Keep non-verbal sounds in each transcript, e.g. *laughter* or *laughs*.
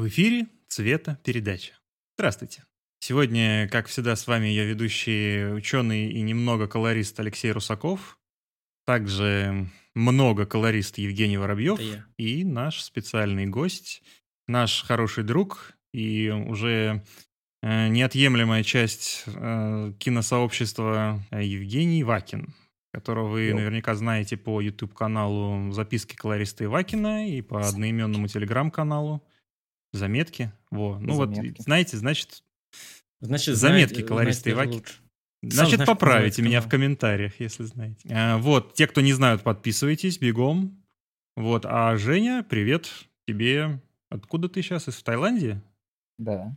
В эфире «Цвета передача». Здравствуйте. Сегодня, как всегда, с вами я ведущий ученый и немного колорист Алексей Русаков. Также много колорист Евгений Воробьев. И наш специальный гость, наш хороший друг и уже э, неотъемлемая часть э, киносообщества Евгений Вакин которого вы Йоу. наверняка знаете по YouTube-каналу «Записки колориста Ивакина» и по одноименному телеграм-каналу «Заметки». Во. Ну Заметки. вот, знаете, значит, значит «Заметки знаете, колориста Ивакина». Значит, поправите меня в комментариях, если знаете. А, вот, те, кто не знают, подписывайтесь, бегом. Вот, а Женя, привет тебе. Откуда ты сейчас? Из Таиланде? Да.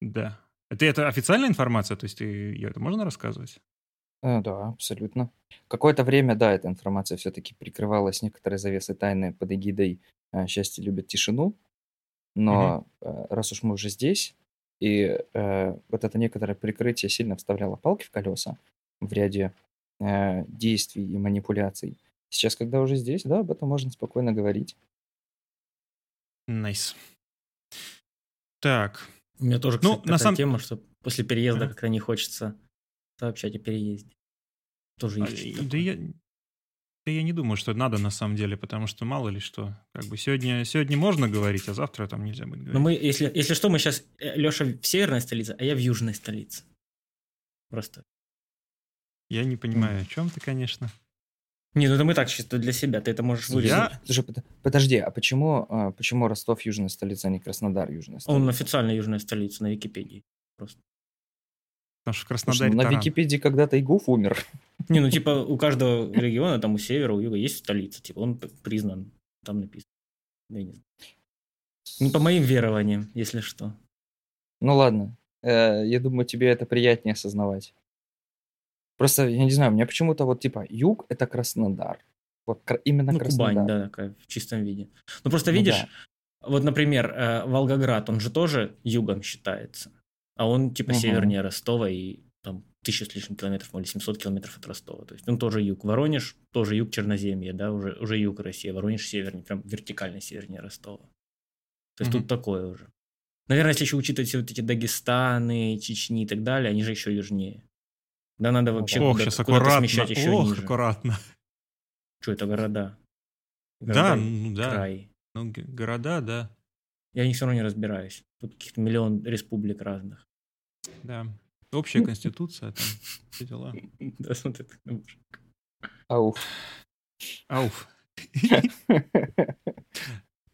Да. Это, это официальная информация? То есть ты, это можно рассказывать? Э, да, абсолютно. Какое-то время, да, эта информация все-таки прикрывалась некоторые завесы тайны под эгидой э, «Счастье любит тишину». Но э, раз уж мы уже здесь, и э, вот это некоторое прикрытие сильно вставляло палки в колеса в ряде э, действий и манипуляций. Сейчас, когда уже здесь, да, об этом можно спокойно говорить. Nice. Так. У меня тоже, Ну, кстати, на такая самом... тема, что после переезда Ага. как-то не хочется сообщать о переезде. Тоже а, есть. Да я, да я не думаю, что надо на самом деле, потому что мало ли что. Как бы сегодня, сегодня можно говорить, а завтра там нельзя будет говорить. Но мы, если, если что, мы сейчас... Э, Леша в северной столице, а я в южной столице. Просто. Я не понимаю, о чем ты, конечно. Не, ну это мы так чисто для себя, ты это можешь вырезать. Я... Слушай, подожди, а почему, а почему Ростов южная столица, а не Краснодар южная столица? Он официально южная столица на Википедии. Просто. Потому что в Краснодаре Слушай, ну, на Википедии когда-то Игуф умер. *laughs* Не, ну типа у каждого региона, там у севера, у юга есть столица. Типа он признан, там написано. Я не знаю. Ну, по моим верованиям, если что. Ну ладно. Э, я думаю, тебе это приятнее осознавать. Просто, я не знаю, у меня почему-то вот типа юг это Краснодар. Вот именно ну, Краснодар. Кубань, да, такая в чистом виде. Ну просто ну, видишь, да. вот, например, э, Волгоград, он же тоже югом считается. А он типа угу. севернее Ростова и там тысяча с лишним километров, или 700 километров от Ростова. То есть он тоже юг. Воронеж тоже юг Черноземья, да, уже, уже юг России. Воронеж севернее, прям вертикально севернее Ростова. То есть угу. тут такое уже. Наверное, если еще учитывать все вот эти Дагестаны, Чечни и так далее, они же еще южнее. Да, надо вообще Ох, куда-то, куда смещать еще Ох, ниже. аккуратно. Что это города? города да, ну да. Край. Ну, города, да. Я них все равно не разбираюсь. Тут каких-то миллион республик разных. Да. Общая конституция, там, все дела. Да, смотри, Ауф. Ауф. *laughs*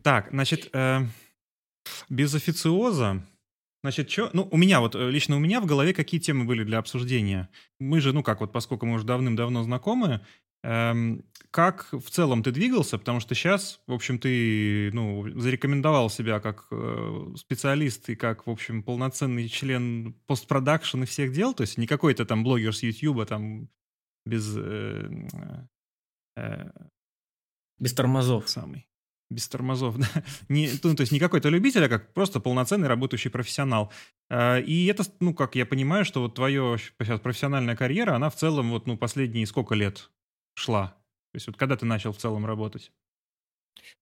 Так, значит, э, без официоза, значит, что, ну, у меня вот, э, лично у меня в голове какие темы были для обсуждения. Мы же, ну, как вот, поскольку мы уже давным-давно знакомы, как в целом ты двигался? Потому что сейчас, в общем, ты ну, зарекомендовал себя как э, специалист и как, в общем, полноценный член постпродакшн и всех дел. То есть не какой-то там блогер с Ютьюба там без... Э, э, без тормозов. Самый. Без тормозов, *laughs* да. Не, ну, то есть не какой-то любитель, а как просто полноценный работающий профессионал. И это, ну, как я понимаю, что вот твоя сейчас профессиональная карьера, она в целом вот, ну, последние сколько лет шла? То есть вот когда ты начал в целом работать?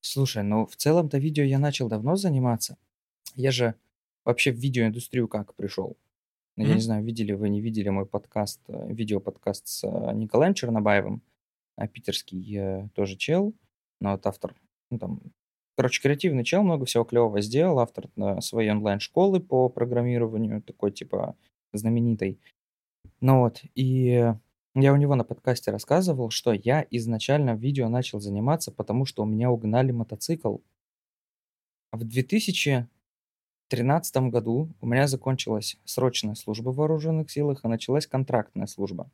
Слушай, ну в целом-то видео я начал давно заниматься. Я же вообще в видеоиндустрию как пришел? Ну, я не знаю, видели вы, не видели мой подкаст, э, видеоподкаст с э, Николаем Чернобаевым, а питерский э, тоже чел, но вот автор, ну там, короче, креативный чел, много всего клевого сделал, автор своей онлайн-школы по программированию, такой типа знаменитой. Ну вот, и я у него на подкасте рассказывал, что я изначально в видео начал заниматься, потому что у меня угнали мотоцикл. В 2013 году у меня закончилась срочная служба в вооруженных силах, и началась контрактная служба.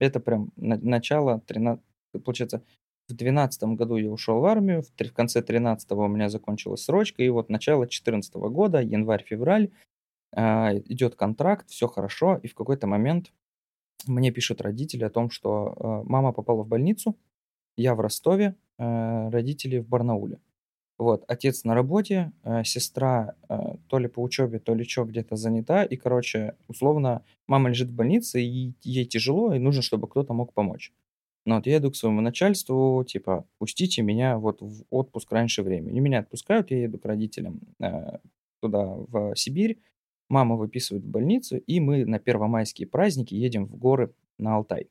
Это прям на- начало 13, получается, в 2012 году я ушел в армию, в, в конце 13 у меня закончилась срочка, и вот начало 14 года, январь-февраль, а, идет контракт, все хорошо, и в какой-то момент мне пишут родители о том, что э, мама попала в больницу, я в Ростове, э, родители в Барнауле. Вот, отец на работе, э, сестра э, то ли по учебе, то ли что где-то занята, и, короче, условно, мама лежит в больнице, и ей тяжело, и нужно, чтобы кто-то мог помочь. Ну, вот я иду к своему начальству, типа, пустите меня вот в отпуск раньше времени. Меня отпускают, я еду к родителям э, туда, в Сибирь. Мама выписывает в больницу, и мы на первомайские праздники едем в горы на Алтай.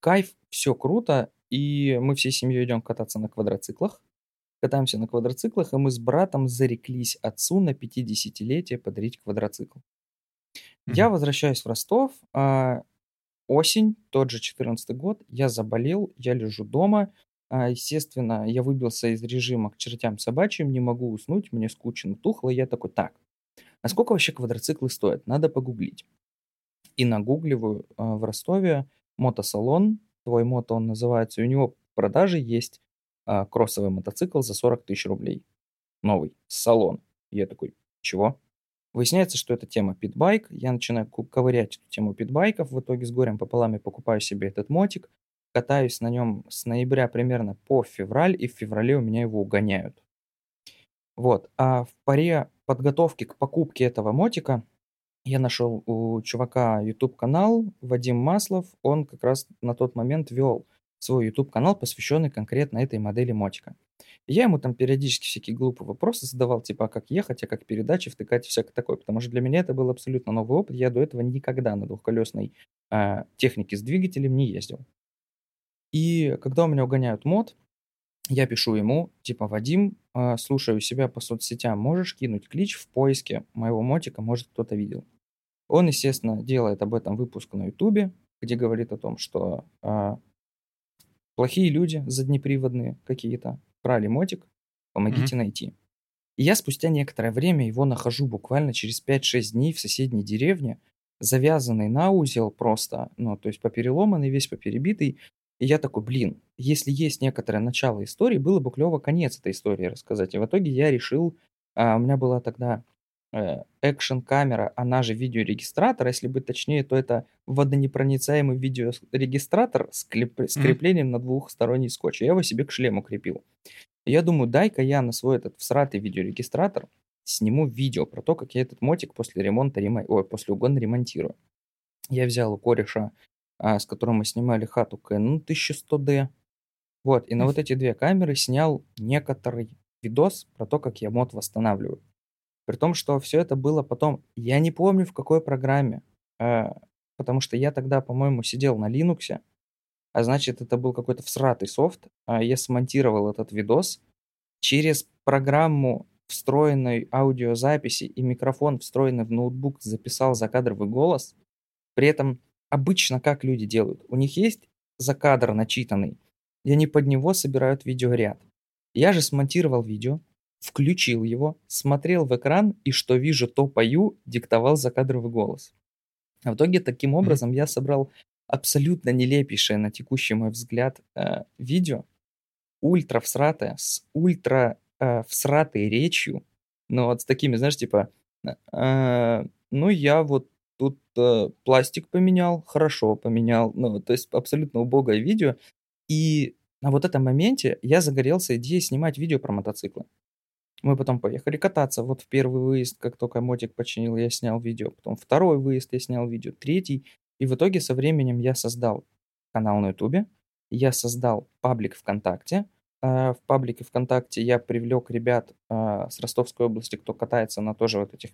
Кайф, все круто, и мы всей семьей идем кататься на квадроциклах. Катаемся на квадроциклах, и мы с братом зареклись отцу на 50-летие подарить квадроцикл. Я возвращаюсь в Ростов, а, осень, тот же 14 год, я заболел, я лежу дома, а, естественно, я выбился из режима к чертям собачьим, не могу уснуть, мне скучно, тухло, я такой, так, а сколько вообще квадроциклы стоят? Надо погуглить. И нагугливаю а, в Ростове мотосалон, твой мото он называется, и у него в продаже есть а, кроссовый мотоцикл за 40 тысяч рублей. Новый, салон. Я такой, чего? Выясняется, что это тема питбайк. Я начинаю ковырять эту тему питбайков. В итоге с горем пополам я покупаю себе этот мотик. Катаюсь на нем с ноября примерно по февраль, и в феврале у меня его угоняют. Вот. А в паре подготовки к покупке этого мотика я нашел у чувака YouTube канал Вадим Маслов. Он как раз на тот момент вел свой YouTube-канал, посвященный конкретно этой модели мотика. я ему там периодически всякие глупые вопросы задавал, типа, а как ехать, а как передачи втыкать всякое такое, потому что для меня это был абсолютно новый опыт. Я до этого никогда на двухколесной э, технике с двигателем не ездил. И когда у меня угоняют мод, я пишу ему, типа, Вадим, э, слушаю себя по соцсетям, можешь кинуть клич в поиске моего мотика, может кто-то видел. Он, естественно, делает об этом выпуск на Ютубе, где говорит о том, что э, Плохие люди, заднеприводные какие-то, крали мотик, помогите mm-hmm. найти. И я спустя некоторое время его нахожу буквально через 5-6 дней в соседней деревне, завязанный на узел просто, ну, то есть попереломанный, весь поперебитый. И я такой, блин, если есть некоторое начало истории, было бы клево конец этой истории рассказать. И в итоге я решил, а, у меня была тогда экшн-камера, она же видеорегистратор, если быть точнее, то это водонепроницаемый видеорегистратор с, клеп... с креплением mm-hmm. на двухсторонний скотч. Я его себе к шлему крепил. я думаю, дай-ка я на свой этот всратый видеорегистратор сниму видео про то, как я этот мотик после ремонта, ремо... ой, после угона ремонтирую. Я взял у кореша, а, с которым мы снимали хату Canon 1100D. Вот, и на вот эти две камеры снял некоторый видос про то, как я мод восстанавливаю. При том, что все это было потом, я не помню в какой программе, э, потому что я тогда, по-моему, сидел на Linux, а значит, это был какой-то всратый софт. Э, я смонтировал этот видос через программу встроенной аудиозаписи и микрофон, встроенный в ноутбук, записал закадровый голос. При этом обычно как люди делают? У них есть закадр начитанный, и они под него собирают видеоряд. Я же смонтировал видео, включил его, смотрел в экран и что вижу, то пою, диктовал закадровый голос. А в итоге таким образом я собрал абсолютно нелепейшее на текущий мой взгляд э, видео, ультра всратое, с ультра э, всратой речью, но вот с такими, знаешь, типа, э, ну я вот тут э, пластик поменял, хорошо поменял, ну то есть абсолютно убогое видео, и на вот этом моменте я загорелся идеей снимать видео про мотоциклы. Мы потом поехали кататься. Вот в первый выезд, как только мотик починил, я снял видео. Потом второй выезд я снял видео. Третий. И в итоге со временем я создал канал на ютубе. Я создал паблик ВКонтакте. А, в паблике ВКонтакте я привлек ребят а, с Ростовской области, кто катается на тоже вот этих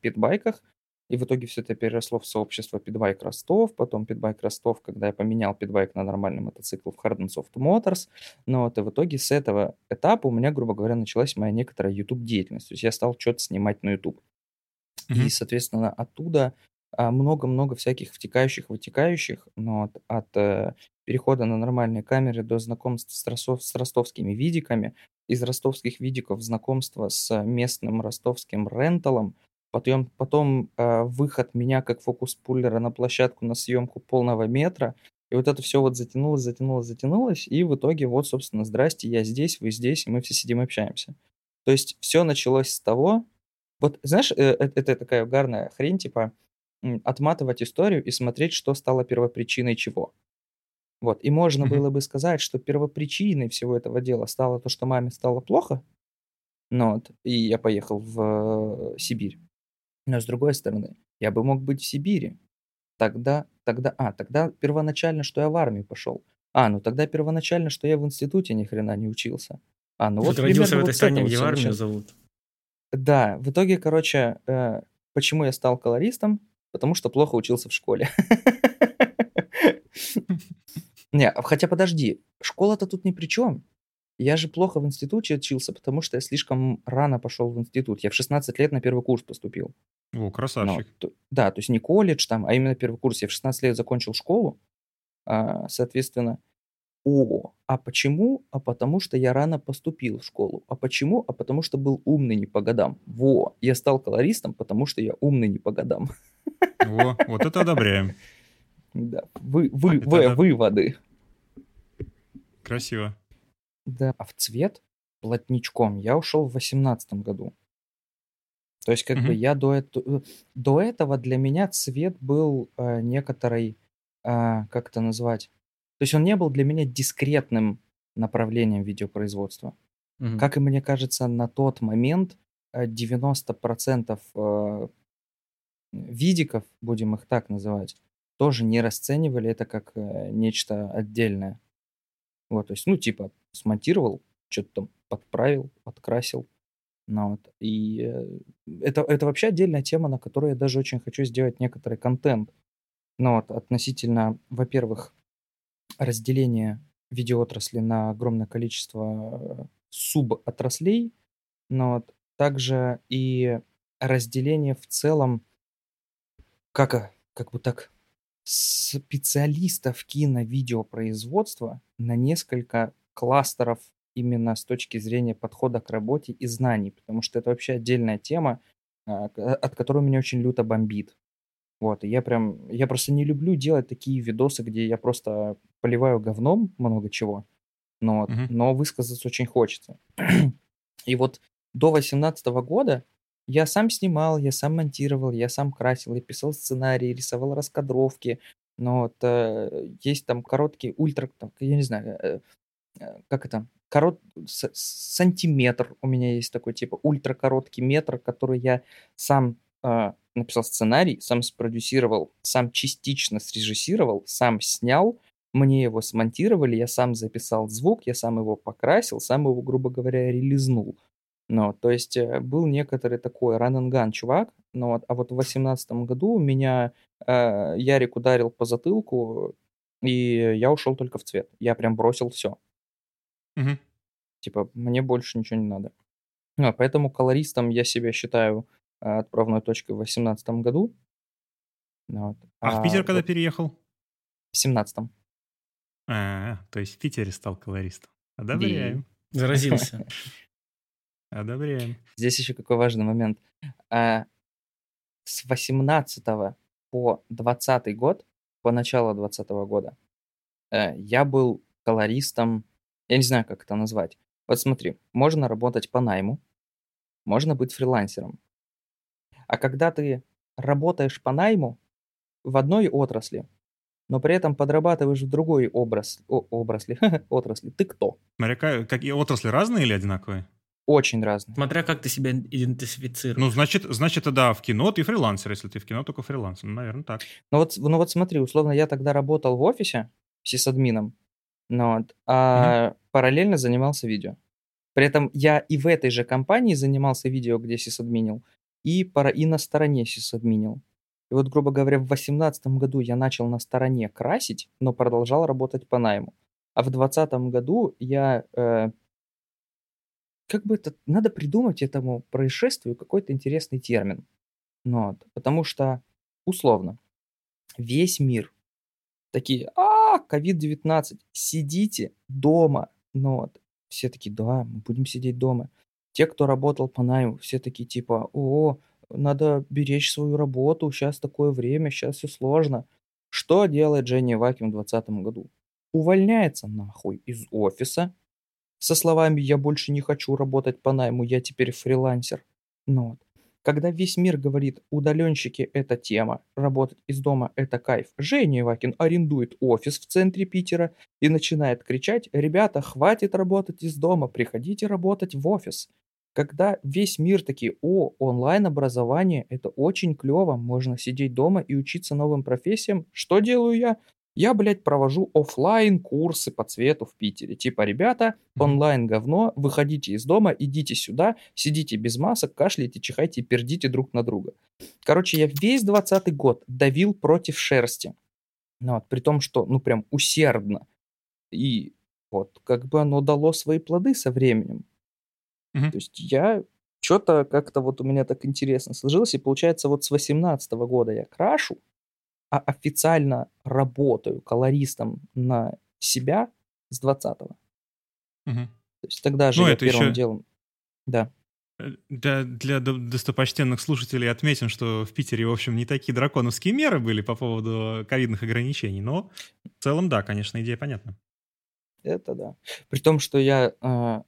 питбайках. И в итоге все это переросло в сообщество Питбайк Ростов, потом Питбайк Ростов, когда я поменял питбайк на нормальный мотоцикл в Harden Soft Motors. Но вот и в итоге с этого этапа у меня, грубо говоря, началась моя некоторая YouTube деятельность. То есть я стал что-то снимать на YouTube. Mm-hmm. И, соответственно, оттуда а, много-много всяких втекающих, вытекающих, но от, от э, перехода на нормальные камеры до знакомства с, ростов, с ростовскими видиками, из ростовских видиков знакомства с местным ростовским ренталом, Потом, потом э, выход меня как фокус-пуллера на площадку на съемку полного метра. И вот это все вот затянулось, затянулось, затянулось. И в итоге вот, собственно, здрасте, я здесь, вы здесь, и мы все сидим и общаемся. То есть все началось с того, вот знаешь, э, э, это такая угарная хрень, типа отматывать историю и смотреть, что стало первопричиной чего. Вот, и можно mm-hmm. было бы сказать, что первопричиной всего этого дела стало то, что маме стало плохо, ну вот, и я поехал в э, Сибирь. Но с другой стороны, я бы мог быть в Сибири. Тогда, тогда, а, тогда первоначально, что я в армию пошел. А, ну тогда первоначально, что я в институте ни хрена не учился. А, ну Вот вот родился в этой вот стране, где в армию зовут. Да, в итоге, короче, э, почему я стал колористом? Потому что плохо учился в школе. *laughs* Не, а хотя подожди, школа-то тут ни при чем. Я же плохо в институте учился, потому что я слишком рано пошел в институт. Я в 16 лет на первый курс поступил. О, Ну, красавчик. то- да, то есть не колледж там, а именно первый курс. Я в 16 лет закончил школу, а, соответственно. О, а почему? А потому что я рано поступил в школу. А почему? А потому что был умный не по годам. Во, я стал колористом, потому что я умный не по годам. Во, вот это одобряем. *laughs* Да, вы, вы, Это вы- да. выводы. Красиво. Да, а в цвет плотничком я ушел в восемнадцатом году. То есть, как бы Мгм. я до этого, до этого для меня цвет был э, некоторой, а, как это назвать? То есть он не был для меня дискретным направлением видеопроизводства. Мгм. Как и мне кажется, на тот момент э, 90% э, видиков, будем их так называть, тоже не расценивали это как э, нечто отдельное. Вот, то есть, ну, типа, смонтировал, что-то там подправил, подкрасил. Ну, вот. И э, это, это вообще отдельная тема, на которой я даже очень хочу сделать некоторый контент. Ну, вот, относительно, во-первых, разделения видеоотрасли на огромное количество э, суботраслей, но вот, также и разделение в целом, как, э, как бы так, специалистов кино-видеопроизводства на несколько кластеров именно с точки зрения подхода к работе и знаний, потому что это вообще отдельная тема, а, к- от которой меня очень люто бомбит. Вот, и я прям, я просто не люблю делать такие видосы, где я просто поливаю говном много чего, но, Мгм. но высказаться очень хочется. *clears throat* И вот до 18 года я сам снимал, я сам монтировал, я сам красил, я писал сценарии, рисовал раскадровки, но вот э, есть там короткий ультра, там, я не знаю, э, э, как это, корот, с- сантиметр у меня есть такой типа ультракороткий метр, который я сам э, написал сценарий, сам спродюсировал, сам частично срежиссировал, сам снял, мне его смонтировали, я сам записал звук, я сам его покрасил, сам его, грубо говоря, релизнул. Ну, то есть э, был некоторый такой run and gun чувак, ну, вот, а вот в восемнадцатом году меня э, Ярик ударил по затылку, и я ушел только в цвет. Я прям бросил все. Мгм. Типа, мне больше ничего не надо. Ну, поэтому колористом я себя считаю э, отправной точкой в восемнадцатом году. Вот. А в Питер когда вот переехал? в семнадцатом. А, то есть в Питере стал колористом. Одобряем. Заразился. *laughs* Одобряем. Здесь еще какой важный момент. А, с 18 по 20 год, по началу 20 года, э, я был колористом, я не знаю, как это назвать. Вот смотри, можно работать по найму, можно быть фрилансером. А когда ты работаешь по найму в одной отрасли, но при этом подрабатываешь в другой образ, о- отрасли, *laughs* отрасли, ты кто? Смотря как, какие отрасли разные или одинаковые? Очень разные. Смотря как ты себя идентифицируешь. Ну, значит, значит, тогда в кино ты фрилансер, если ты в кино только фрилансер. Ну, наверное, так. Ну вот, ну вот смотри, условно, я тогда работал в офисе сисадмином, ну вот, а параллельно занимался видео. При этом я и в этой же компании занимался видео, где сисадминил, и, пара, и на стороне сисадминил. И вот, грубо говоря, в 2018 году я начал на стороне красить, но продолжал работать по найму. А в 2020 году я... э, как бы это... Надо придумать этому происшествию какой-то интересный термин. Ну, вот, потому что, условно, весь мир такие, а, ковид-19, сидите дома. Ну вот, все такие, да, мы будем сидеть дома. Те, кто работал по найму, все такие типа, о, надо беречь свою работу, сейчас такое время, сейчас все сложно. Что делает Дженни Ваким в 2020 году? Увольняется нахуй из офиса со словами «я больше не хочу работать по найму, я теперь фрилансер». Ну вот. Когда весь мир говорит «удаленщики – это тема, работать из дома – это кайф», Женя Ивакин арендует офис в центре Питера и начинает кричать «ребята, хватит работать из дома, приходите работать в офис». Когда весь мир такие «о, онлайн-образование – это очень клево, можно сидеть дома и учиться новым профессиям», что делаю я? Я, блядь, провожу оффлайн курсы по цвету в Питере. Типа, ребята, онлайн говно, выходите из дома, идите сюда, сидите без масок, кашляйте, чихайте, пердите друг на друга. Короче, я весь двадцатый год давил против шерсти. Ну, вот, при том, что, ну, прям усердно. И вот, как бы оно дало свои плоды со временем. Мгм. То есть я что-то как-то вот у меня так интересно сложилось, и получается вот с 18 года я крашу, а официально работаю колористом на себя с 20 Мгм. То есть тогда же Ну, я это первым еще делом... Да. э, для, для до- достопочтенных слушателей отметим, что в Питере, в общем, не такие драконовские меры были по поводу ковидных ограничений, но в целом, да, конечно, идея понятна. Это да. При том, что я а,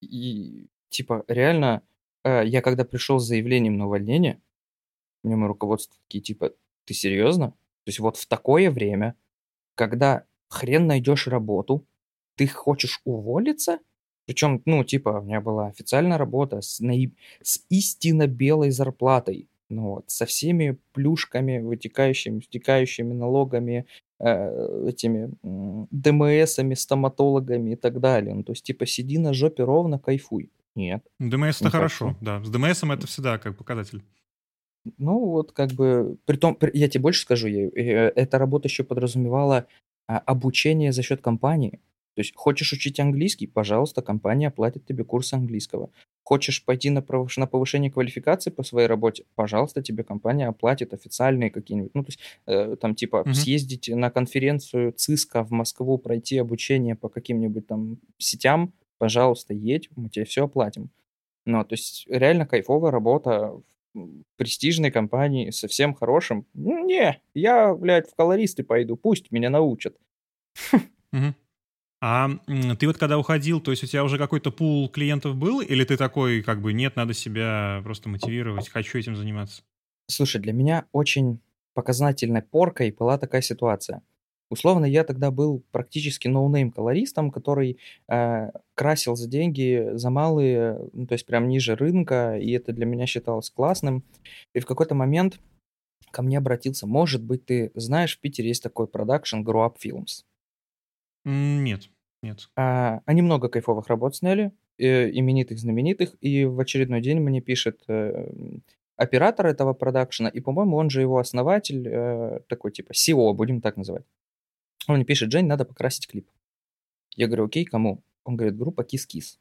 и типа реально, а, я когда пришел с заявлением на увольнение, мне мое руководство такие типа, ты серьезно? То есть вот в такое время, когда хрен найдешь работу, ты хочешь уволиться? Причем, ну, типа, у меня была официальная работа с, наи- с истинно белой зарплатой. Ну вот, со всеми плюшками, вытекающими, втекающими налогами, э, этими м, ДМСами, стоматологами и так далее. Ну, то есть, типа, сиди на жопе ровно, кайфуй. Нет. ДМС это Не хорошо, хочу. да. С ДМСом это всегда как показатель. Ну, вот как бы, притом, при- я тебе больше скажу, я- э, эта работа еще подразумевала а, обучение за счет компании. То есть, хочешь учить английский, пожалуйста, компания оплатит тебе курс английского. Хочешь пойти на, на повышение квалификации по своей работе, пожалуйста, тебе компания оплатит официальные какие-нибудь, ну, то есть, э, там, типа, Мгм. съездить на конференцию ЦИСКа в Москву, пройти обучение по каким-нибудь там сетям, пожалуйста, едь, мы тебе все оплатим. Ну, то есть, реально кайфовая работа престижной компании, совсем хорошим. Ну, Не, я, блядь, в колористы пойду, пусть меня научат. А ты вот когда уходил, то есть у тебя уже какой-то пул клиентов был, или ты такой, как бы, нет, надо себя просто мотивировать, хочу этим заниматься? Слушай, для меня очень показательной поркой была такая ситуация. Условно, я тогда был практически ноунейм колористом, который э, красил за деньги, за малые, ну, то есть прям ниже рынка, и это для меня считалось классным. И в какой-то момент ко мне обратился, может быть, ты знаешь, в Питере есть такой продакшн Grow Up Films. Нет, нет. А, они много кайфовых работ сняли, э, именитых, знаменитых, и в очередной день мне пишет э, оператор этого продакшена, и, по-моему, он же его основатель, э, такой типа SEO, будем так называть. Он мне пишет, Жень, надо покрасить клип. Я говорю, окей, кому? Он говорит, группа Kiss.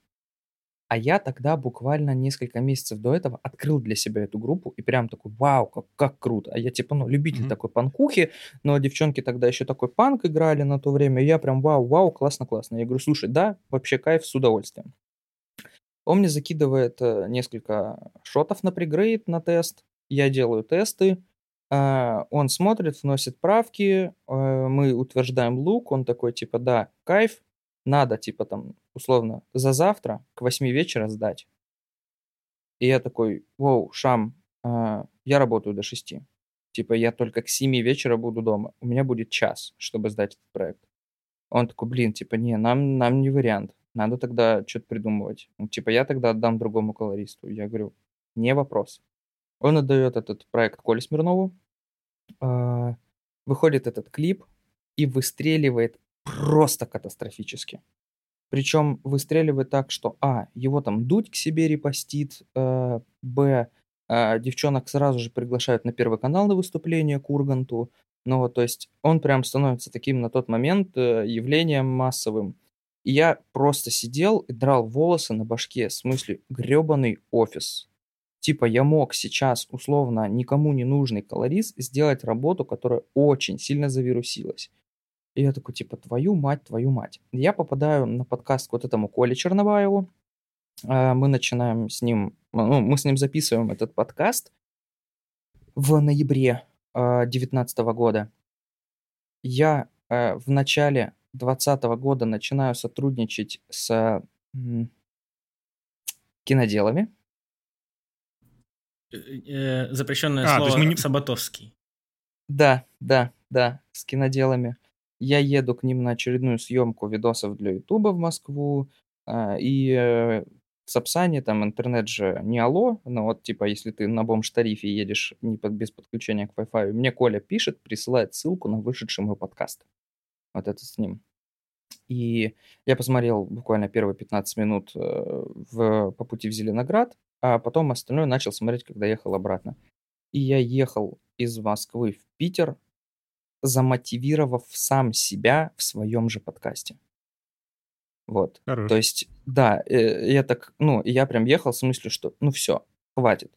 А я тогда буквально несколько месяцев до этого открыл для себя эту группу и прям такой, вау, как, как круто. А я типа, ну, любитель Мгм. такой панкухи, но девчонки тогда еще такой панк играли на то время, и я прям, вау, вау, классно, классно. Я говорю, слушай, да, вообще кайф с удовольствием. Он мне закидывает э, несколько шотов на пригрейд, на тест. Я делаю тесты. А, Он смотрит, вносит правки. э, Мы утверждаем лук. Он такой, типа, да, кайф. Надо, типа, там, условно, за завтра к 8 вечера сдать. И я такой, воу, Шам, а, я работаю до 6. Типа, я только к 7 вечера буду дома. У меня будет час, чтобы сдать этот проект. Он такой, блин, типа, не, нам, нам не вариант. Надо тогда что-то придумывать. Ну, типа, я тогда отдам другому колористу. Я говорю, не вопрос. Он отдает этот проект Коле Смирнову. А, Выходит этот клип и выстреливает просто катастрофически. Причем выстреливает так, что А, его там дуть к себе репостит, э, Б, э, девчонок сразу же приглашают на Первый канал на выступление к Урганту. Ну вот, то есть он прям становится таким на тот момент э, явлением массовым. И я просто сидел и драл волосы на башке, в смысле, гребаный офис. Типа я мог сейчас, условно, никому не нужный колорист сделать работу, которая очень сильно завирусилась. И я такой, типа, твою мать, твою мать. Я попадаю на подкаст к вот этому Коле Черноваеву. А, Мы начинаем с ним, ну, мы с ним записываем этот подкаст в ноябре 2019 года. Я э, в начале 2020 года начинаю сотрудничать с киноделами. Э, э, Запрещенное А, слово не- Саботовский. Да, да, да, с киноделами. Я еду к ним на очередную съемку видосов для Ютуба в Москву. а, И э, в Сапсане там интернет же не алло, но вот типа если ты на бомж-тарифе едешь не под, без подключения к Wi-Fi, мне Коля пишет, присылает ссылку на вышедший мой подкаст. вот это с ним. И я посмотрел буквально первые 15 минут э, в, по пути в Зеленоград, а потом остальное начал смотреть, когда ехал обратно. И я ехал из Москвы в Питер, замотивировав сам себя в своем же подкасте. Вот. Хорош. То есть, да, э, я так, ну, я прям ехал с мыслью, что, ну, все, хватит.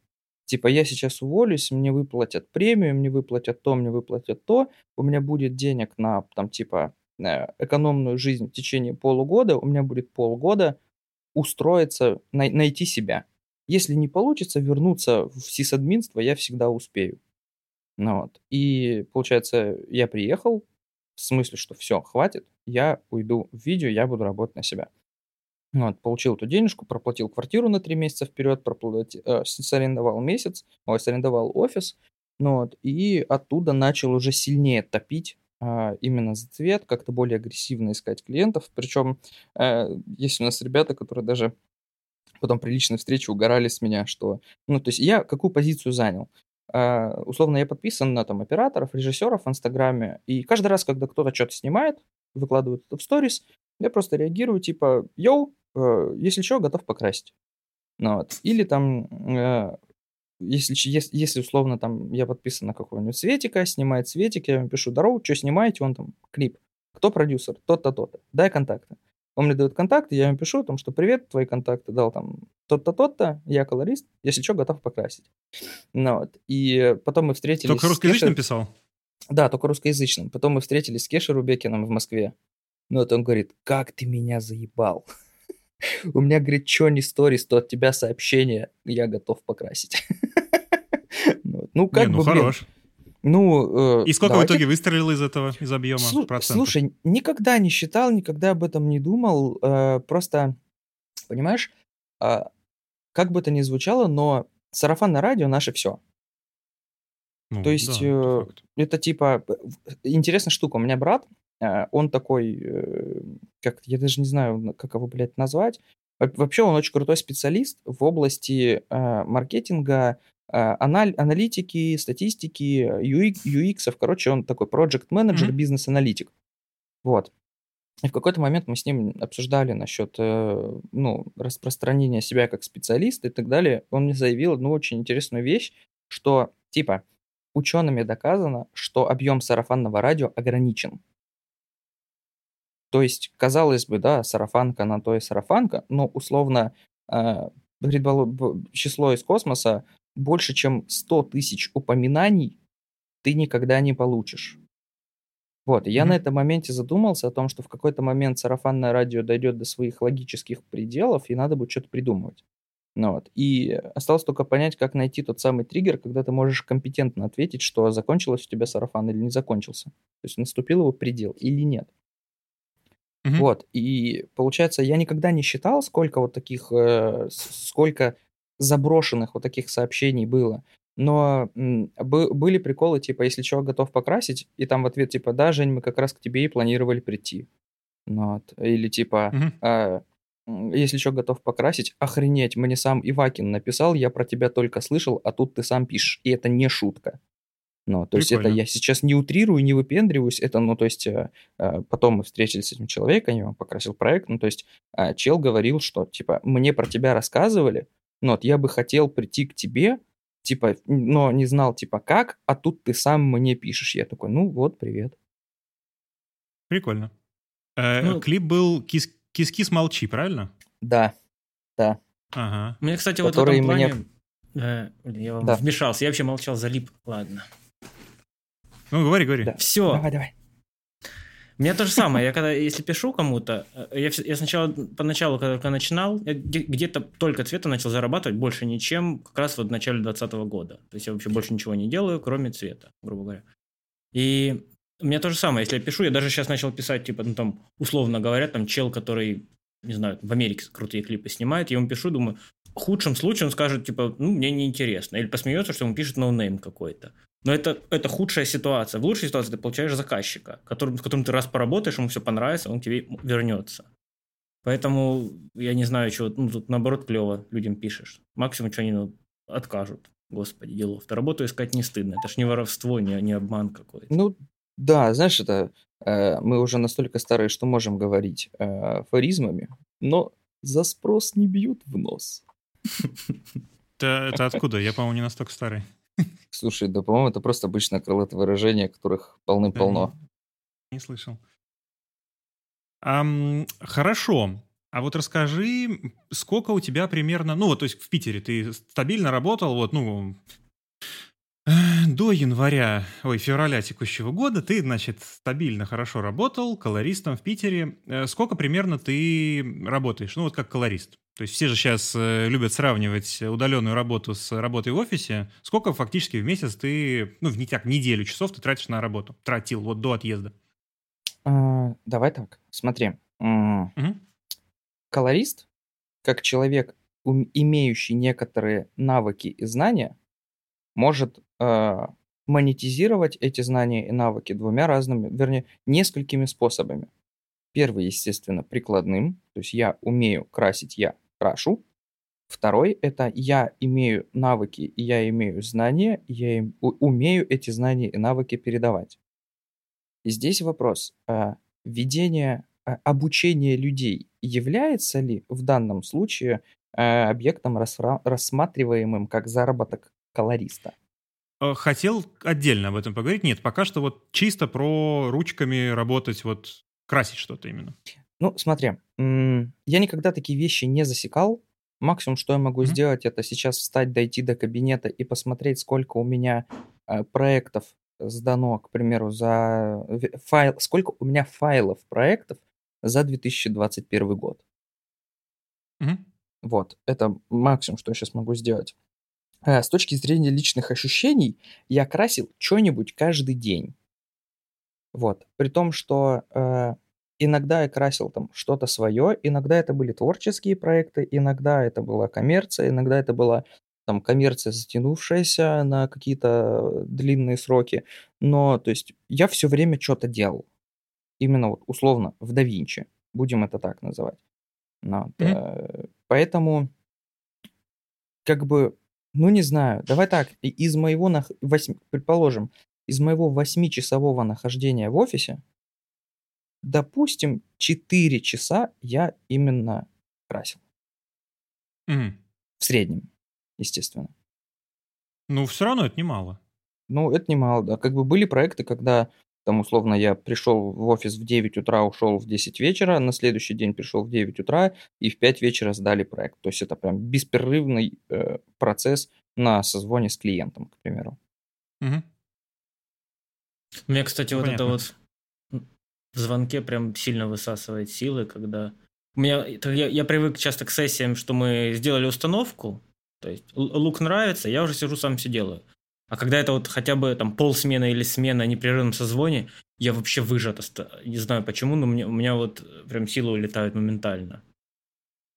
Типа, я сейчас уволюсь, мне выплатят премию, мне выплатят то, мне выплатят то, у меня будет денег на, там, типа, э, экономную жизнь в течение полугода, у меня будет полгода устроиться, най- найти себя. Если не получится вернуться в сисадминство, я всегда успею. Ну вот. И получается, я приехал в смысле, что все, хватит, я уйду в видео, я буду работать на себя. Ну вот, получил эту денежку, проплатил квартиру на три месяца вперед, проплатил, э, сарендовал месяц, ой, сарендовал офис, ну вот, и оттуда начал уже сильнее топить а, именно за цвет, как-то более агрессивно искать клиентов. Причем э, есть у нас ребята, которые даже потом при личной встрече угорали с меня, что, ну, то есть я какую позицию занял? Uh, условно, я подписан на там операторов, режиссеров в Инстаграме, и каждый раз, когда кто-то что-то снимает, выкладывает это в сторис, я просто реагирую, типа, йоу, э, если что, готов покрасить. Ну, вот. Или там, э, если, если, если условно там я подписан на какого-нибудь Светика, снимает Светик, я ему пишу, здорово, что снимаете, он там, клип. Кто продюсер? Тот-то, тот-то. Дай контакты. Он мне дает контакты, я ему пишу о том, что привет, твои контакты дал там тот-то, тот-то, я колорист, если что, готов покрасить. Ну, вот. И потом мы встретились... Только русскоязычным Кешер... писал? Да, только русскоязычным. Потом мы встретились с Кешей Рубекиным в Москве. Ну вот он говорит, как ты меня заебал. *laughs* У меня, говорит, что не сторис, то от тебя сообщение, я готов покрасить. *laughs* Ну, ну, как бы, хорош. Ну, э, И сколько давайте... в итоге выстрелил из этого, из объема Слу- процентов? Слушай, никогда не считал, никогда об этом не думал. Э, просто, понимаешь, э, как бы это ни звучало, но сарафанное радио наше все. Ну, То есть да, э, это типа интересная штука. У меня брат, э, он такой, э, как я даже не знаю, как его, блядь, назвать. Вообще он очень крутой специалист в области э, маркетинга, аналитики, статистики, UX, UX, короче, он такой project менеджер, mm-hmm. бизнес-аналитик. Вот. И в какой-то момент мы с ним обсуждали насчет э, ну, распространения себя как специалиста и так далее. Он мне заявил одну очень интересную вещь, что типа учеными доказано, что объем сарафанного радио ограничен. То есть, казалось бы, да, сарафанка на то и сарафанка, но условно э, число из космоса больше, чем 100 тысяч упоминаний ты никогда не получишь. Вот, я mm-hmm. на этом моменте задумался о том, что в какой-то момент сарафанное радио дойдет до своих логических пределов, и надо будет что-то придумывать. Ну вот. И осталось только понять, как найти тот самый триггер, когда ты можешь компетентно ответить, что закончилось у тебя сарафан или не закончился. То есть наступил его предел или нет. Mm-hmm. Вот. И получается, я никогда не считал, сколько вот таких, э, сколько заброшенных вот таких сообщений было. Но были приколы, типа, если чувак готов покрасить, и там в ответ, типа, да, Жень, мы как раз к тебе и планировали прийти. Вот. Или типа, угу. а, если чувак готов покрасить, охренеть, мне сам Ивакин написал, я про тебя только слышал, а тут ты сам пишешь. И это не шутка. Ну, то есть это я сейчас не утрирую, не выпендриваюсь, это, ну, то есть э, э, потом мы встретились с этим человеком, я ему покрасил проект, ну, то есть э, чел говорил, что, типа, мне про тебя рассказывали, ну, вот я бы хотел прийти к тебе, типа, но не знал, типа, как, а тут ты сам мне пишешь. Я такой, ну, вот, привет. Прикольно. Э, ну, клип был «Кис, «Кис-кис, молчи», правильно? Да, да. Ага. Мне, кстати, вот в этом плане... Мне... Э, я да. вмешался, я вообще молчал, залип. Ладно. Ну, говори, говори. Да. Все. Давай, давай. Меня то же самое. Я когда, если пишу кому-то, э, я, я сначала, поначалу, когда, когда начинал, я где-то только цвета начал зарабатывать больше ничем, как раз вот в начале 2020 года. То есть я вообще больше ничего не делаю, кроме цвета, грубо говоря. И у меня то же самое. Если я пишу, я даже сейчас начал писать, типа, ну там, условно говоря, там чел, который, не знаю, в Америке крутые клипы снимает, я ему пишу, думаю, в худшем случае он скажет, типа, ну, мне неинтересно. Или посмеется, что ему пишет ноунейм какой-то. Но это, это худшая ситуация. В лучшей ситуации ты получаешь заказчика, который, с которым ты раз поработаешь, ему все понравится, он к тебе вернется. Поэтому я не знаю, чего, ну, тут наоборот клево людям пишешь. Максимум, что они ну, откажут. Господи, делов. То работу искать не стыдно. Это ж не воровство, не, не обман какой-то. Ну, да, знаешь, это э, мы уже настолько старые, что можем говорить э, афоризмами, но за спрос не бьют в нос. *laughs* Это откуда? Я, по-моему, не настолько старый. *laughs* Слушай, да, по-моему, это просто обычное крылатое выражение, которых полны-полно. Да, не, слышал. Um, хорошо. А вот расскажи, сколько у тебя примерно, ну вот, то есть в Питере ты стабильно работал, вот, ну, до января, ой, февраля текущего года ты, значит, стабильно хорошо работал колористом в Питере. Э, сколько примерно ты работаешь? Ну, вот как колорист. То есть все же сейчас э, любят сравнивать удаленную работу с работой в офисе. Сколько фактически в месяц ты, ну, в не так, неделю часов ты тратишь на работу? Тратил вот до отъезда. А, давай так, смотри. Угу. Колорист, как человек, имеющий некоторые навыки и знания, может э, монетизировать эти знания и навыки двумя разными, вернее, несколькими способами. Первый, естественно, прикладным, то есть я умею красить, я крашу. Второй – это я имею навыки и я имею знания, и я им, умею эти знания и навыки передавать. И здесь вопрос, э, ведение, э, обучение людей является ли в данном случае э, объектом, рассматриваемым как заработок колориста? Э, хотел отдельно об этом поговорить. Нет, пока что вот чисто про ручками работать, вот красить что-то именно. Ну, смотри, я никогда такие вещи не засекал. Максимум, что я могу mm-hmm. сделать, это сейчас встать, дойти до кабинета и посмотреть, сколько у меня э, проектов сдано, к примеру, за файл, сколько у меня файлов проектов за 2021 год. Mm-hmm. Вот, это максимум, что я сейчас могу сделать. Э, с точки зрения личных ощущений, я красил что-нибудь каждый день. Вот. При том, что э, иногда я красил там что-то свое, иногда это были творческие проекты, иногда это была коммерция, иногда это была там коммерция затянувшаяся на какие-то длинные сроки. Но, то есть, я все время что-то делал. Именно вот условно в DaVinci, будем это так называть. Вот. Mm-hmm. Э, поэтому, как бы, ну, не знаю. Давай так, из моего, нах... 8... предположим, из моего восьмичасового нахождения в офисе, допустим, 4 часа я именно красил. Мгм. В среднем, естественно. Ну, все равно это немало. Ну, это немало, да. Как бы были проекты, когда там, условно, я пришел в офис в 9 утра, ушел в 10 вечера, на следующий день пришел в 9 утра и в 5 вечера сдали проект. То есть это прям беспрерывный э, процесс на созвоне с клиентом, к примеру. Угу. У меня, кстати, ну, вот понятно. это вот в звонке прям сильно высасывает силы, когда... У меня, я, я привык часто к сессиям, что мы сделали установку, то есть лук нравится, я уже сижу сам все делаю. А когда это вот хотя бы там полсмены или смена непрерывном созвоне, я вообще выжат. Не знаю почему, но мне, у меня вот прям силы улетают моментально.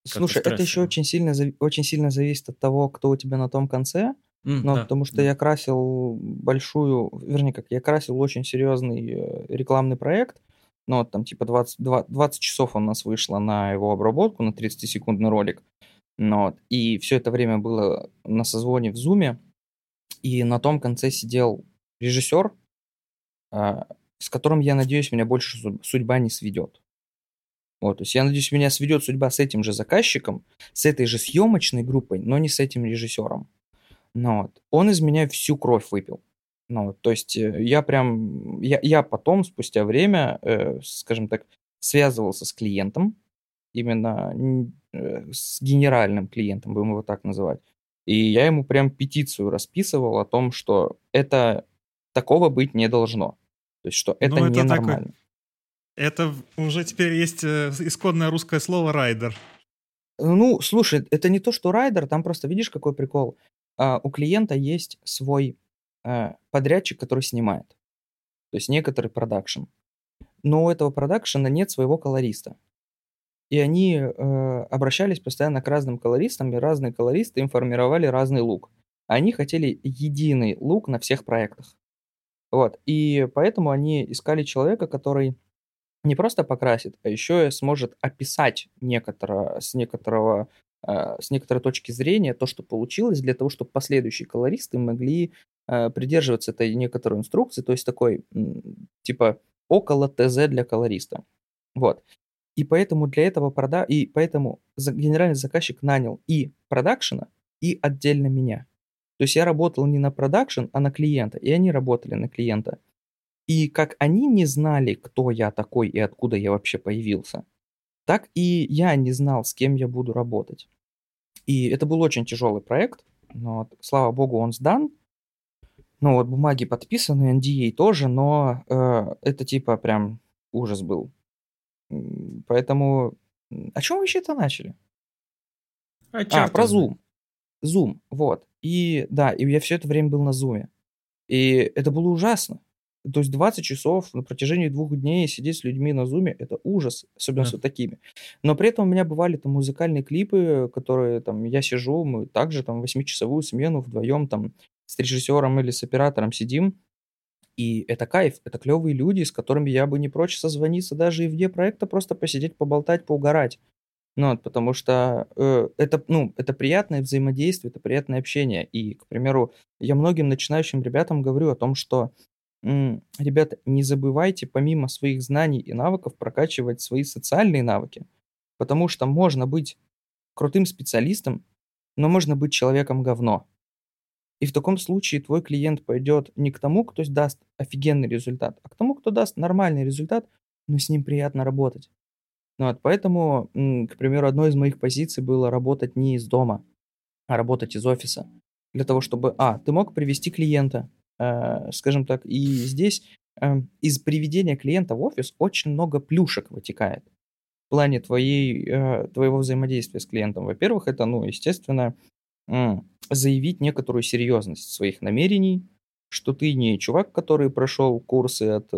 Слушай, это еще очень сильно, очень сильно зависит от того, кто у тебя на том конце. Mm, но да, потому что да. я красил большую, вернее как, я красил очень серьезный э, рекламный проект, но там типа 20, 20 часов у нас вышло на его обработку, на 30-секундный ролик. Но, и все это время было на созвоне в Зуме, и на том конце сидел режиссер, а, с которым, я надеюсь, меня больше судьба не сведет. Вот, то есть я надеюсь, меня сведет судьба с этим же заказчиком, с этой же съемочной группой, но не с этим режиссером. Ну, вот. Он из меня всю кровь выпил. Ну, то есть э, я прям, я, я потом, спустя время, э, скажем так, связывался с клиентом, именно э, с генеральным клиентом, будем его так называть. И я ему прям петицию расписывал о том, что это такого быть не должно. То есть, что это ну, это ненормально. Это уже теперь есть э, исходное русское слово «райдер». Ну, слушай, это не то, что райдер, там просто видишь, какой прикол. А, у клиента есть свой подрядчик, который снимает. То есть некоторый продакшн. Но у этого продакшена нет своего колориста. И они э, обращались постоянно к разным колористам, и разные колористы им формировали разный лук. Они хотели единый лук на всех проектах. Вот. И поэтому они искали человека, который не просто покрасит, а еще и сможет описать некоторо, с некоторого э, с некоторой точки зрения то, что получилось, для того, чтобы последующие колористы могли придерживаться этой некоторой инструкции, то есть такой, типа, около ТЗ для колориста. Вот. И поэтому для этого прода... и поэтому генеральный заказчик нанял и продакшена, и отдельно меня. То есть я работал не на продакшн, а на клиента, и они работали на клиента. И как они не знали, кто я такой и откуда я вообще появился, так и я не знал, с кем я буду работать. И это был очень тяжелый проект, но слава богу, он сдан. Ну вот бумаги подписаны, NDA тоже, но э, это типа прям ужас был. Поэтому о чем вообще это начали? А, а про Zoom. Zoom, вот. И да, и я все это время был на Zoom. И это было ужасно. То есть 20 часов на протяжении двух дней сидеть с людьми на зуме – это ужас, особенно да. с вот такими. Но при этом у меня бывали там музыкальные клипы, которые там я сижу, мы также там 8-часовую смену вдвоем там с режиссером или с оператором сидим, и это кайф, это клевые люди, с которыми я бы не прочь созвониться даже и вне проекта, просто посидеть, поболтать, поугарать. Ну, вот, потому что э, это, ну, это приятное взаимодействие, это приятное общение. И, к примеру, я многим начинающим ребятам говорю о том, что ребята, не забывайте помимо своих знаний и навыков прокачивать свои социальные навыки, потому что можно быть крутым специалистом, но можно быть человеком говно. И в таком случае твой клиент пойдет не к тому, кто даст офигенный результат, а к тому, кто даст нормальный результат, но с ним приятно работать. Ну вот, поэтому, к примеру, одной из моих позиций было работать не из дома, а работать из офиса. Для того, чтобы, а, ты мог привести клиента, Э, скажем так, и здесь эм, из приведения клиента в офис очень много плюшек вытекает в плане твоей, э, твоего взаимодействия с клиентом. Во-первых, это, ну, естественно, заявить некоторую серьезность своих намерений, что ты не чувак, который прошел курсы от э,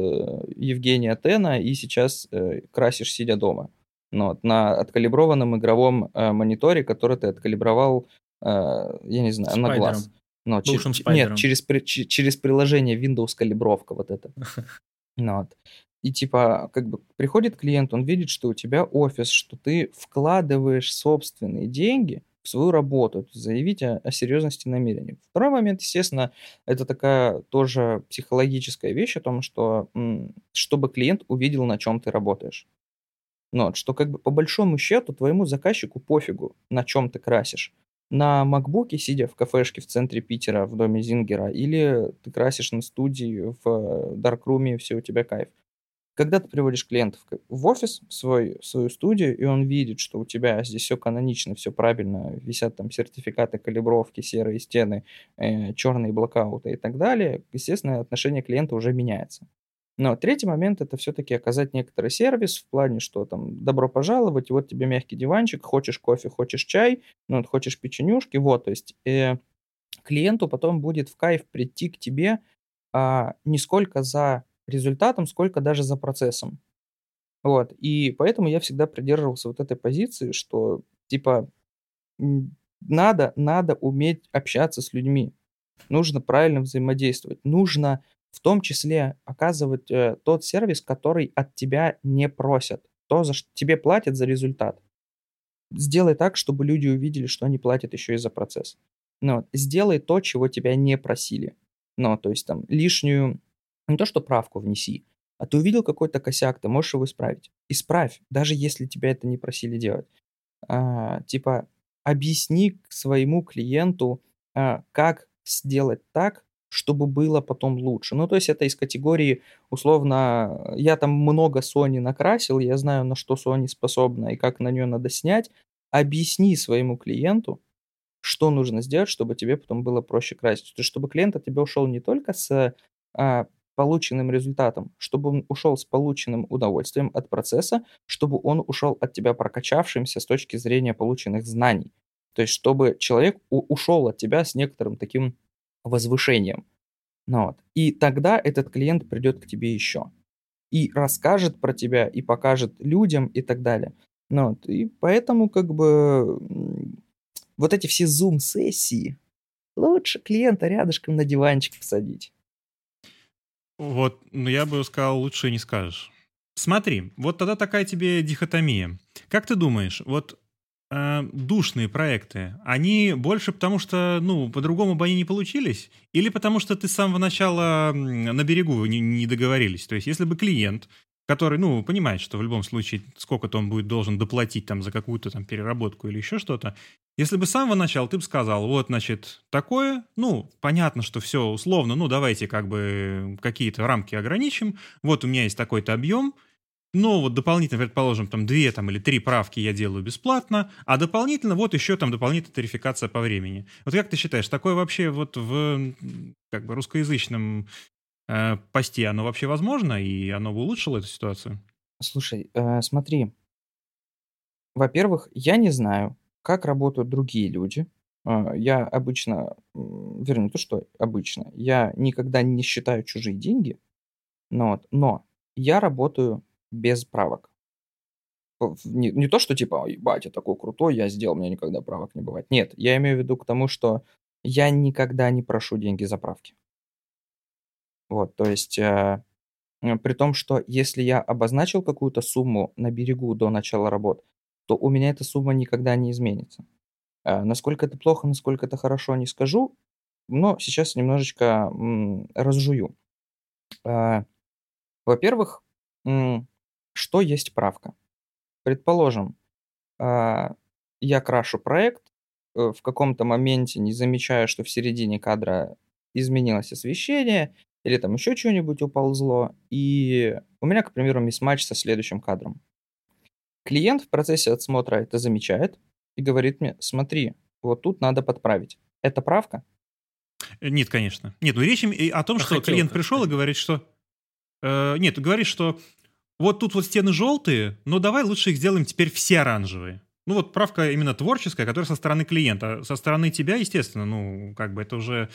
Евгения Тена и сейчас красишь, сидя дома. Но вот, на откалиброванном игровом мониторе, который ты откалибровал, я не знаю, Спайдером. на глаз. Но чер- нет, через, через приложение Windows калибровка вот это. *laughs* ну, вот. И типа, как бы приходит клиент, он видит, что у тебя офис, что ты вкладываешь собственные деньги свою работу, заявить о, о серьезности намерений. Второй момент, естественно, это такая тоже психологическая вещь о том, что чтобы клиент увидел, на чем ты работаешь. Ну, вот, что как бы по большому счету твоему заказчику пофигу, на чем ты красишь на макбуке, сидя в кафешке в центре Питера, в доме Зингера, или ты красишь на студии в даркруме, все у тебя кайф. Когда ты приводишь клиентов в офис, в, свой, в свою студию, и он видит, что у тебя здесь все канонично, все правильно, висят там сертификаты калибровки, серые стены, э, черные блокауты и так далее, естественно, отношение клиента уже меняется. Но третий момент это все-таки оказать некоторый сервис в плане, что там добро пожаловать, вот тебе мягкий диванчик, хочешь кофе, хочешь чай, ну хочешь печенюшки, вот, то есть э, клиенту потом будет в кайф прийти к тебе а, не сколько за результатом, сколько даже за процессом. Вот, и поэтому я всегда придерживался вот этой позиции, что типа надо, надо уметь общаться с людьми, нужно правильно взаимодействовать, нужно в том числе оказывать э, тот сервис, который от тебя не просят, то, за что тебе платят за результат. Сделай так, чтобы люди увидели, что они платят еще и за процесс. Но сделай то, чего тебя не просили. Ну, то есть там лишнюю, не то что правку внеси, а ты увидел какой-то косяк, ты можешь его исправить. Исправь, даже если тебя это не просили делать. А, типа, объясни своему клиенту, а, как сделать так, чтобы было потом лучше. Ну, то есть это из категории, условно, я там много Sony накрасил, я знаю, на что Sony способна и как на нее надо снять. Объясни своему клиенту, что нужно сделать, чтобы тебе потом было проще красить. То есть, чтобы клиент от тебя ушел не только с а, полученным результатом, чтобы он ушел с полученным удовольствием от процесса, чтобы он ушел от тебя прокачавшимся с точки зрения полученных знаний. То есть, чтобы человек ушел от тебя с некоторым таким возвышением. Ну, вот. И тогда этот клиент придет к тебе еще. И расскажет про тебя, и покажет людям, и так далее. Ну, вот. И поэтому как бы вот эти все зум-сессии лучше клиента рядышком на диванчик посадить. Вот, ну я бы сказал, лучше не скажешь. Смотри, вот тогда такая тебе дихотомия. Как ты думаешь, вот э, душные проекты, они больше потому что, ну, по-другому бы они не получились, или потому что ты с самого начала на берегу не, не договорились? То есть, если бы клиент, который, ну, понимает, что в любом случае сколько-то он будет должен доплатить там за какую-то там переработку или еще что-то, если бы с самого начала ты бы сказал, вот, значит, такое, ну, понятно, что все условно, ну, давайте как бы какие-то рамки ограничим, вот у меня есть такой-то объем, но вот дополнительно, предположим, там две там, или три правки я делаю бесплатно, а дополнительно вот еще там дополнительная тарификация по времени. Вот как ты считаешь, такое вообще вот в как бы русскоязычном э, посте, оно вообще возможно, и оно бы улучшило эту ситуацию? Слушай, э, смотри. Во-первых, я не знаю, как работают другие люди. Э, я обычно, вернее, то, что обычно, я никогда не считаю чужие деньги, но, вот, но я работаю без правок. Не, не то, что типа, ебать, я такой крутой, я сделал, меня никогда правок не бывает. Нет, я имею в виду к тому, что я никогда не прошу деньги за правки. Вот, то есть, э, при том, что если я обозначил какую-то сумму на берегу до начала работ, то у меня эта сумма никогда не изменится. Э, насколько это плохо, насколько это хорошо, не скажу, но сейчас немножечко м, разжую. Э, во-первых, что есть правка? Предположим, а, я крашу проект, э, в каком-то моменте не замечаю, что в середине кадра изменилось освещение или там еще что-нибудь уползло, и у меня, к примеру, мисс-матч со следующим кадром. Клиент в процессе отсмотра это замечает и говорит мне, смотри, вот тут надо подправить. Это правка? Нет, конечно. Нет, ну речь о том, что клиент пришел и говорит, что... Э, нет, говорит, что вот тут вот стены желтые, но давай лучше их сделаем теперь все оранжевые. Ну вот правка именно творческая, которая со стороны клиента. Со стороны тебя, естественно, ну как бы это уже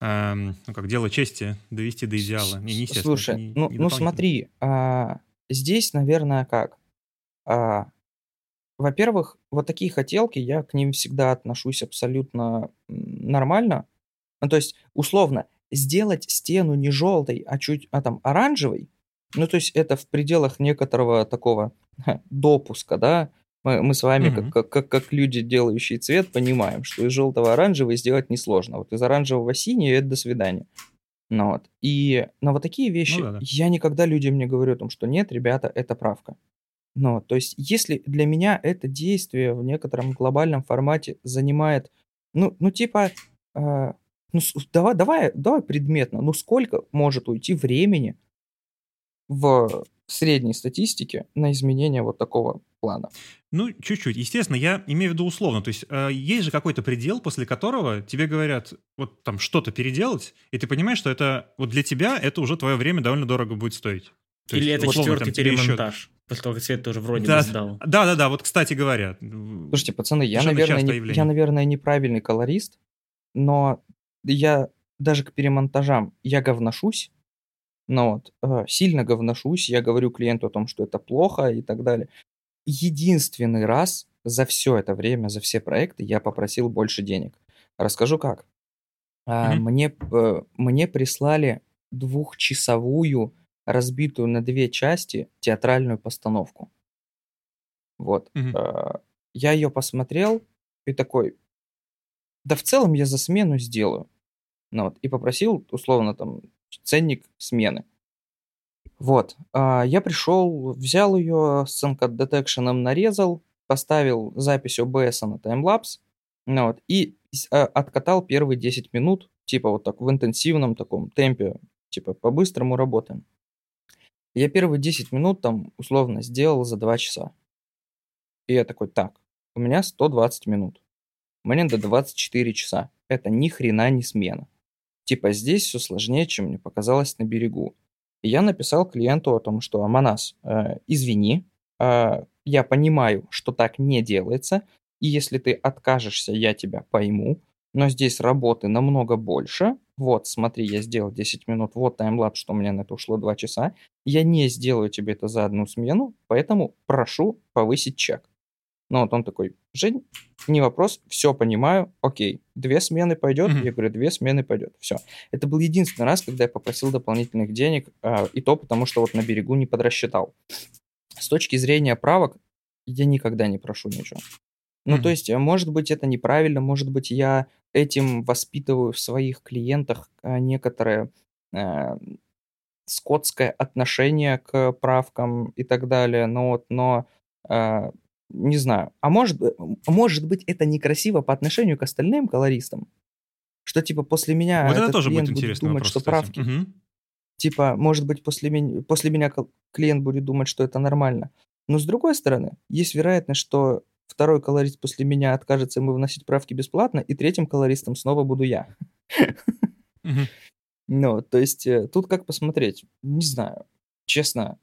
эм, ну, как дело чести довести до идеала. Не, Слушай, не, ну, не ну смотри, а, здесь, наверное, как? А, во-первых, вот такие хотелки, я к ним всегда отношусь абсолютно нормально. Ну, то есть, условно, сделать стену не желтой, а чуть а там оранжевой, ну, то есть это в пределах некоторого такого допуска, да. Мы, мы с вами, mm-hmm. как, как, как люди, делающие цвет, понимаем, что из желтого оранжевый сделать несложно. Вот из оранжевого синий это до свидания. Ну, вот. И на вот такие вещи ну, да, да. я никогда людям не говорю о том, что нет, ребята, это правка. Ну, то есть, если для меня это действие в некотором глобальном формате занимает, ну, ну типа, э, ну, давай, давай, давай предметно, ну, сколько может уйти времени в средней статистике на изменение вот такого плана? Ну, чуть-чуть. Естественно, я имею в виду условно. То есть э, есть же какой-то предел, после которого тебе говорят вот там что-то переделать, и ты понимаешь, что это вот для тебя это уже твое время довольно дорого будет стоить. То Или есть, это условно, четвертый перемонтаж. Еще... После того, как цвет тоже вроде да, бы сдал. Да, да, да, вот, кстати говоря. Слушайте, пацаны, я, наверное, не, я, наверное, неправильный колорист, но я даже к перемонтажам я говношусь, ну вот, э, сильно говношусь, я говорю клиенту о том, что это плохо и так далее. Единственный раз за все это время, за все проекты я попросил больше денег. Расскажу как. Mm-hmm. Мне, э, мне прислали двухчасовую, разбитую на две части театральную постановку. Вот. Mm-hmm. Я ее посмотрел и такой, да в целом я за смену сделаю. Ну вот, и попросил, условно, там, ценник смены. Вот, а, я пришел, взял ее с Detection, нарезал, поставил запись OBS на таймлапс, ну вот, и а, откатал первые 10 минут, типа вот так в интенсивном таком темпе, типа по-быстрому работаем. Я первые 10 минут там условно сделал за 2 часа. И я такой, так, у меня 120 минут. Мне до 24 часа. Это ни хрена не смена. Типа здесь все сложнее, чем мне показалось на берегу. И я написал клиенту о том, что Аманас, э, извини, э, я понимаю, что так не делается, и если ты откажешься, я тебя пойму, но здесь работы намного больше. Вот, смотри, я сделал 10 минут, вот таймлапс, что у меня на это ушло 2 часа. Я не сделаю тебе это за одну смену, поэтому прошу повысить чек. Ну вот он такой, Жень, не вопрос, все понимаю, окей, две смены пойдет, mm-hmm. я говорю, две смены пойдет, все. Это был единственный раз, когда я попросил дополнительных денег, э, и то потому, что вот на берегу не подрасчитал. С точки зрения правок, я никогда не прошу ничего. Ну, mm-hmm. то есть, может быть, это неправильно, может быть, я этим воспитываю в своих клиентах некоторое э, скотское отношение к правкам и так далее. Но, вот, но э, не знаю. А может, может быть, это некрасиво по отношению к остальным колористам? Что типа после меня вот это тоже будет интересный думать, вопрос, что кстати. правки. Угу. Типа, может быть, после меня, после меня клиент будет думать, что это нормально. Но с другой стороны, есть вероятность, что второй колорист после меня откажется ему вносить правки бесплатно, и третьим колористом снова буду я. *laughs* Ну, то есть э, тут как посмотреть? Не знаю. Честно,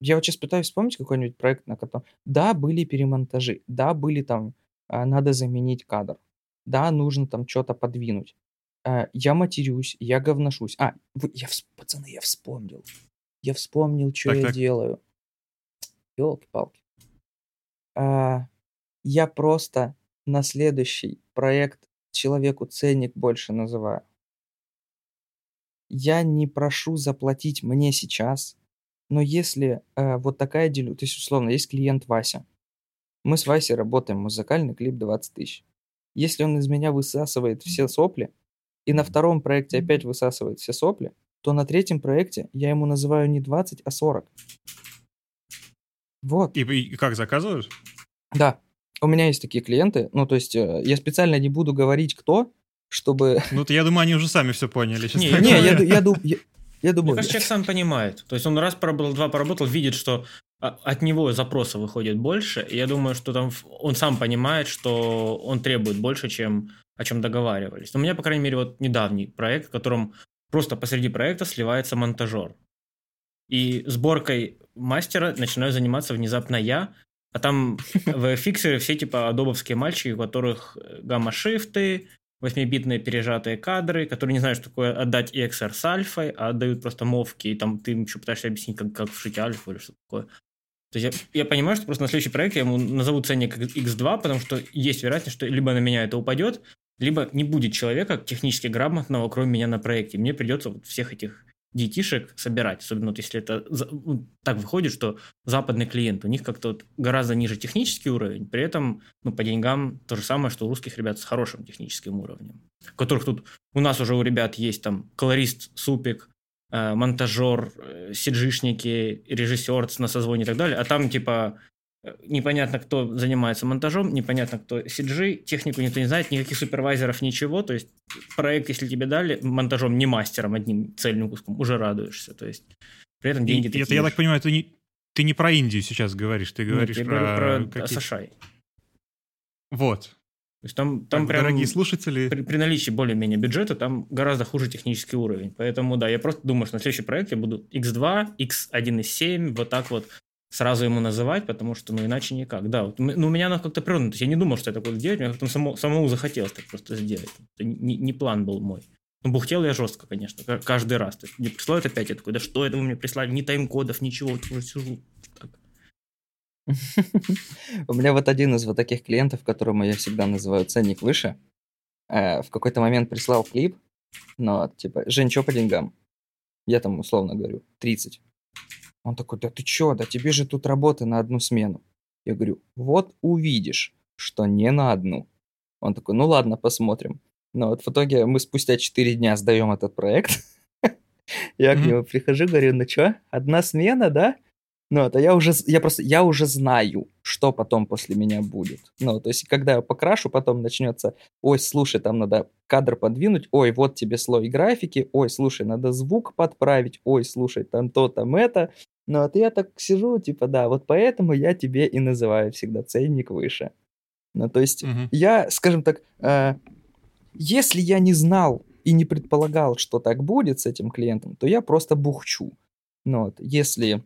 я вот сейчас пытаюсь вспомнить какой-нибудь проект, на котором... Да, были перемонтажи, да, были там, а, надо заменить кадр, да, нужно там что-то подвинуть. А, я матерюсь, я говношусь. А, я, пацаны, я вспомнил. Я вспомнил, что я так. делаю. Елки-палки. А, я просто на следующий проект человеку ценник больше называю. Я не прошу заплатить мне сейчас, но если э, вот такая делю, то есть условно есть клиент Вася, мы с Васей работаем, музыкальный клип 20 тысяч. Если он из меня высасывает все сопли, и на втором проекте опять высасывает все сопли, то на третьем проекте я ему называю не 20, а 40. Вот. И, и как заказываешь? Да. У меня есть такие клиенты. Ну, то есть э, я специально не буду говорить, кто, чтобы... Ну, то я думаю, они уже сами все поняли. *laughs* Не, не я, я, я, я, думаю... Мне кажется, человек сам понимает. То есть он раз поработал, два поработал, видит, что а, от него запроса выходит больше. И я думаю, что там он сам понимает, что он требует больше, чем о чем договаривались. Но у меня, по крайней мере, вот недавний проект, в котором просто посреди проекта сливается монтажер. И сборкой мастера начинаю заниматься внезапно я, а там *laughs* в фиксеры все типа адобовские мальчики, у которых э, гамма-шифты, 8-битные пережатые кадры, которые не знают, что такое отдать EXR с альфой, а отдают просто мовки, и там ты им еще пытаешься объяснить, как, как вшить альфу или что такое. То есть я, я понимаю, что просто на следующий проект я ему назову ценник X2, потому что есть вероятность, что либо на меня это упадет, либо не будет человека технически грамотного, кроме меня на проекте. Мне придется вот всех этих детишек собирать, особенно вот если это ну, так выходит, что западный клиент, у них как-то вот гораздо ниже технический уровень, при этом ну, по деньгам то же самое, что у русских ребят с хорошим техническим уровнем, которых тут у нас уже у ребят есть там колорист, супик, э, монтажер, э, сиджишники, режиссер на созвоне и так далее, а там типа непонятно, кто занимается монтажом, непонятно, кто CG, технику никто не знает, никаких супервайзеров, ничего. То есть проект, если тебе дали монтажом, не мастером, одним цельным куском, уже радуешься. То есть при этом деньги и, такие. Это, я так понимаю, ты не, ты не про Индию сейчас говоришь, ты говоришь Нет, про... про какие... США. Вот. То есть там, там так, прям, дорогие слушатели. При, при наличии более-менее бюджета там гораздо хуже технический уровень. Поэтому да, я просто думаю, что на следующий проект я буду X2, X1.7, вот так вот сразу ему называть, потому что, ну, иначе никак. Да, вот, ну, у меня оно как-то природно. То есть я не думал, что я так буду делать, мне как-то само, самому захотелось так просто сделать. Это не, не план был мой. Ну, бухтел я жестко, конечно, каждый раз. То есть мне присылают опять, я такой, да что это вы мне прислали, ни тайм-кодов, ничего, вот уже сижу. У меня вот один из вот таких клиентов, которому я всегда называю ценник выше, э, в какой-то момент прислал клип, но типа, Жень, что по деньгам? Я там условно говорю, 30. Он такой, да ты чё, да тебе же тут работы на одну смену. Я говорю, вот увидишь, что не на одну. Он такой, ну ладно, посмотрим. Но вот в итоге мы спустя 4 дня сдаем этот проект. *laughs* Я к нему прихожу, говорю, ну чё, одна смена, да? Ну, это я уже, я просто, я уже знаю, что потом после меня будет. Ну, то есть, когда я покрашу, потом начнется, ой, слушай, там надо кадр подвинуть, ой, вот тебе слой графики, ой, слушай, надо звук подправить, ой, слушай, там то, там это. Ну, вот я так сижу, типа, да, вот поэтому я тебе и называю всегда ценник выше. Ну, то есть, угу. я, скажем так, э, если я не знал и не предполагал, что так будет с этим клиентом, то я просто бухчу. Ну, вот, если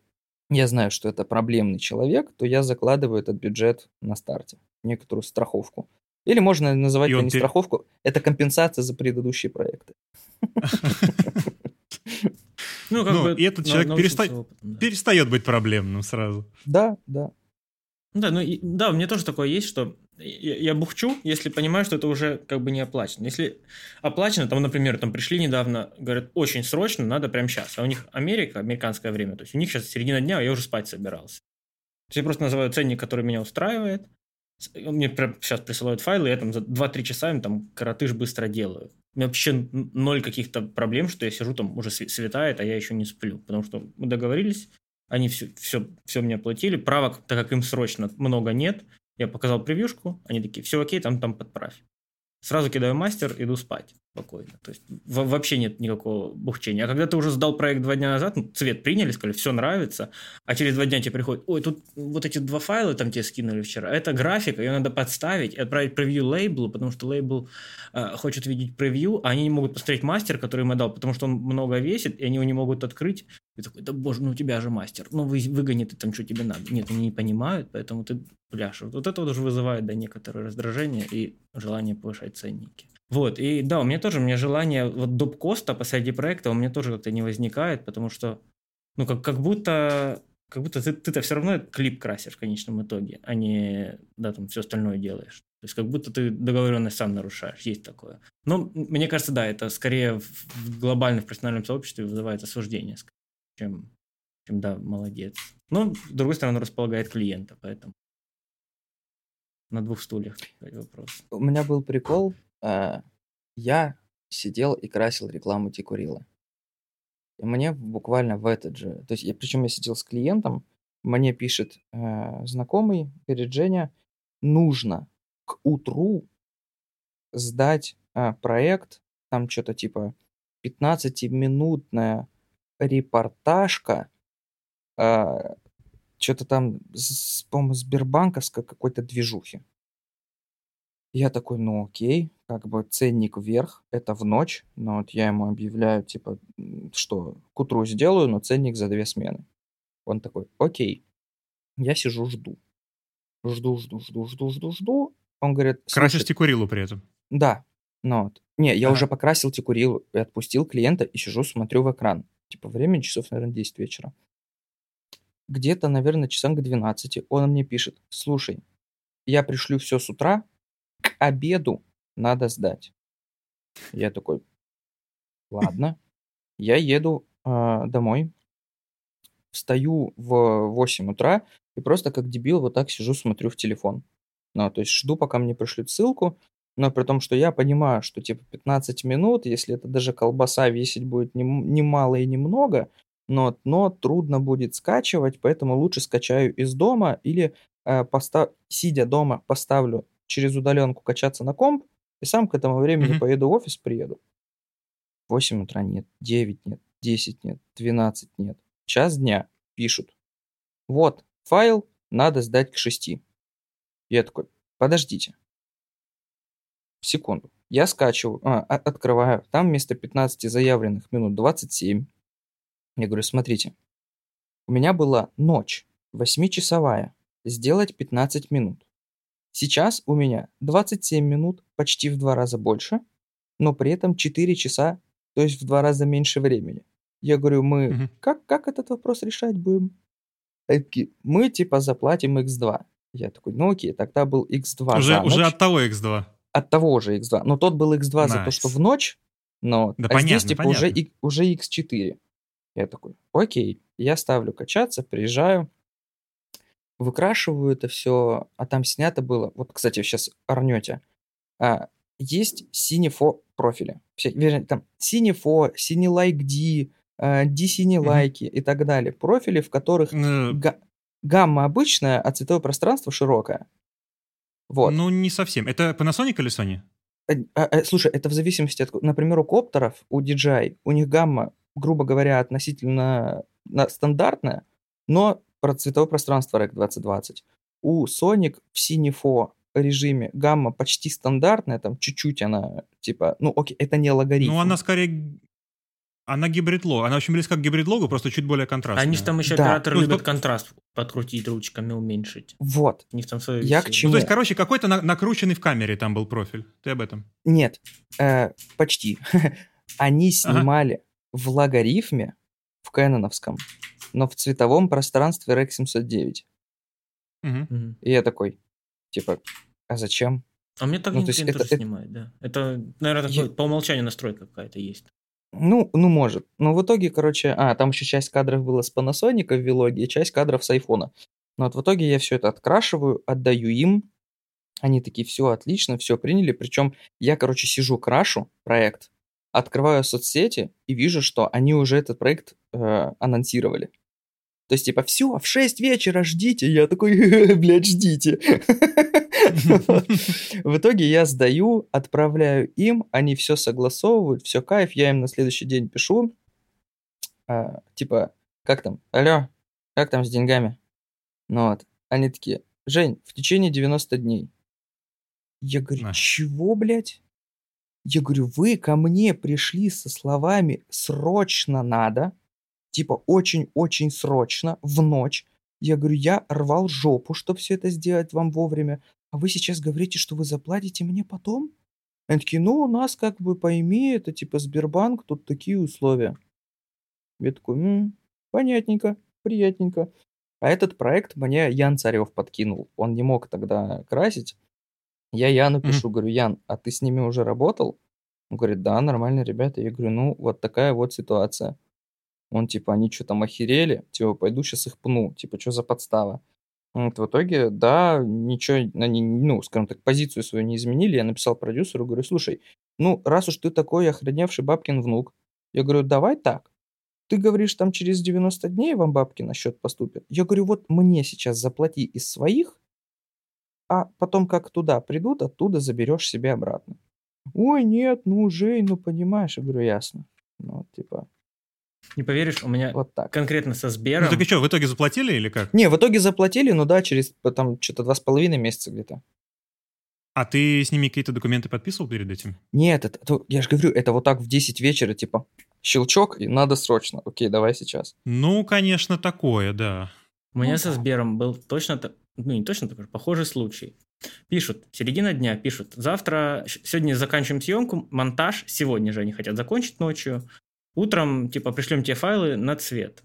я знаю, что это проблемный человек, то я закладываю этот бюджет на старте, некоторую страховку. Или можно называть это не пер... страховку, это компенсация за предыдущие проекты. *laughs* *laughs* Ну, как ну, бы, и этот человек переста... да. перестает быть проблемным сразу. Да, да. Да, ну, и, да, у меня тоже такое есть, что я, я бухчу, если понимаю, что это уже как бы не оплачено. Если оплачено, там, например, там пришли недавно, говорят, очень срочно, надо прямо сейчас. А у них Америка, американское время, то есть у них сейчас середина дня, а я уже спать собирался. То есть я просто называю ценник, который меня устраивает, Мне сейчас присылают файлы, я там за 2-3 часа им там коротыш быстро делаю. У меня вообще ноль каких-то проблем, что я сижу там, уже светает, а я еще не сплю. Потому что мы договорились, они все, все, все мне оплатили. Правок, так как им срочно много нет, я показал превьюшку, они такие, все окей, там, там подправь. Сразу кидаю мастер, иду спать спокойно. То есть вообще нет никакого бухчения. А когда ты уже сдал проект два дня назад, ну, цвет приняли, сказали, все нравится, а через два дня тебе приходит, ой, тут вот эти два файла там тебе скинули вчера, это графика, ее надо подставить и отправить превью лейблу, потому что лейбл э, хочет видеть превью, а они не могут посмотреть мастер, который им отдал, потому что он много весит, и они его не могут открыть. И такой, да боже, ну у тебя же мастер, ну вы, выгони ты там, что тебе надо. Нет, они не понимают, поэтому ты пляшешь. Вот это вот уже вызывает, да, некоторое раздражение и желание повышать ценники. Вот, и да, у меня тоже, у меня желание вот доп. коста посреди проекта у меня тоже как-то не возникает, потому что, ну, как, как будто, как будто ты, ты-то все равно клип красишь в конечном итоге, а не, да, там, все остальное делаешь. То есть как будто ты договоренность сам нарушаешь, есть такое. Но мне кажется, да, это скорее в глобальном профессиональном сообществе вызывает осуждение, чем, чем да, молодец. Но, с другой стороны, располагает клиента, поэтому на двух стульях вопрос. У меня был прикол, э, я сидел и красил рекламу Тикурила. И мне буквально в этот же, то есть, я, причем я сидел с клиентом, мне пишет э, знакомый, говорит, Женя, нужно к утру сдать э, проект, там что-то типа 15-минутная репортажка, э, что-то там, с, по-моему, Сбербанковской какой-то движухи. Я такой, ну окей, как бы ценник вверх, это в ночь, но вот я ему объявляю, типа, что к утру сделаю, но ценник за две смены. Он такой, окей. Я сижу, жду. Жду, жду, жду, жду, жду, жду. Он говорит... Красишь текурилу при этом? Да. Ну вот. Не, я ага. уже покрасил текурилу и отпустил клиента и сижу, смотрю в экран. Типа время часов, наверное, 10 вечера. Где-то, наверное, часам к 12 он мне пишет, слушай, я пришлю все с утра, к обеду надо сдать. Я такой, ладно. Я еду э, домой, встаю в 8 утра и просто как дебил вот так сижу, смотрю в телефон. Ну, то есть жду, пока мне пришлют ссылку, но при том, что я понимаю, что типа 15 минут, если это даже колбаса весить будет немало не и немного, но, но трудно будет скачивать, поэтому лучше скачаю из дома или э, постав... сидя дома поставлю через удаленку качаться на комп, и сам к этому времени mm-hmm. поеду в офис, приеду. 8 утра нет, 9 нет, 10 нет, 12 нет. Час дня пишут. Вот, файл надо сдать к 6. Я такой, подождите. Секунду. Я скачиваю, а, открываю. Там вместо 15 заявленных минут 27. Я говорю, смотрите. У меня была ночь, 8-часовая. Сделать 15 минут. Сейчас у меня 27 минут, почти в два раза больше, но при этом 4 часа, то есть в два раза меньше времени. Я говорю, мы угу. как, как этот вопрос решать будем? Такие, мы типа заплатим x2. Я такой, ну окей, тогда был x2 Уже, уже от того x2. От того же x2. Но тот был x2 nice. за то, что в ночь, но да а понятно, здесь типа понятно. уже, уже x4. Я такой, окей, я ставлю качаться, приезжаю, выкрашиваю это все, а там снято было. Вот, кстати, сейчас орнете. А, есть синефо профили. Все, вернее, там синефо, синелайк D, D синелайки mm-hmm. и так далее. Профили, в которых mm. га- гамма обычная, а цветовое пространство широкое. Вот. Ну, не совсем. Это Panasonic или Sony? А, а, а, слушай, это в зависимости от... Например, у коптеров, у DJI, у них гамма, грубо говоря, относительно на, стандартная, но про цветовое пространство REC 2020. У Sonic в Cinefo режиме гамма почти стандартная, там чуть-чуть она, типа, ну окей, это не логарифм. Ну она скорее она гибрид лого. Она очень близка к гибрид логу, просто чуть более контрастная. Они же там еще да. операторы ну, любят под... контраст подкрутить ручками, уменьшить. Вот. У них там свои Я к чему? Ну, то есть, короче, какой-то на- накрученный в камере там был профиль. Ты об этом? Нет, э, почти. *laughs* Они снимали в логарифме в кэноновском но в цветовом пространстве REC 709. Угу. И я такой, типа, а зачем? А мне так ну, не это, это снимает, да. Это, наверное, я... по умолчанию настройка какая-то есть. Ну, ну, может. Но в итоге, короче, а, там еще часть кадров была с Panasonic в и часть кадров с айфона. Но вот в итоге я все это открашиваю, отдаю им, Они такие, все отлично, все приняли. Причем я, короче, сижу, крашу проект, открываю соцсети и вижу, что они уже этот проект э, анонсировали. То есть, типа, все, в 6 вечера ждите. Я такой, блядь, ждите. *laughs* В итоге я сдаю, отправляю им, они все согласовывают, все кайф, я им на следующий день пишу, а, типа, как там, алло, как там с деньгами? Ну вот, они такие, Жень, в течение 90 дней. Я говорю, чего, блядь? Я говорю, вы ко мне пришли со словами «срочно надо», типа очень-очень срочно, в ночь. Я говорю, я рвал жопу, чтобы все это сделать вам вовремя. А вы сейчас говорите, что вы заплатите мне потом? Они такие, ну, у нас как бы пойми, это типа Сбербанк, тут такие условия. Я такой, м-м, понятненько, приятненько. А этот проект мне Ян Царев подкинул. Он не мог тогда красить. Я Яну пишу, mm-hmm. говорю, Ян, а ты с ними уже работал? Он говорит, да, нормально, ребята. Я говорю, ну, вот такая вот ситуация. Он типа, они что там охерели? Типа, пойду сейчас их пну. Типа, что за подстава? Вот в итоге, да, ничего, они, ну, скажем так, позицию свою не изменили. Я написал продюсеру, говорю, слушай, ну, раз уж ты такой охреневший бабкин внук, я говорю, давай так. Ты говоришь, там через 90 дней вам бабки на счет поступят. Я говорю, вот мне сейчас заплати из своих, а потом как туда придут, оттуда заберешь себе обратно. Ой, нет, ну, Жень, ну, понимаешь. Я говорю, ясно. Ну, типа, не поверишь, у меня вот так. конкретно со Сбером... Ну так и что, в итоге заплатили или как? Не, в итоге заплатили, ну да, через там что-то два с половиной месяца где-то. А ты с ними какие-то документы подписывал перед этим? Нет, это, это, я же говорю, это вот так в 10 вечера, типа, щелчок, и надо срочно. Окей, давай сейчас. Ну, конечно, такое, да. У меня ну, со Сбером был точно, ну не точно такой, похожий случай. Пишут, середина дня пишут, завтра, сегодня заканчиваем съемку, монтаж, сегодня же они хотят закончить ночью, Утром, типа, пришлем тебе файлы на цвет.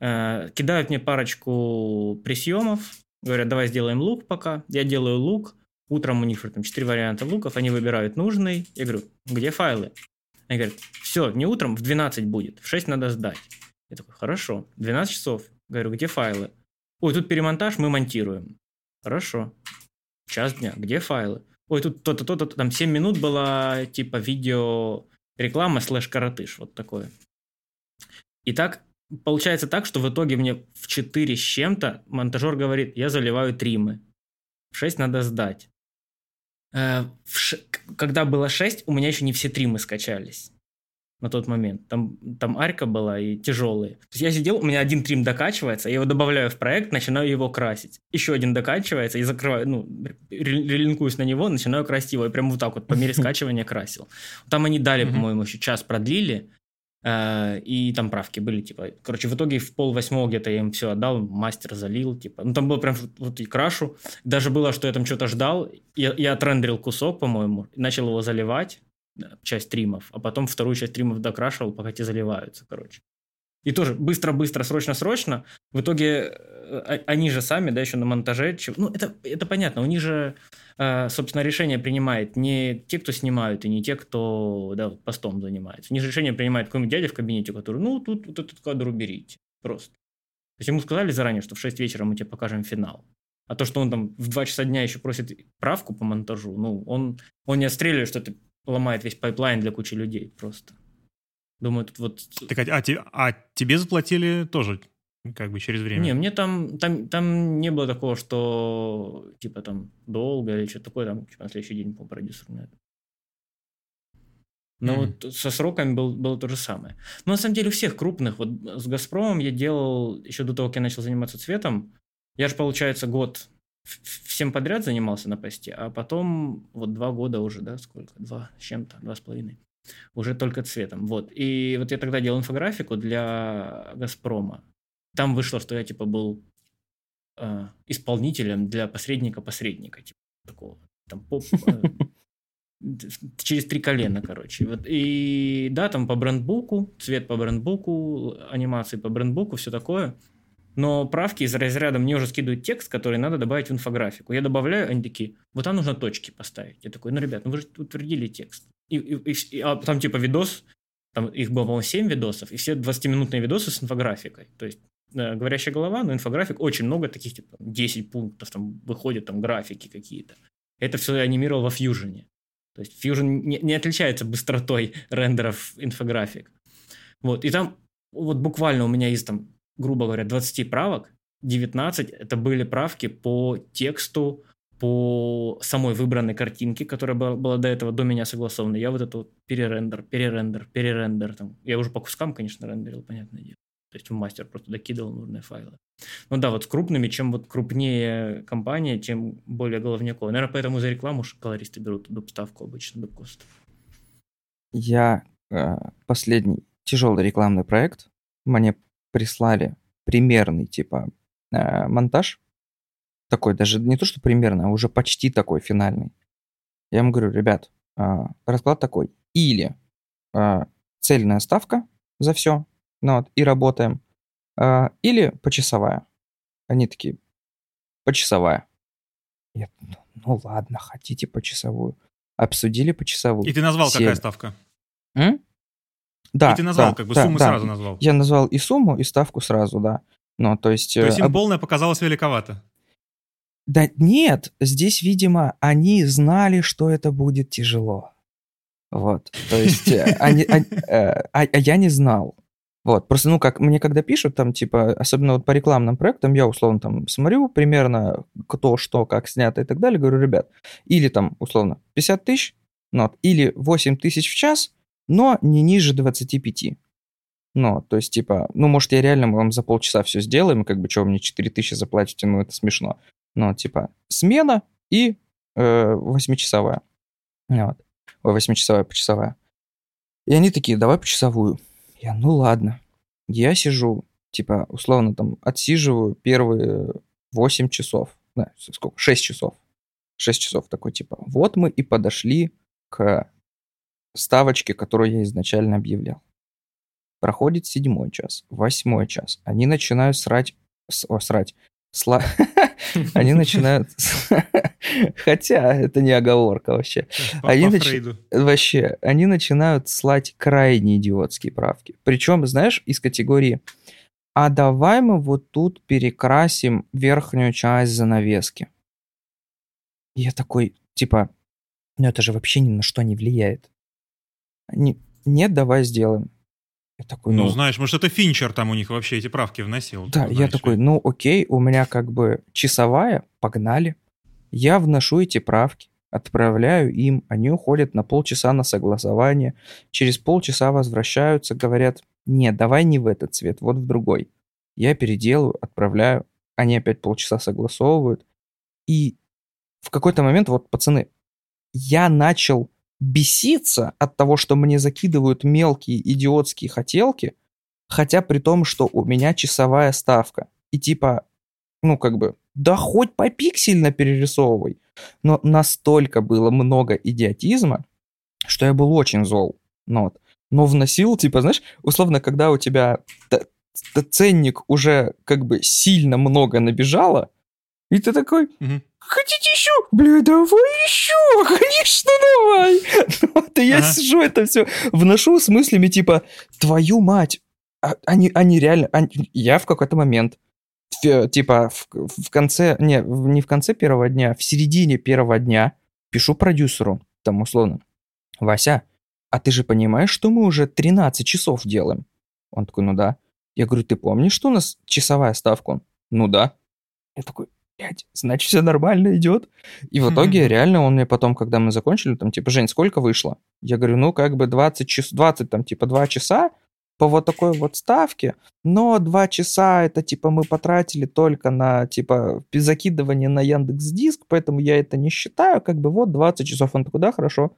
Э, кидают мне парочку пресъемов, говорят, давай сделаем лук пока. Я делаю лук. Утром у них там четыре варианта луков, они выбирают нужный. Я говорю, где файлы? Они говорят, все, не утром, в 12 будет, в 6 надо сдать. Я такой, хорошо, 12 часов. Говорю, где файлы? Ой, тут перемонтаж, мы монтируем. Хорошо. Час дня, где файлы? Ой, тут то-то, то-то, там 7 минут было, типа, видео реклама слэш коротыш, вот такое. И так получается так, что в итоге мне в 4 с чем-то монтажер говорит, я заливаю тримы. В 6 надо сдать. Э, ш... Когда было 6, у меня еще не все тримы скачались на тот момент. Там, там арка была и тяжелые. То есть я сидел, у меня один трим докачивается, я его добавляю в проект, начинаю его красить. Еще один докачивается и закрываю, ну, релинкуюсь на него, начинаю красить его. И прям вот так вот по мере скачивания красил. Там они дали, по-моему, еще час продлили, э, и там правки были, типа, короче, в итоге в пол восьмого где-то я им все отдал, мастер залил, типа, ну, там было прям вот и крашу, даже было, что я там что-то ждал, я, я отрендерил кусок, по-моему, начал его заливать, часть стримов, а потом вторую часть стримов докрашивал, пока те заливаются, короче. И тоже быстро-быстро, срочно-срочно. В итоге э, они же сами, да, еще на монтаже. Ну, это, это понятно. У них же, э, собственно, решение принимает не те, кто снимают, и не те, кто да, постом занимается. У них же решение принимает какой-нибудь дядя в кабинете, который, ну, тут вот этот кадр уберите. Просто. То есть ему сказали заранее, что в 6 вечера мы тебе покажем финал. А то, что он там в 2 часа дня еще просит правку по монтажу, ну, он, он не отстреливает, что это ломает весь пайплайн для кучи людей просто. Думаю, тут вот... Так, а, а, а тебе заплатили тоже как бы через время? Не, мне там, там, там не было такого, что типа там долго или что-то такое, там типа, на следующий день по продюсеру на это. Но mm-hmm. вот со сроками был, было то же самое. Но на самом деле у всех крупных, вот с «Газпромом» я делал, еще до того, как я начал заниматься цветом, я же, получается, год всем подряд занимался на посте, а потом вот два года уже, да, сколько, два с чем-то, два с половиной, уже только цветом, вот. И вот я тогда делал инфографику для «Газпрома». Там вышло, что я, типа, был э, исполнителем для посредника-посредника, типа, такого, там, поп, э, *laughs* через три колена, короче. Вот, и да, там по брендбуку, цвет по брендбуку, анимации по брендбуку, все такое – но правки из разряда мне уже скидывают текст, который надо добавить в инфографику. Я добавляю, они такие, вот там нужно точки поставить. Я такой, ну, ребят, ну вы же утвердили текст. И, и, и, а там типа видос, там их было, по-моему, 7 видосов, и все 20-минутные видосы с инфографикой. То есть э, говорящая голова, но инфографик очень много таких, типа 10 пунктов, там выходят там графики какие-то. это все анимировал во Fusion. То есть Fusion не, не отличается быстротой рендеров инфографик. Вот, и там вот буквально у меня из там, грубо говоря, 20 правок, 19 это были правки по тексту, по самой выбранной картинке, которая была, была до этого, до меня согласована. Я вот это вот перерендер, перерендер, перерендер. Там. Я уже по кускам, конечно, рендерил, понятное дело. То есть в мастер просто докидывал нужные файлы. Ну да, вот с крупными, чем вот крупнее компания, тем более головняково. Наверное, поэтому за рекламу колористы берут доп-ставку обычно, доп-кост. Я э, последний тяжелый рекламный проект. Мне прислали примерный, типа, э, монтаж. Такой даже не то, что примерно, а уже почти такой финальный. Я ему говорю, ребят, э, расклад такой. Или э, цельная ставка за все, ну вот, и работаем. Или почасовая. Они такие, почасовая. Я, ну ладно, хотите почасовую. Обсудили почасовую. И ты назвал, Сели. какая ставка? М? Да. И ты назвал, да, как бы да, сумму да. сразу назвал. Я назвал и сумму, и ставку сразу, да. Ну, то есть... То есть им об... полная показалась великовато? Да нет, здесь, видимо, они знали, что это будет тяжело. Вот, то есть, *laughs* они, а, а я не знал. Вот, просто, ну, как мне когда пишут, там, типа, особенно вот по рекламным проектам, я, условно, там, смотрю примерно, кто, что, как снято и так далее, говорю, ребят, или там, условно, 50 тысяч, ну, или 8 тысяч в час, но не ниже 25. Ну, то есть, типа, ну, может, я реально вам за полчаса все сделаем, как бы, что вы мне 4 тысячи заплатите, ну, это смешно. Ну, типа, смена и э, 8-часовая. Вот. Ой, 8-часовая, почасовая. И они такие, давай почасовую. Я, ну ладно. Я сижу, типа, условно, там, отсиживаю первые 8 часов. Да, сколько? 6 часов. 6 часов такой, типа, вот мы и подошли к ставочке, которую я изначально объявлял. Проходит седьмой час, восьмой час. Они начинают срать... О, срать. Сла... *laughs* Они начинают... *laughs* Хотя это не оговорка вообще. Они нач... Вообще, они начинают слать крайне идиотские правки. Причем, знаешь, из категории «А давай мы вот тут перекрасим верхнюю часть занавески». Я такой, типа, ну это же вообще ни на что не влияет. Они, нет, давай сделаем. Я такой, ну, ну, знаешь, может, это Финчер там у них вообще эти правки вносил. Да, я такой, ну, окей, у меня как бы часовая, погнали. Я вношу эти правки, отправляю им, они уходят на полчаса на согласование, через полчаса возвращаются, говорят, нет, давай не в этот цвет, вот в другой. Я переделаю, отправляю, они опять полчаса согласовывают. И в какой-то момент, вот, пацаны, я начал беситься от того, что мне закидывают мелкие идиотские хотелки, хотя при том, что у меня часовая ставка. И типа, ну как бы, да хоть попиксельно перерисовывай. Но настолько было много идиотизма, что я был очень зол. Ну, вот. Но вносил, типа, знаешь, условно, когда у тебя ценник уже как бы сильно много набежало, и ты такой, угу. Хотите еще? Бля, давай еще, *laughs* конечно, давай. Вот, и я сижу это все, вношу с мыслями типа, твою мать, а, они, они реально, они, я в какой-то момент, типа, в, в конце, не, не в конце первого дня, в середине первого дня пишу продюсеру, там условно, Вася, а ты же понимаешь, что мы уже 13 часов делаем? Он такой, ну да. Я говорю, ты помнишь, что у нас часовая ставка? Он, ну да. Я такой, блядь, значит, все нормально идет. И в итоге реально он мне потом, когда мы закончили, там, типа, Жень, сколько вышло? Я говорю, ну, как бы 20 часов, 20, там, типа, 2 часа по вот такой вот ставке, но 2 часа это, типа, мы потратили только на, типа, закидывание на Яндекс Диск, поэтому я это не считаю, как бы, вот 20 часов. Он такой, да, хорошо.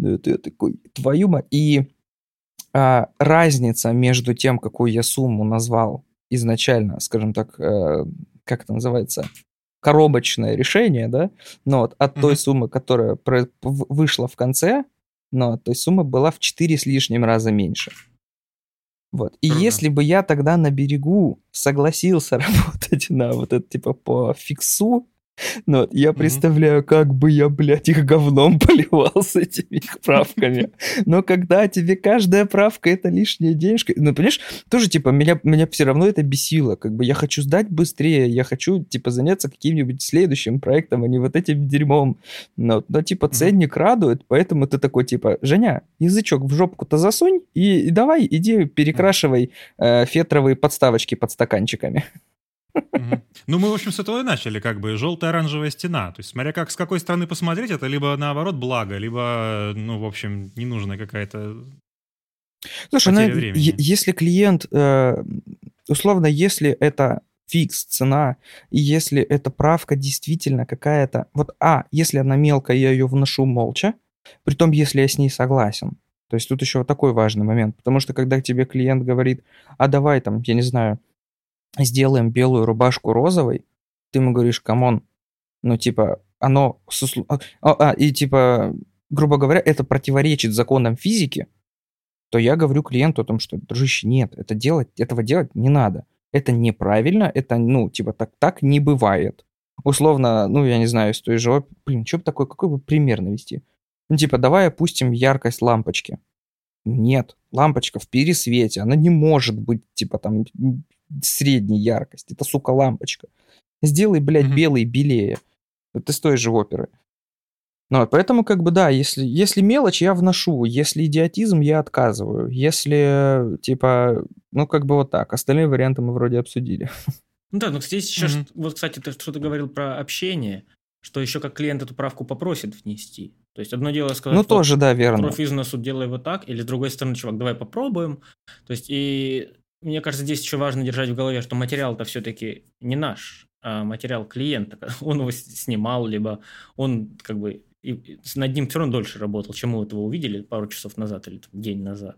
Это я такой, твою мать. И а, разница между тем, какую я сумму назвал изначально, скажем так, э, как это называется, коробочное решение, да, но вот от mm-hmm. той суммы, которая про- вышла в конце, но той суммы была в 4 с лишним раза меньше. Вот. И Круто. если бы я тогда на берегу согласился *laughs* работать на вот это, типа, по фиксу, Вот, я представляю, как бы я, блядь, их говном *laughs* поливал с этими их правками. Но когда тебе каждая правка это лишняя денежка, ну, понимаешь, тоже, типа, меня, меня все равно это бесило. Как бы я хочу сдать быстрее, я хочу, типа, заняться каким-нибудь следующим проектом, а не вот этим дерьмом. Но, но типа, ценник радует, поэтому ты такой, типа, Женя, язычок в жопку-то засунь и, и давай, иди перекрашивай э, фетровые подставочки под стаканчиками. Ну, мы, в общем, с этого и начали, как бы, желтая оранжевая стена. То есть, смотря как, с какой стороны посмотреть, это либо, наоборот, благо, либо, ну, в общем, ненужная какая-то Слушай, ну, если клиент, э, условно, если это фикс, цена, и если эта правка действительно какая-то... Вот, а, если она мелкая, я ее вношу молча, при том, если я с ней согласен. То есть тут еще вот такой важный момент, потому что когда тебе клиент говорит, а давай там, я не знаю, сделаем белую рубашку розовой, ты ему говоришь, come on, ну, типа, оно... А, а, а, и, типа, грубо говоря, это противоречит законам физики, то я говорю клиенту о том, что, дружище, нет, это делать, этого делать не надо. Это неправильно, это, ну, типа, так, так не бывает. Условно, ну, я не знаю, из той же... Блин, что бы такое, какой бы пример навести? Ну, типа, давай опустим яркость лампочки. Нет, лампочка в пересвете, она не может быть, типа, там, средней яркости. Это, сука, лампочка. Сделай, блядь, mm-hmm. белый белее. Это из той же оперы. Ну, поэтому, как бы, да, если, если мелочь, я вношу. Если идиотизм, я отказываю. Если, типа, ну, как бы вот так. Остальные варианты мы вроде обсудили. Ну да, но здесь еще, mm-hmm. вот, кстати, ты что-то говорил про общение, что еще как клиент эту правку попросит внести. То есть одно дело сказать, ну тоже, да, верно. Профизнесу делай вот так, или с другой стороны, чувак, давай попробуем. То есть и мне кажется, здесь еще важно держать в голове, что материал-то все-таки не наш, а материал клиента. *laughs* Он его снимал, либо он как бы и над ним все равно дольше работал, чем мы вот его увидели пару часов назад или там, день назад.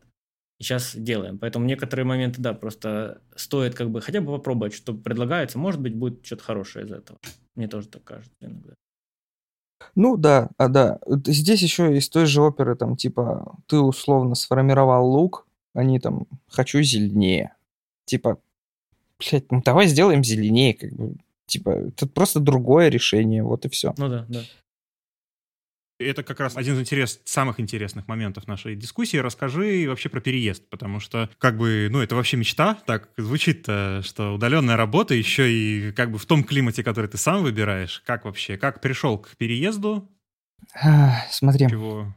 И сейчас делаем. Поэтому некоторые моменты, да, просто стоит как бы хотя бы попробовать, что предлагается. Может быть, будет что-то хорошее из этого. Мне тоже так кажется иногда. Ну да, а да. Здесь еще из той же оперы, там, типа, ты условно сформировал лук, они там «хочу зеленее». Типа, блядь, ну давай сделаем зеленее, как бы. Типа, тут просто другое решение, вот и все. Ну да, да. Это как раз один из интерес, самых интересных моментов нашей дискуссии. Расскажи вообще про переезд, потому что, как бы, ну, это вообще мечта, так звучит, что удаленная работа еще и как бы в том климате, который ты сам выбираешь. Как вообще, как пришел к переезду? Смотри, Чего?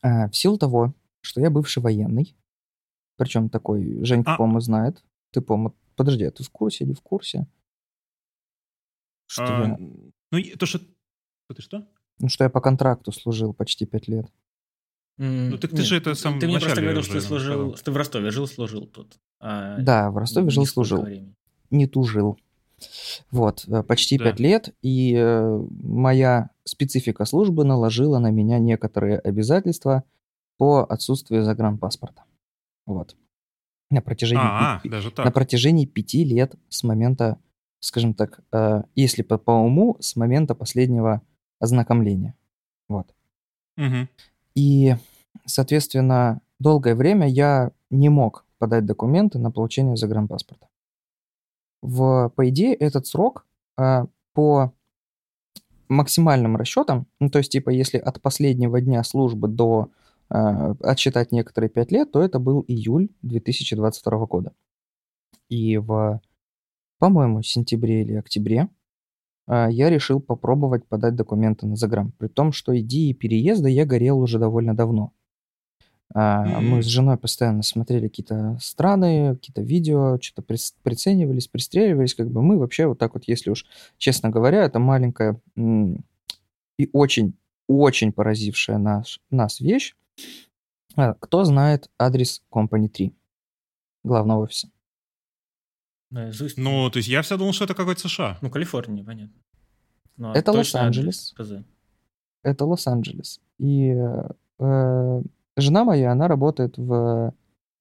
А, в силу того, что я бывший военный, причем такой, Женька, а. по-моему, знает. Ты, по-моему, подожди, а ты в курсе или в курсе? Что а, я... Ну, то, что... Ты что? Ну, что я по контракту служил почти пять лет. Ну, так ты Нет, же это сам Ты мне просто говорил, что ты служил... Что ты в Ростове жил, служил тут. А да, в Ростове жил, служил. Времени. Не тужил. Вот, э, почти да. лет, и э, моя специфика службы наложила на меня некоторые обязательства по отсутствию загранпаспорта. Вот. На протяжении, а, пи- даже так. на протяжении пяти лет с момента, скажем так, э, если по, по уму, с момента последнего ознакомления. Вот. Угу. И, соответственно, долгое время я не мог подать документы на получение загранпаспорта. В, по идее, этот срок э, по максимальным расчетам, ну, то есть, типа, если от последнего дня службы до э, отсчитать некоторые 5 лет, то это был июль 2022 года. И в, по-моему, сентябре или октябре я решил попробовать подать документы на заграм, при том, что идеи переезда я горел уже довольно давно. Mm-hmm. Мы с женой постоянно смотрели какие-то страны, какие-то видео, что-то приценивались, пристреливались. Как бы мы вообще вот так вот, если уж честно говоря, это маленькая и очень, очень поразившая наш, нас вещь. А, кто знает адрес Company 3, главного офиса? Наизусть. Ну, то есть я всегда думал, что это какой-то США. Ну, Калифорния, понятно. Ну, а это Лос-Анджелес. Это Лос-Анджелес. И э, жена моя, она работает в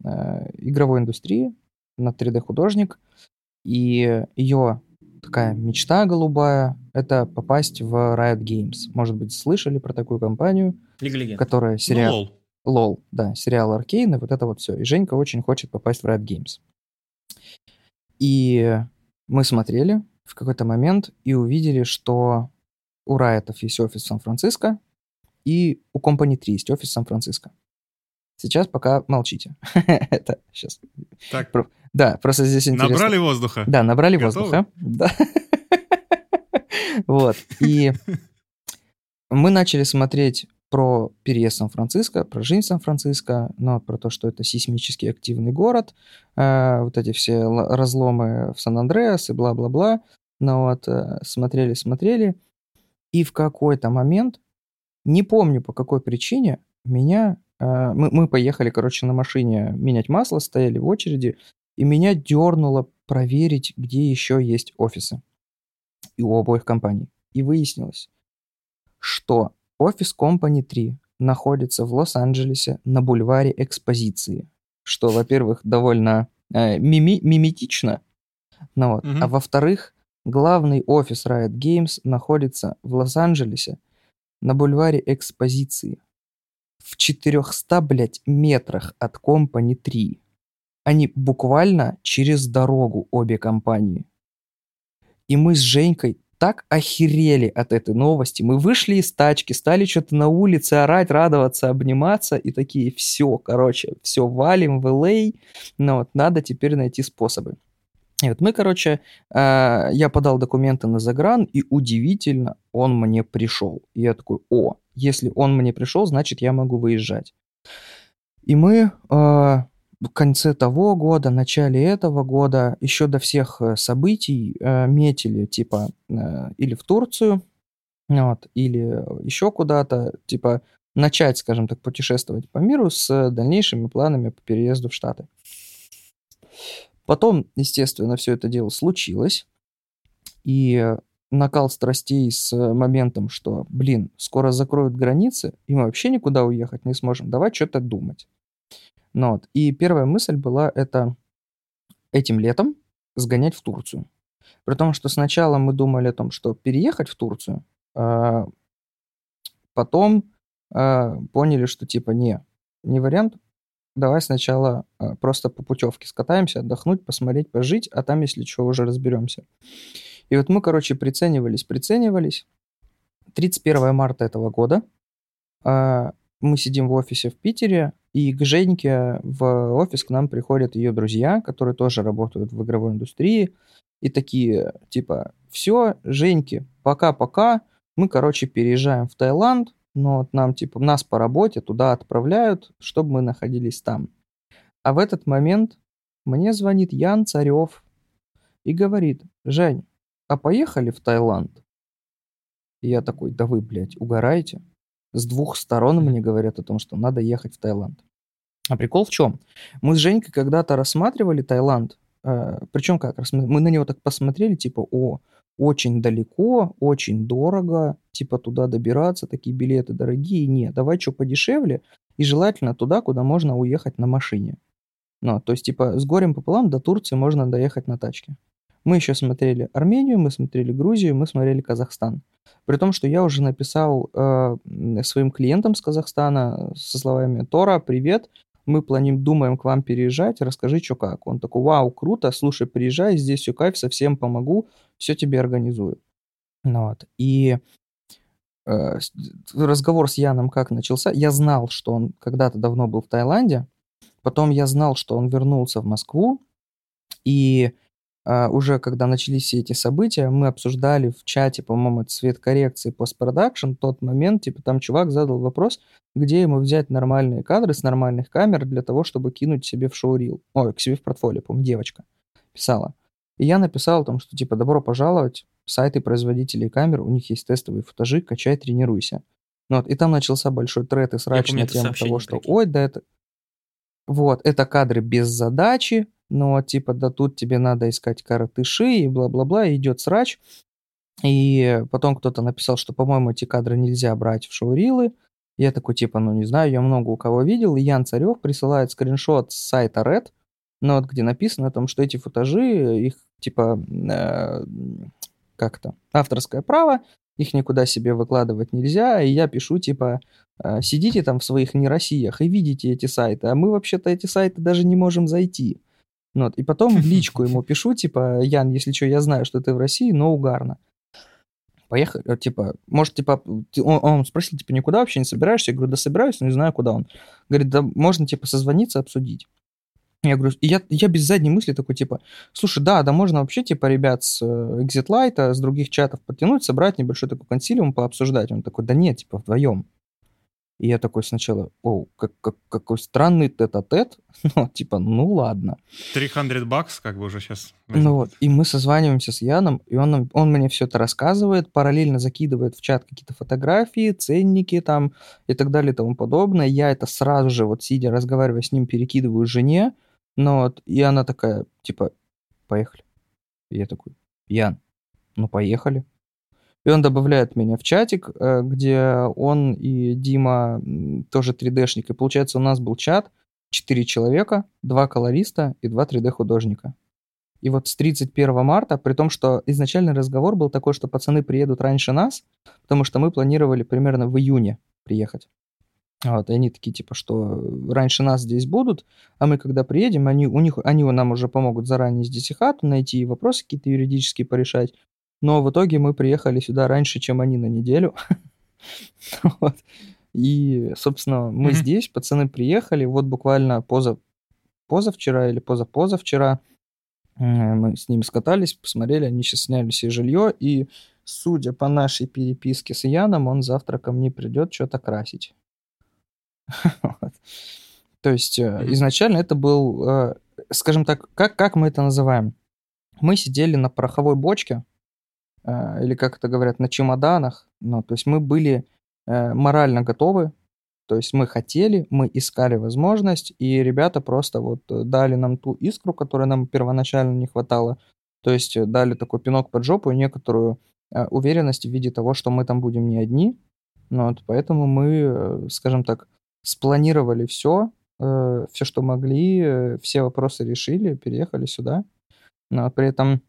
э, игровой индустрии, она 3D-художник, и ее такая мечта голубая — это попасть в Riot Games. Может быть, слышали про такую компанию? Лига Легенд. Которая сериал... Ну, Лол, да, сериал Аркейн, и вот это вот все. И Женька очень хочет попасть в Riot Games. И мы смотрели, в какой-то момент и увидели, что у Райтов есть офис в Сан-Франциско, и у Company 3 есть офис в Сан-Франциско. Сейчас пока молчите. *laughs* Это сейчас. Так. Да, просто здесь интересно. Набрали воздуха. Да, набрали Готовы? воздуха. Да. *laughs* Вот. И *laughs* мы начали смотреть про переезд Сан-Франциско, про жизнь Сан-Франциско, ну, про то, что это сейсмически активный город, э, вот эти все разломы в Сан-Андреас и бла-бла-бла. Ну вот, э, смотрели, смотрели, и в какой-то момент, не помню по какой причине, меня... Э, мы, мы поехали, короче, на машине менять масло, стояли в очереди, и меня дернуло проверить, где еще есть офисы. И у обоих компаний. И выяснилось, что офис Company 3 находится в Лос-Анджелесе на бульваре Экспозиции, что, во-первых, довольно э, мими миметично, ну вот, mm-hmm. а во-вторых, главный офис Riot Games находится в Лос-Анджелесе на бульваре Экспозиции в 400, блядь, метрах от Company 3. Они буквально через дорогу обе компании. И мы с Женькой так охерели от этой новости. Мы вышли из тачки, стали что-то на улице орать, радоваться, обниматься и такие, все, короче, все, валим в LA, но вот надо теперь найти способы. И вот мы, короче, э, я подал документы на загран, и удивительно, он мне пришел. И я такой, о, если он мне пришел, значит, я могу выезжать. И мы э, в конце того года, начале этого года, еще до всех э, событий э, метили, типа, э, или в Турцию, вот, или еще куда-то, типа, начать, скажем так, путешествовать по миру с дальнейшими планами по переезду в Штаты. Потом, естественно, все это дело случилось, и накал страстей с моментом, что, блин, скоро закроют границы, и мы вообще никуда уехать не сможем, давай что-то думать. Ну, вот. И первая мысль была это этим летом сгонять в Турцию. При том, что сначала мы думали о том, что переехать в Турцию, а потом а, поняли, что типа не, не вариант. Давай сначала а, просто по путевке скатаемся, отдохнуть, посмотреть, пожить, а там, если что, уже разберемся. И вот мы, короче, приценивались, приценивались. 31 марта этого года а, мы сидим в офисе в Питере, и к Женьке в офис к нам приходят ее друзья, которые тоже работают в игровой индустрии, и такие, типа, все, Женьки, пока-пока, мы, короче, переезжаем в Таиланд, но вот нам, типа, нас по работе туда отправляют, чтобы мы находились там. А в этот момент мне звонит Ян Царев и говорит, Жень, а поехали в Таиланд? И я такой, да вы, блядь, угораете? С двух сторон мне говорят о том, что надо ехать в Таиланд. А прикол в чем? Мы с Женькой когда-то рассматривали Таиланд, э, причем как, мы на него так посмотрели, типа, о, очень далеко, очень дорого, типа туда добираться, такие билеты дорогие, не, давай что подешевле, и желательно туда, куда можно уехать на машине. Ну, то есть, типа, с горем пополам до Турции можно доехать на тачке. Мы еще смотрели Армению, мы смотрели Грузию, мы смотрели Казахстан. При том, что я уже написал э, своим клиентам с Казахстана со словами «Тора, привет, мы планируем, думаем к вам переезжать, расскажи, что как». Он такой «Вау, круто, слушай, приезжай, здесь все кайф, совсем помогу, все тебе организую». Ну, вот. И э, разговор с Яном как начался? Я знал, что он когда-то давно был в Таиланде, потом я знал, что он вернулся в Москву, и уже когда начались все эти события, мы обсуждали в чате, по-моему, цвет коррекции постпродакшн, тот момент, типа там чувак задал вопрос, где ему взять нормальные кадры с нормальных камер для того, чтобы кинуть себе в шоурил. Ой, к себе в портфолио, по-моему, девочка писала. И я написал там, что типа добро пожаловать, сайты производителей камер, у них есть тестовые футажи, качай, тренируйся. Ну, вот, и там начался большой тред и срач на тему того, что ой, да это... Вот, это кадры без задачи, но типа, да тут тебе надо искать коротыши и бла-бла-бла, идет срач. И потом кто-то написал, что, по-моему, эти кадры нельзя брать в шоурилы. Я такой, типа, ну не знаю, я много у кого видел. И Ян Царев присылает скриншот с сайта Red, ну вот где написано о том, что эти футажи, их, типа, э, как-то, авторское право, их никуда себе выкладывать нельзя, и я пишу, типа, «Э, сидите там в своих нероссиях и видите эти сайты, а мы вообще-то эти сайты даже не можем зайти. Ну, вот. И потом в личку *laughs* ему пишу, типа, Ян, если что, я знаю, что ты в России, но угарно. Поехали, э, типа, может, типа, он, он спросил, типа, никуда вообще не собираешься? Я говорю, да собираюсь, но не знаю, куда он. Говорит, да можно, типа, созвониться, обсудить. Я говорю, и я, я без задней мысли такой, типа, слушай, да, да можно вообще, типа, ребят с Exit Light, с других чатов подтянуть, собрать небольшой такой консилиум, пообсуждать. Он такой, да нет, типа, вдвоем. И я такой сначала, о, как, как, какой странный тет-а-тет. *laughs* ну, типа, ну ладно. 300 бакс, как бы уже сейчас. Ну вот, и мы созваниваемся с Яном, и он, он мне все это рассказывает, параллельно закидывает в чат какие-то фотографии, ценники там и так далее и тому подобное. Я это сразу же, вот сидя, разговаривая с ним, перекидываю жене, ну вот, и она такая, типа, поехали. И я такой, Ян, ну поехали. И он добавляет меня в чатик, э, где он и Дима тоже 3D-шник. И получается, у нас был чат, 4 человека, 2 колориста и 2 3D-художника. И вот с 31 марта, при том, что изначальный разговор был такой, что пацаны приедут раньше нас, потому что мы планировали примерно в июне приехать. Вот, и они такие, типа, что раньше нас здесь будут, а мы, когда приедем, они, у них, они нам уже помогут заранее здесь и хату найти, и вопросы какие-то юридические порешать. Но в итоге мы приехали сюда раньше, чем они на неделю. *laughs* вот. И, собственно, мы mm-hmm. здесь, пацаны приехали, вот буквально поза, позавчера или позапозавчера э, мы с ними скатались, посмотрели, они сейчас сняли себе жилье, и, судя по нашей переписке с Яном, он завтра ко мне придет что-то красить. *laughs* То есть mm-hmm. изначально это был, э, скажем так, как, как мы это называем? Мы сидели на пороховой бочке, э, или как это говорят, на чемоданах. Ну, то есть мы были морально готовы, то есть мы хотели, мы искали возможность, и ребята просто вот дали нам ту искру, которой нам первоначально не хватало. То есть дали такой пинок под жопу и некоторую уверенность в виде того, что мы там будем не одни. Ну, вот, поэтому мы, скажем так, спланировали все, э, все, что могли, э, все вопросы решили, переехали сюда. Но при этом,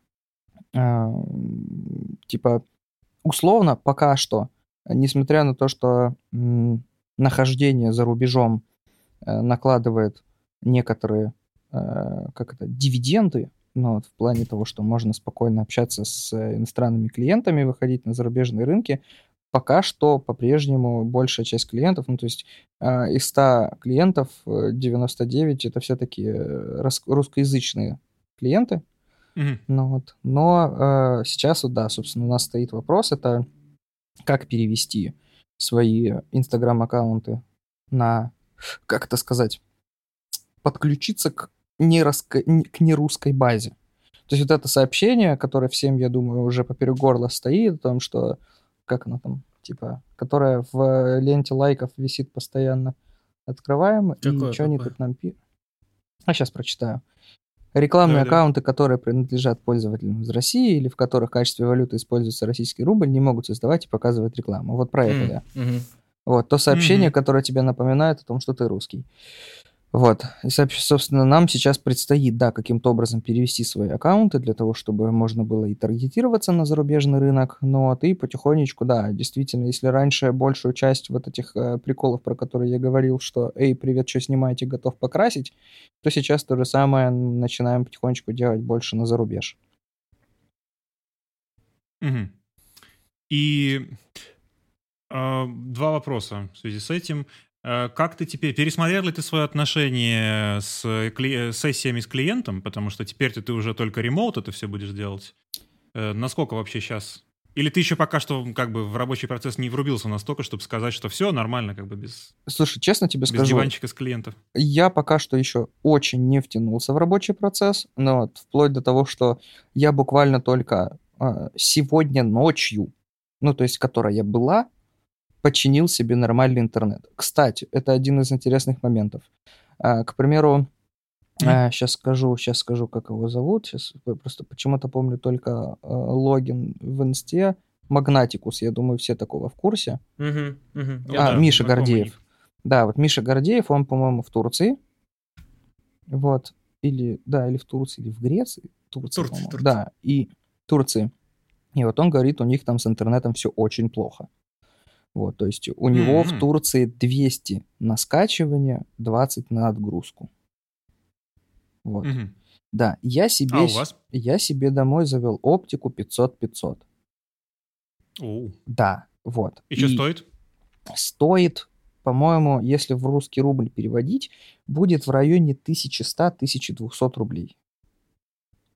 э, типа, условно, пока что, несмотря на то, что нахождение за рубежом э, накладывает некоторые, э, как это, дивиденды, ну, вот в плане того, что можно спокойно общаться с иностранными клиентами, выходить на зарубежные рынки, пока что по-прежнему большая часть клиентов, ну то есть э, из 100 клиентов 99 э, это все-таки э, русскоязычные клиенты. Mm-hmm. Ну, вот. Но э, сейчас вот, да, собственно, у нас стоит вопрос, это как перевести свои инстаграм-аккаунты на, как это сказать, подключиться к, неруско, к нерусской базе. То есть вот это сообщение, которое всем, я думаю, уже поперек горла стоит, о том, что как она там, типа, которая в ленте лайков висит постоянно. Открываем, какое, и что они тут нам пишут. А сейчас прочитаю. Рекламные да, аккаунты, да. которые принадлежат пользователям из России или в которых в качестве валюты используется российский рубль, не могут создавать и показывать рекламу. Вот про mm, это, да. Mm-hmm. Вот, то сообщение, mm-hmm. которое тебе напоминает о том, что ты русский. Вот. И, собственно, нам сейчас предстоит, да, каким-то образом перевести свои аккаунты для того, чтобы можно было и таргетироваться на зарубежный рынок. А ты потихонечку, да, действительно, если раньше большую часть вот этих э, приколов, про которые я говорил, что «Эй, привет, что снимаете, готов покрасить», то сейчас то же самое начинаем потихонечку делать больше на зарубеж. Угу. И э, два вопроса в связи с этим. Э, как ты теперь, пересмотрел ли ты свое отношение с кли... сессиями с клиентом, потому что теперь ты, уже только ремоут это все будешь делать? Э, насколько вообще сейчас? Или ты еще пока что как бы в рабочий процесс не врубился настолько, чтобы сказать, что все нормально, как бы без... Слушай, честно тебе без скажу... Без диванчика с клиентов. Я пока что еще очень не втянулся в рабочий процесс, но вот вплоть до того, что я буквально только э, сегодня ночью, ну, то есть, которая я была, починил себе нормальный интернет. Кстати, это один из интересных моментов. А, к примеру, mm. сейчас скажу, сейчас скажу, как его зовут. Сейчас просто почему-то помню только а, логин в инсте. Магнатикус, я думаю, все такого в курсе. Mm-hmm, mm-hmm. А, да, Миша Гордеев. Да, вот Миша Гордеев, он, по-моему, в Турции. Вот. Или, да, или в Турции, или в Греции. Турция, Турция, Турция. Да, и Турции. И вот он говорит, у них там с интернетом все очень плохо. Вот, то есть у него mm-hmm. в Турции 200 на скачивание, 20 на отгрузку. Вот. Мгм. Да, я себе, А у вас? я себе домой завел оптику 500-500. Оу. Да, вот. И что стоит? стоит, по-моему, если в русский рубль переводить, будет в районе 1100-1200 рублей.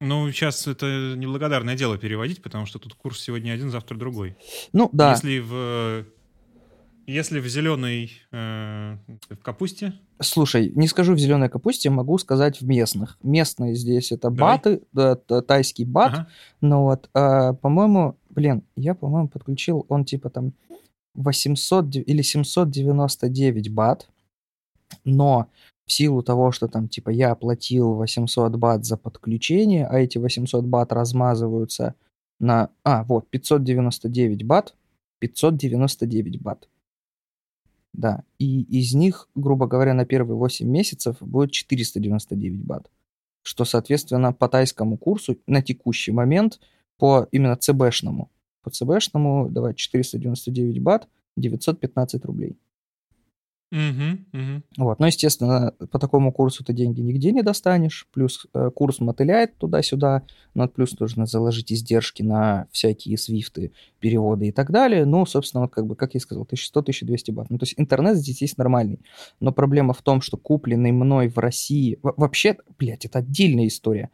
Ну, сейчас это неблагодарное дело переводить, потому что тут курс сегодня один, завтра другой. Ну, да, Если в если в зеленой э, в капусте, слушай, не скажу в зеленой капусте, могу сказать в местных. Местные здесь это Давай. баты, да, тайский бат, ага, Ну вот, а, по-моему, блин, я, по-моему, подключил, он типа там 800 де- или 799 бат, но в силу того, что там типа я оплатил 800 бат за подключение, а эти 800 бат размазываются на... А, вот, 599 бат, 599 бат. Да, и из них, грубо говоря, на первые 8 месяцев будет 499 бат. Что, соответственно, по тайскому курсу на текущий момент по именно ЦБшному. По ЦБшному, давай, 499 бат, 915 рублей. Мгм, мгм. Вот. Но, естественно, по такому курсу ты деньги нигде не достанешь. Плюс э, курс мотыляет туда-сюда. Но плюс нужно заложить издержки на всякие свифты, переводы и так далее. Ну, собственно, вот как бы, как я сказал, 1100-1200 бат. Ну, то есть интернет здесь есть нормальный. Но проблема в том, что купленный мной в России... во- Вообще, блядь, это отдельная история.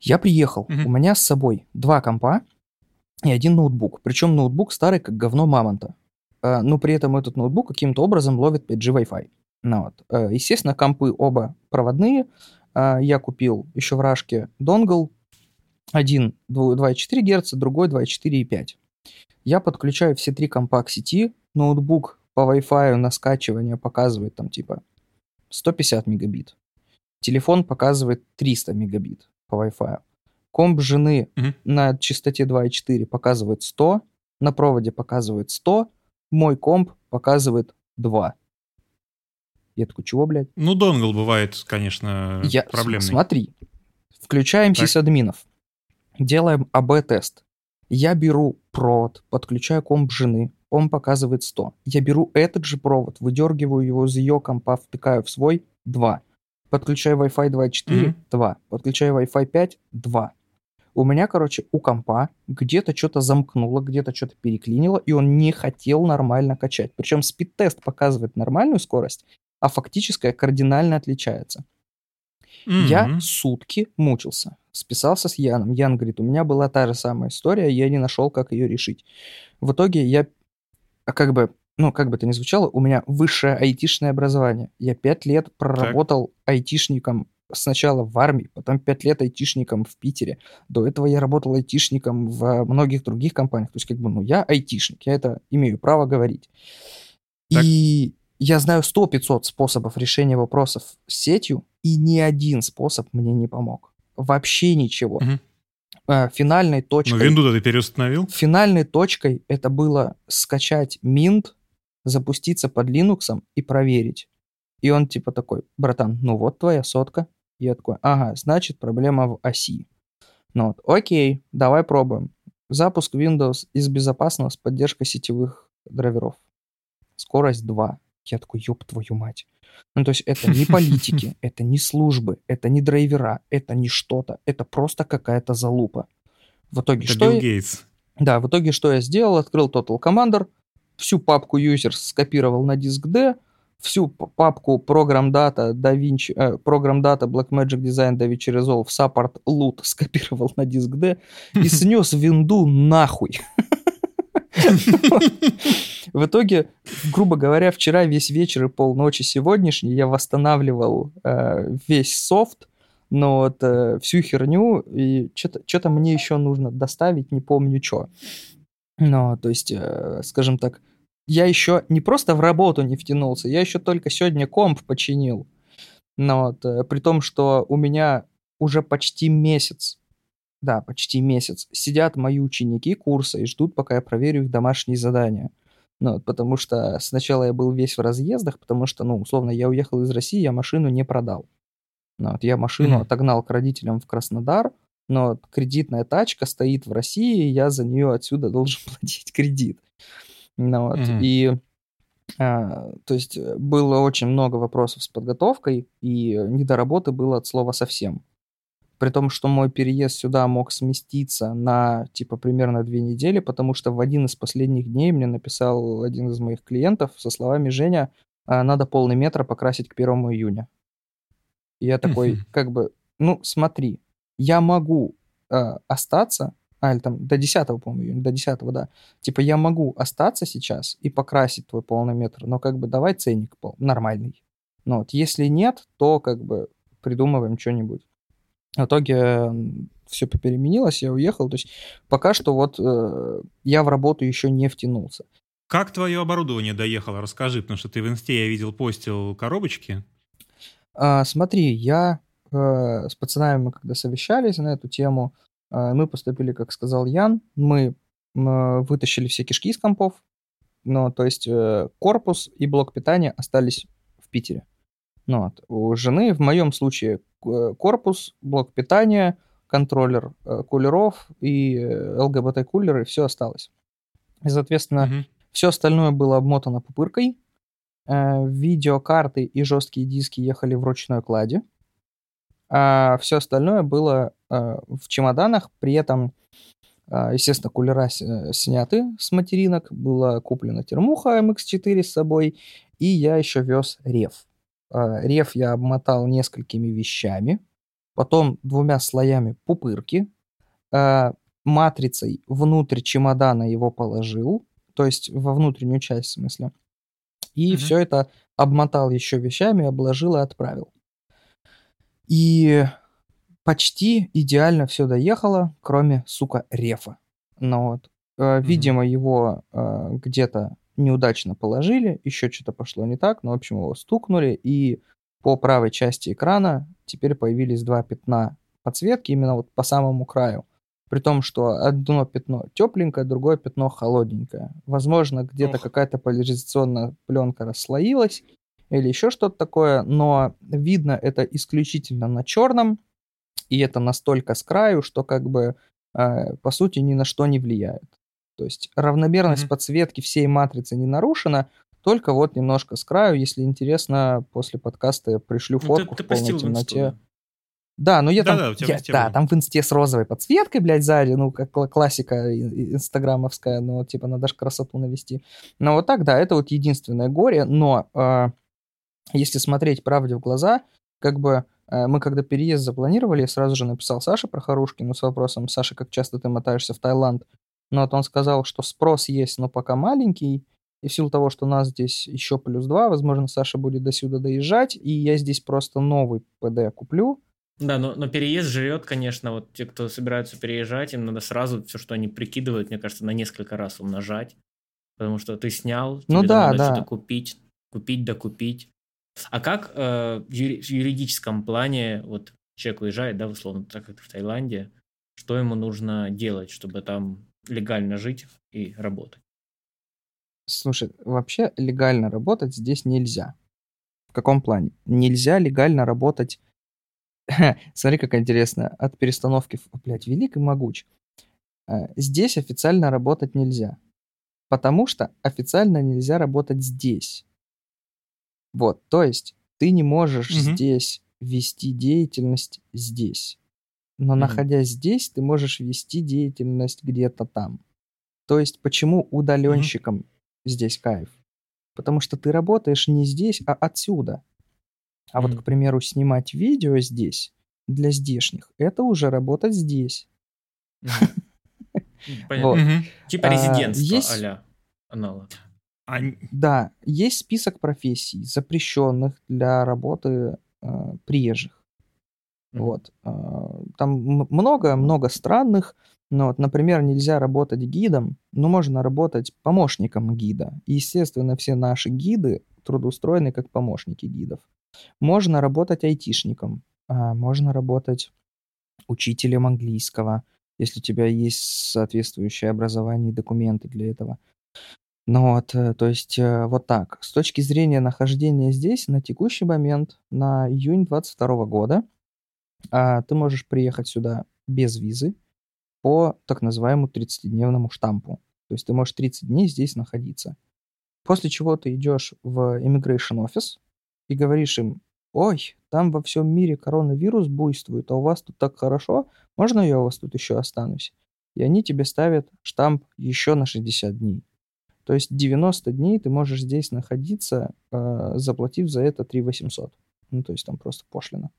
Я приехал, Мгм. у меня с собой два компа и один ноутбук. Причем ноутбук старый, как говно мамонта. А, но при этом этот ноутбук каким-то образом ловит 5G Wi-Fi. Ну, вот. Э, Естественно, компы оба проводные. А, Я купил еще в Рашке донгл. Один дву- 2,4 Гц, другой 2,4,5. Я подключаю все три компа к сети. Ноутбук по Wi-Fi на скачивание показывает там типа 150 мегабит. Телефон показывает 300 мегабит по Wi-Fi. Комп жены Мгм. на частоте 2,4 показывает 100, на проводе показывает 100, мой комп показывает 2. Я такой, чего, блядь? Ну, донгл бывает, конечно, Я, проблемный. Смотри, включаем Так. сисадминов, делаем АБ-тест. Я беру провод, подключаю комп жены, он показывает 100. Я беру этот же провод, выдергиваю его из ее компа, втыкаю в свой 2. Подключаю Wi-Fi 2.4, Мгм. 2. Подключаю Wi-Fi 5, 2. У меня, короче, у компа где-то что-то замкнуло, где-то что-то переклинило, и он не хотел нормально качать. Причем спид-тест показывает нормальную скорость, а фактическая кардинально отличается. Я Мгм. сутки мучился. Списался с Яном. Ян говорит, у меня была та же самая история, я не нашел, как ее решить. В итоге я, а как бы, ну, как бы это ни звучало, у меня высшее айтишное образование. Я пять лет проработал айтишником сначала в армии, потом пять лет айтишником в Питере. До этого я работал айтишником в многих других компаниях. То есть, как бы, ну, я айтишник, я это имею право говорить. Так. И я знаю 100-500 способов решения вопросов с сетью, и ни один способ мне не помог. Вообще ничего. А, Финальной Ну, точкой... винду ты переустановил? Финальной точкой это было скачать Mint, запуститься под Linux и проверить. И он типа такой, братан, ну вот твоя сотка. И я такой, ага, значит проблема в оси. Ну вот, окей, давай пробуем. Запуск Windows из безопасного с поддержкой сетевых драйверов. Скорость 2. Я такой, ёб твою мать. Ну, то есть это не политики, *laughs* это не службы, это не драйвера, это не что-то, это просто какая-то залупа. В итоге Это что Билл я- Гейтс. да, в итоге что я сделал? Открыл Total Commander, всю папку users скопировал на диск D, всю папку Program Data, DaVinci, э, Program Data, Blackmagic Design, DaVinci Resolve, Support, Loot скопировал на диск D и *laughs* снес винду нахуй. В итоге, грубо говоря, вчера весь вечер и полночи сегодняшний я восстанавливал э, весь софт, но вот э, всю херню, и что-то мне еще нужно доставить, не помню что. Ну, то есть, э, скажем так, я еще не просто в работу не втянулся, я еще только сегодня комп починил. Но вот, э, при том, что у меня уже почти месяц, да, почти месяц, сидят мои ученики курса и ждут, пока я проверю их домашние задания. Ну, вот, потому что сначала я был весь в разъездах, потому что, ну, условно, я уехал из России, я машину не продал. Ну, вот, я машину Мгм. отогнал к родителям в Краснодар, но кредитная тачка стоит в России, и я за нее отсюда *laughs* должен платить кредит. Ну, вот, Мгм. и А, то есть э, было очень много вопросов с подготовкой, и не до работы было от слова совсем. При том, что мой переезд сюда мог сместиться на, типа, примерно две недели, потому что в один из последних дней мне написал один из моих клиентов со словами «Женя, а, надо полный метр покрасить к первому июня». И я такой, как бы, ну, смотри, я могу э, остаться, а, или там до 10, по-моему, до 10, да. Типа я могу остаться сейчас и покрасить твой полный метр, но как бы давай ценник пол, нормальный. Ну вот, если нет, то как бы придумываем что-нибудь. В итоге все переменилось, я уехал. То есть пока что вот э, я в работу еще не втянулся. Как твое оборудование доехало? Расскажи, потому что ты в инсте, я видел, постил коробочки. А, смотри, я э, с пацанами, мы когда совещались на эту тему, мы поступили, как сказал Ян, мы, вытащили все кишки из компов, ну, то есть э, корпус и блок питания остались в Питере. Ну, вот. У жены в моем случае э, корпус, блок питания, контроллер э, кулеров и ЛГБТ-кулеры, все осталось. И, соответственно, mm-hmm. все остальное было обмотано пупыркой, видеокарты и жесткие диски ехали в ручной кладе, а все остальное было в чемоданах, при этом, э, естественно, кулера сняты с материнок, была куплена термуха MX4 с собой, и я еще вез рев. Рев я обмотал несколькими вещами, потом двумя слоями пупырки, матрицей внутрь чемодана его положил, то есть во внутреннюю часть, в смысле, и mm-hmm. все это обмотал еще вещами, обложил и отправил. И почти идеально все доехало, кроме, сука, рефа. Но вот, э, видимо, mm-hmm. его э, где-то неудачно положили, еще что-то пошло не так, но, в общем, его стукнули, и по правой части экрана теперь появились два пятна подсветки, именно вот по самому краю. При том, что одно пятно тепленькое, другое пятно холодненькое. Возможно, где-то какая-то поляризационная пленка расслоилась или еще что-то такое, но видно это исключительно на черном, и это настолько с краю, что как бы э, по сути ни на что не влияет. То есть равномерность mm-hmm. подсветки всей матрицы не нарушена, только вот немножко с краю. Если интересно, после подкаста я пришлю фотку ну, ты, в полной темноте. Да, ну я да, там, да, я, да, там в инсте с розовой подсветкой, блядь, сзади, ну, как классика инстаграмовская, ну, типа, надо же красоту навести. Но вот так, да, это вот единственное горе, но э, если смотреть правде в глаза, как бы мы когда переезд запланировали, я сразу же написал Саше про Харушкину с вопросом, Саша, как часто ты мотаешься в Таиланд? Но вот он сказал, что спрос есть, но пока маленький, и в силу того, что у нас здесь еще плюс два, возможно, Саша будет до сюда доезжать, и я здесь просто новый ПД куплю, да, но, но переезд жрет, конечно, вот те, кто собираются переезжать, им надо сразу все, что они прикидывают, мне кажется, на несколько раз умножать. Потому что ты снял, ну, да, надо да. что-то купить, купить, докупить. А как э, в юридическом плане, вот человек уезжает, да, условно, так как в Таиланде, что ему нужно делать, чтобы там легально жить и работать? Слушай, вообще легально работать здесь нельзя. В каком плане? Нельзя легально работать *laughs* Смотри, как интересно. От перестановки, блядь, велик и могуч. Э, здесь официально работать нельзя. Потому что официально нельзя работать здесь. Вот, то есть ты не можешь угу. здесь вести деятельность здесь. Но угу. находясь здесь, ты можешь вести деятельность где-то там. То есть почему удаленщикам угу. здесь кайф? Потому что ты работаешь не здесь, а отсюда. А вот, к примеру, снимать видео здесь для здешних, это уже работать здесь. *laughs* Понятно. Типа а, резидентство а аналог. Да, есть список профессий, запрещенных для работы э, приезжих. Вот. Э, там много-много странных. Но вот, например, нельзя работать гидом, но можно работать помощником гида. И, естественно, все наши гиды трудоустроены как помощники гидов. Можно работать айтишником, а, можно работать учителем английского, если у тебя есть соответствующее образование и документы для этого. Ну вот, э, то есть э, вот так. С точки зрения нахождения здесь, на текущий момент, на июнь 22 года, а, ты можешь приехать сюда без визы по так называемому 30-дневному штампу. То есть ты можешь 30 дней здесь находиться. После чего ты идешь в Immigration Office и говоришь им, ой, там во всем мире коронавирус буйствует, а у вас тут так хорошо, можно я у вас тут еще останусь? И они тебе ставят штамп еще на 60 дней. То есть 90 дней ты можешь здесь находиться, э, заплатив за это 3 800. Ну, то есть там просто пошлина.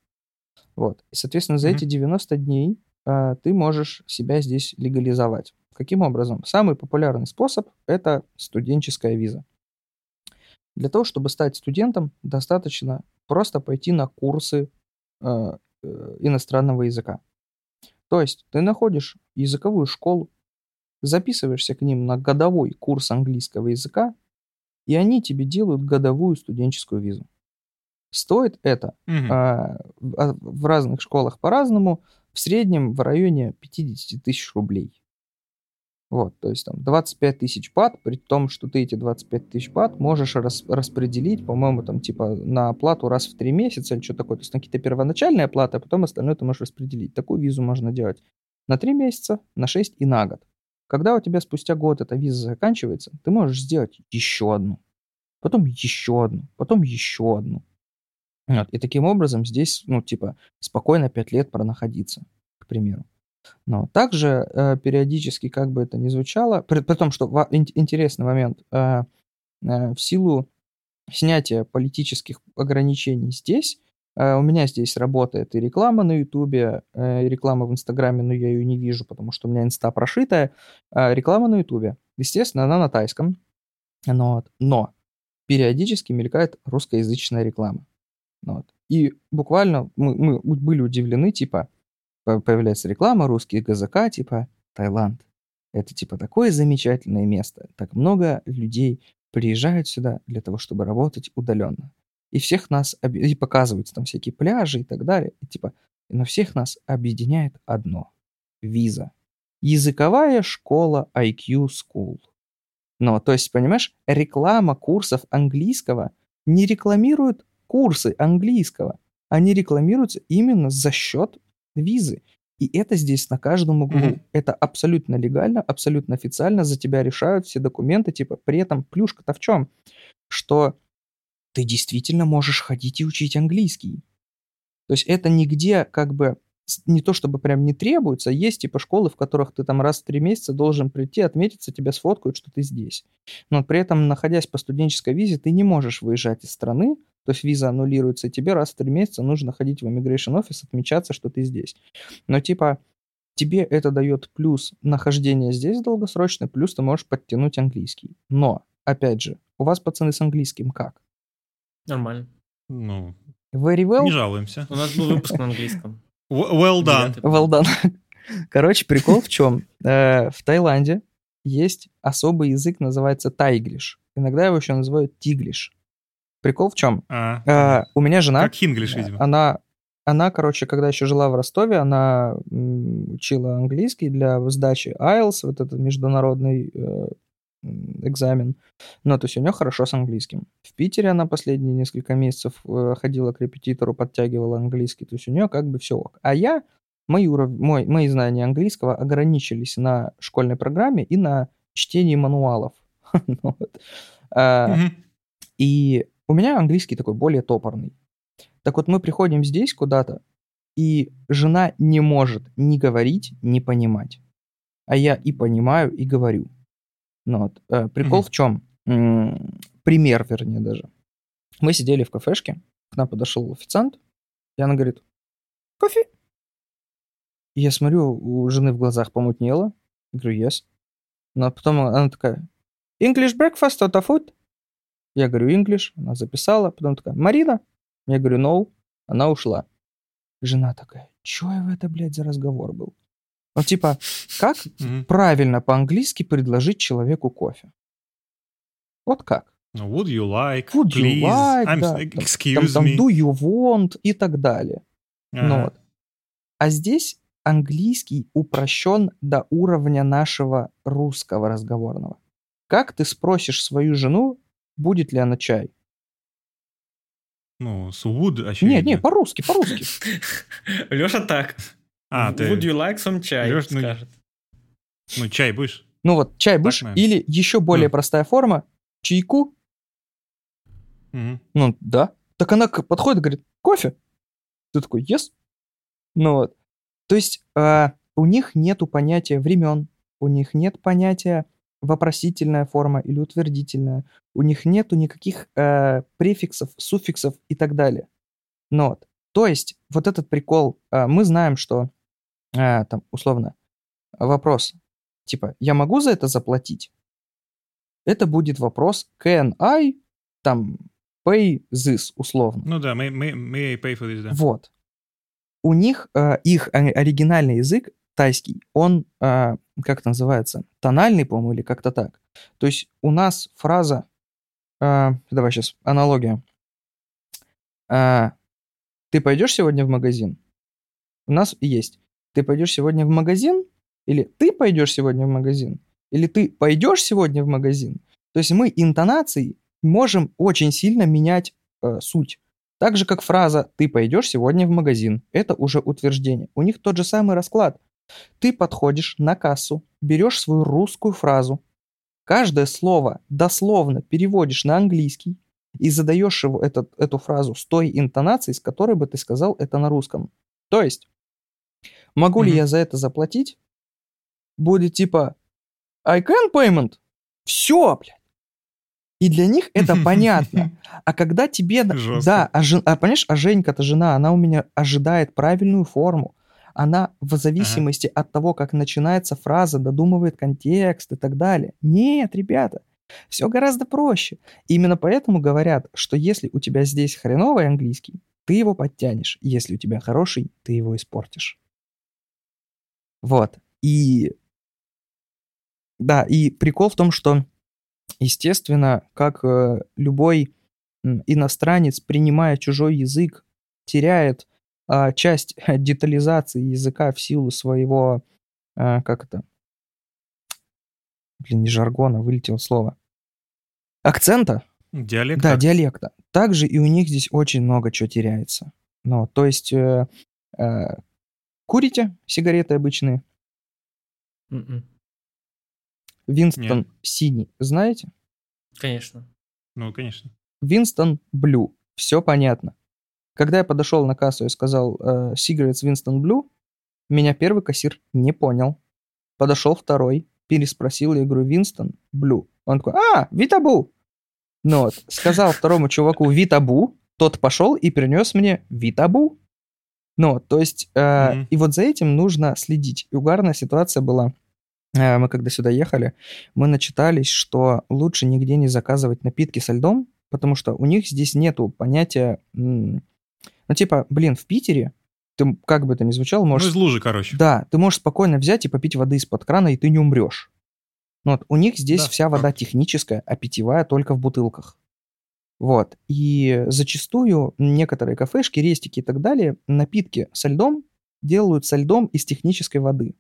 Вот. И, соответственно, за mm-hmm. эти 90 дней э, ты можешь себя здесь легализовать. Каким образом? Самый популярный способ – это студенческая виза. Для того, чтобы стать студентом, достаточно просто пойти на курсы э, э, иностранного языка. То есть ты находишь языковую школу, записываешься к ним на годовой курс английского языка, и они тебе делают годовую студенческую визу. Стоит это угу. а, в разных школах по-разному, в среднем в районе 50 тысяч рублей. Вот, то есть там 25 тысяч бат, при том, что ты эти 25 тысяч бат можешь рас, распределить, по-моему, там типа на оплату раз в три месяца или что такое. То есть на какие-то первоначальные оплаты, а потом остальное ты можешь распределить. Такую визу можно делать на три месяца, на 6 и на год. Когда у тебя спустя год эта виза заканчивается, ты можешь сделать еще одну, потом еще одну, потом еще одну. Вот. И таким образом здесь, ну, типа, спокойно 5 лет пронаходиться, к примеру. Но также э, периодически, как бы это ни звучало, при, при том, что в, ин, интересный момент, э, э, в силу снятия политических ограничений здесь, у меня здесь работает и реклама на Ютубе, э, и реклама в Инстаграме, но я ее не вижу, потому что у меня инста прошитая. Э, реклама на Ютубе. Естественно, она на тайском. Но, но периодически мелькает русскоязычная реклама. Вот. И буквально мы, мы были удивлены, типа, появляется реклама, русский ГЗК, типа Таиланд. Это типа такое замечательное место. Так много людей приезжают сюда для того, чтобы работать удаленно. И всех нас, и показываются там всякие пляжи и так далее. И типа, но всех нас объединяет одно. Виза. Языковая школа IQ School. Ну, то есть, понимаешь, реклама курсов английского не рекламирует курсы английского. Они рекламируются именно за счет визы. И это здесь на каждом углу. Mm-hmm. Это абсолютно легально, абсолютно официально. За тебя решают все документы. Типа, при этом плюшка-то в чем? Что ты действительно можешь ходить и учить английский. То есть это нигде как бы не то чтобы прям не требуется, есть типа школы, в которых ты там раз в три месяца должен прийти, отметиться, тебя сфоткают, что ты здесь. Но при этом, находясь по студенческой визе, ты не можешь выезжать из страны, то есть виза аннулируется, и тебе раз в три месяца нужно ходить в immigration office, отмечаться, что ты здесь. Но типа тебе это дает плюс нахождение здесь долгосрочно, плюс ты можешь подтянуть английский. Но, опять же, у вас, пацаны, с английским как? Нормально. Ну, Very well? не жалуемся. У нас был выпуск на английском. Well done. Well done. Короче, прикол в чем? Э, в Таиланде есть особый язык, называется тайглиш. Иногда его еще называют тиглиш. Прикол в чем? А, а, у меня жена... Как хинглиш, видимо. Она, она, короче, когда еще жила в Ростове, она учила английский для сдачи IELTS, вот этот международный э, экзамен. Ну, то есть у нее хорошо с английским. В Питере она последние несколько месяцев э, ходила к репетитору, подтягивала английский. То есть у нее как бы все ок. А я, мои, уров... мой, мои знания английского ограничились на школьной программе и на чтении мануалов. *laughs* Ну а, и у меня английский такой более топорный. Так вот, мы приходим здесь куда-то, и жена не может ни говорить, ни понимать. А я и понимаю, и говорю. Ну, вот. э, прикол mm-hmm. в чем? М-м, пример, вернее, даже. Мы сидели в кафешке, к нам подошел официант, и она говорит, кофе? И я смотрю, у жены в глазах помутнело. Я говорю, yes. Но потом она такая, English breakfast or food? Я говорю English, она записала, потом такая, Марина? Я говорю no, она ушла. Жена такая, чё это, блядь, за разговор был? Ну, типа, как правильно по-английски предложить человеку кофе? Вот как? Ну, would you like, would please, you like, I'm, да, excuse там, me. Там, do you want и так далее. Ага. Ну, вот. А здесь английский упрощен до уровня нашего русского разговорного. Как ты спросишь свою жену, будет ли она чай? Ну, с would, очевидно. Нет, нет, по-русски, по-русски. *laughs* Леша так. А, ты... Would you like some чай, Леш, ну, скажет. Ну, чай будешь? Ну вот, чай будешь? Или еще более ну. простая форма, чайку? Мгм. Ну, да. Так она подходит и говорит, кофе. Ты такой, yes. Ну вот. То есть а, у них нету понятия времен, у них нет понятия вопросительная форма или утвердительная, у них нету никаких э, префиксов, суффиксов и так далее. Ну вот. То есть вот этот прикол, а, мы знаем, что а, там условно вопрос, типа, я могу за это заплатить? Это будет вопрос, can I там pay this условно. Ну да, may, may, may I pay for this, да. Вот. У них э, их ори- оригинальный язык тайский, он э, как это называется, тональный, по-моему, или как-то так. То есть у нас фраза, э, давай сейчас аналогия. Э, ты пойдешь сегодня в магазин? У нас есть. Ты пойдешь сегодня в магазин? Или ты пойдешь сегодня в магазин? Или ты пойдешь сегодня в магазин? То есть мы интонацией можем очень сильно менять э, суть. Так же, как фраза «ты пойдешь сегодня в магазин» — это уже утверждение. У них тот же самый расклад. Ты подходишь на кассу, берешь свою русскую фразу, каждое слово дословно переводишь на английский и задаешь его, этот, эту фразу с той интонацией, с которой бы ты сказал это на русском. То есть, могу ли Мгм. я за это заплатить? Будет типа I can payment. Все, блядь. И для них это *laughs* понятно. А когда тебе... Жестко. Да, а, жен- а понимаешь, а Женька-то жена, она у меня ожидает правильную форму. Она в зависимости от того, как начинается фраза, додумывает контекст и так далее. Нет, ребята, все гораздо проще. Именно поэтому говорят, что если у тебя здесь хреновый английский, ты его подтянешь. Если у тебя хороший, ты его испортишь. Вот. И... Да, и прикол в том, что, естественно, как э, любой иностранец, принимая чужой язык, теряет а, часть *laughs* детализации языка в силу своего, а, как это, блин, не жаргона, вылетело слово, акцента, Диалект. да, диалекта. Также и у них здесь очень много чего теряется. Ну, то есть, э, э, курите сигареты обычные, Мгм. Винстон Нет. синий, знаете? Конечно. Ну, конечно. Винстон Блю. Все понятно. Когда я подошел на кассу и сказал э, Cigarettes Winston Blue, меня первый кассир не понял. Подошел второй, переспросил, я говорю, Винстон Блю. Он такой, а, Витабу. Ну вот, сказал второму чуваку Витабу, тот пошел и принес мне Витабу. Ну, то есть, э, Мгм. и вот за этим нужно следить. И угарная ситуация была, э, мы когда сюда ехали, мы начитались, что лучше нигде не заказывать напитки со льдом, потому что у них здесь нету понятия, ну типа, блин, в Питере, ты как бы это ни звучало, Ну, можешь... из лужи, короче. Да, ты можешь спокойно взять и попить воды из-под крана, и ты не умрешь. Ну вот, у них здесь Да, вся вода техническая, а питьевая только в бутылках. Вот. И зачастую некоторые кафешки, рестики и так далее, напитки со льдом делают со льдом из технической воды.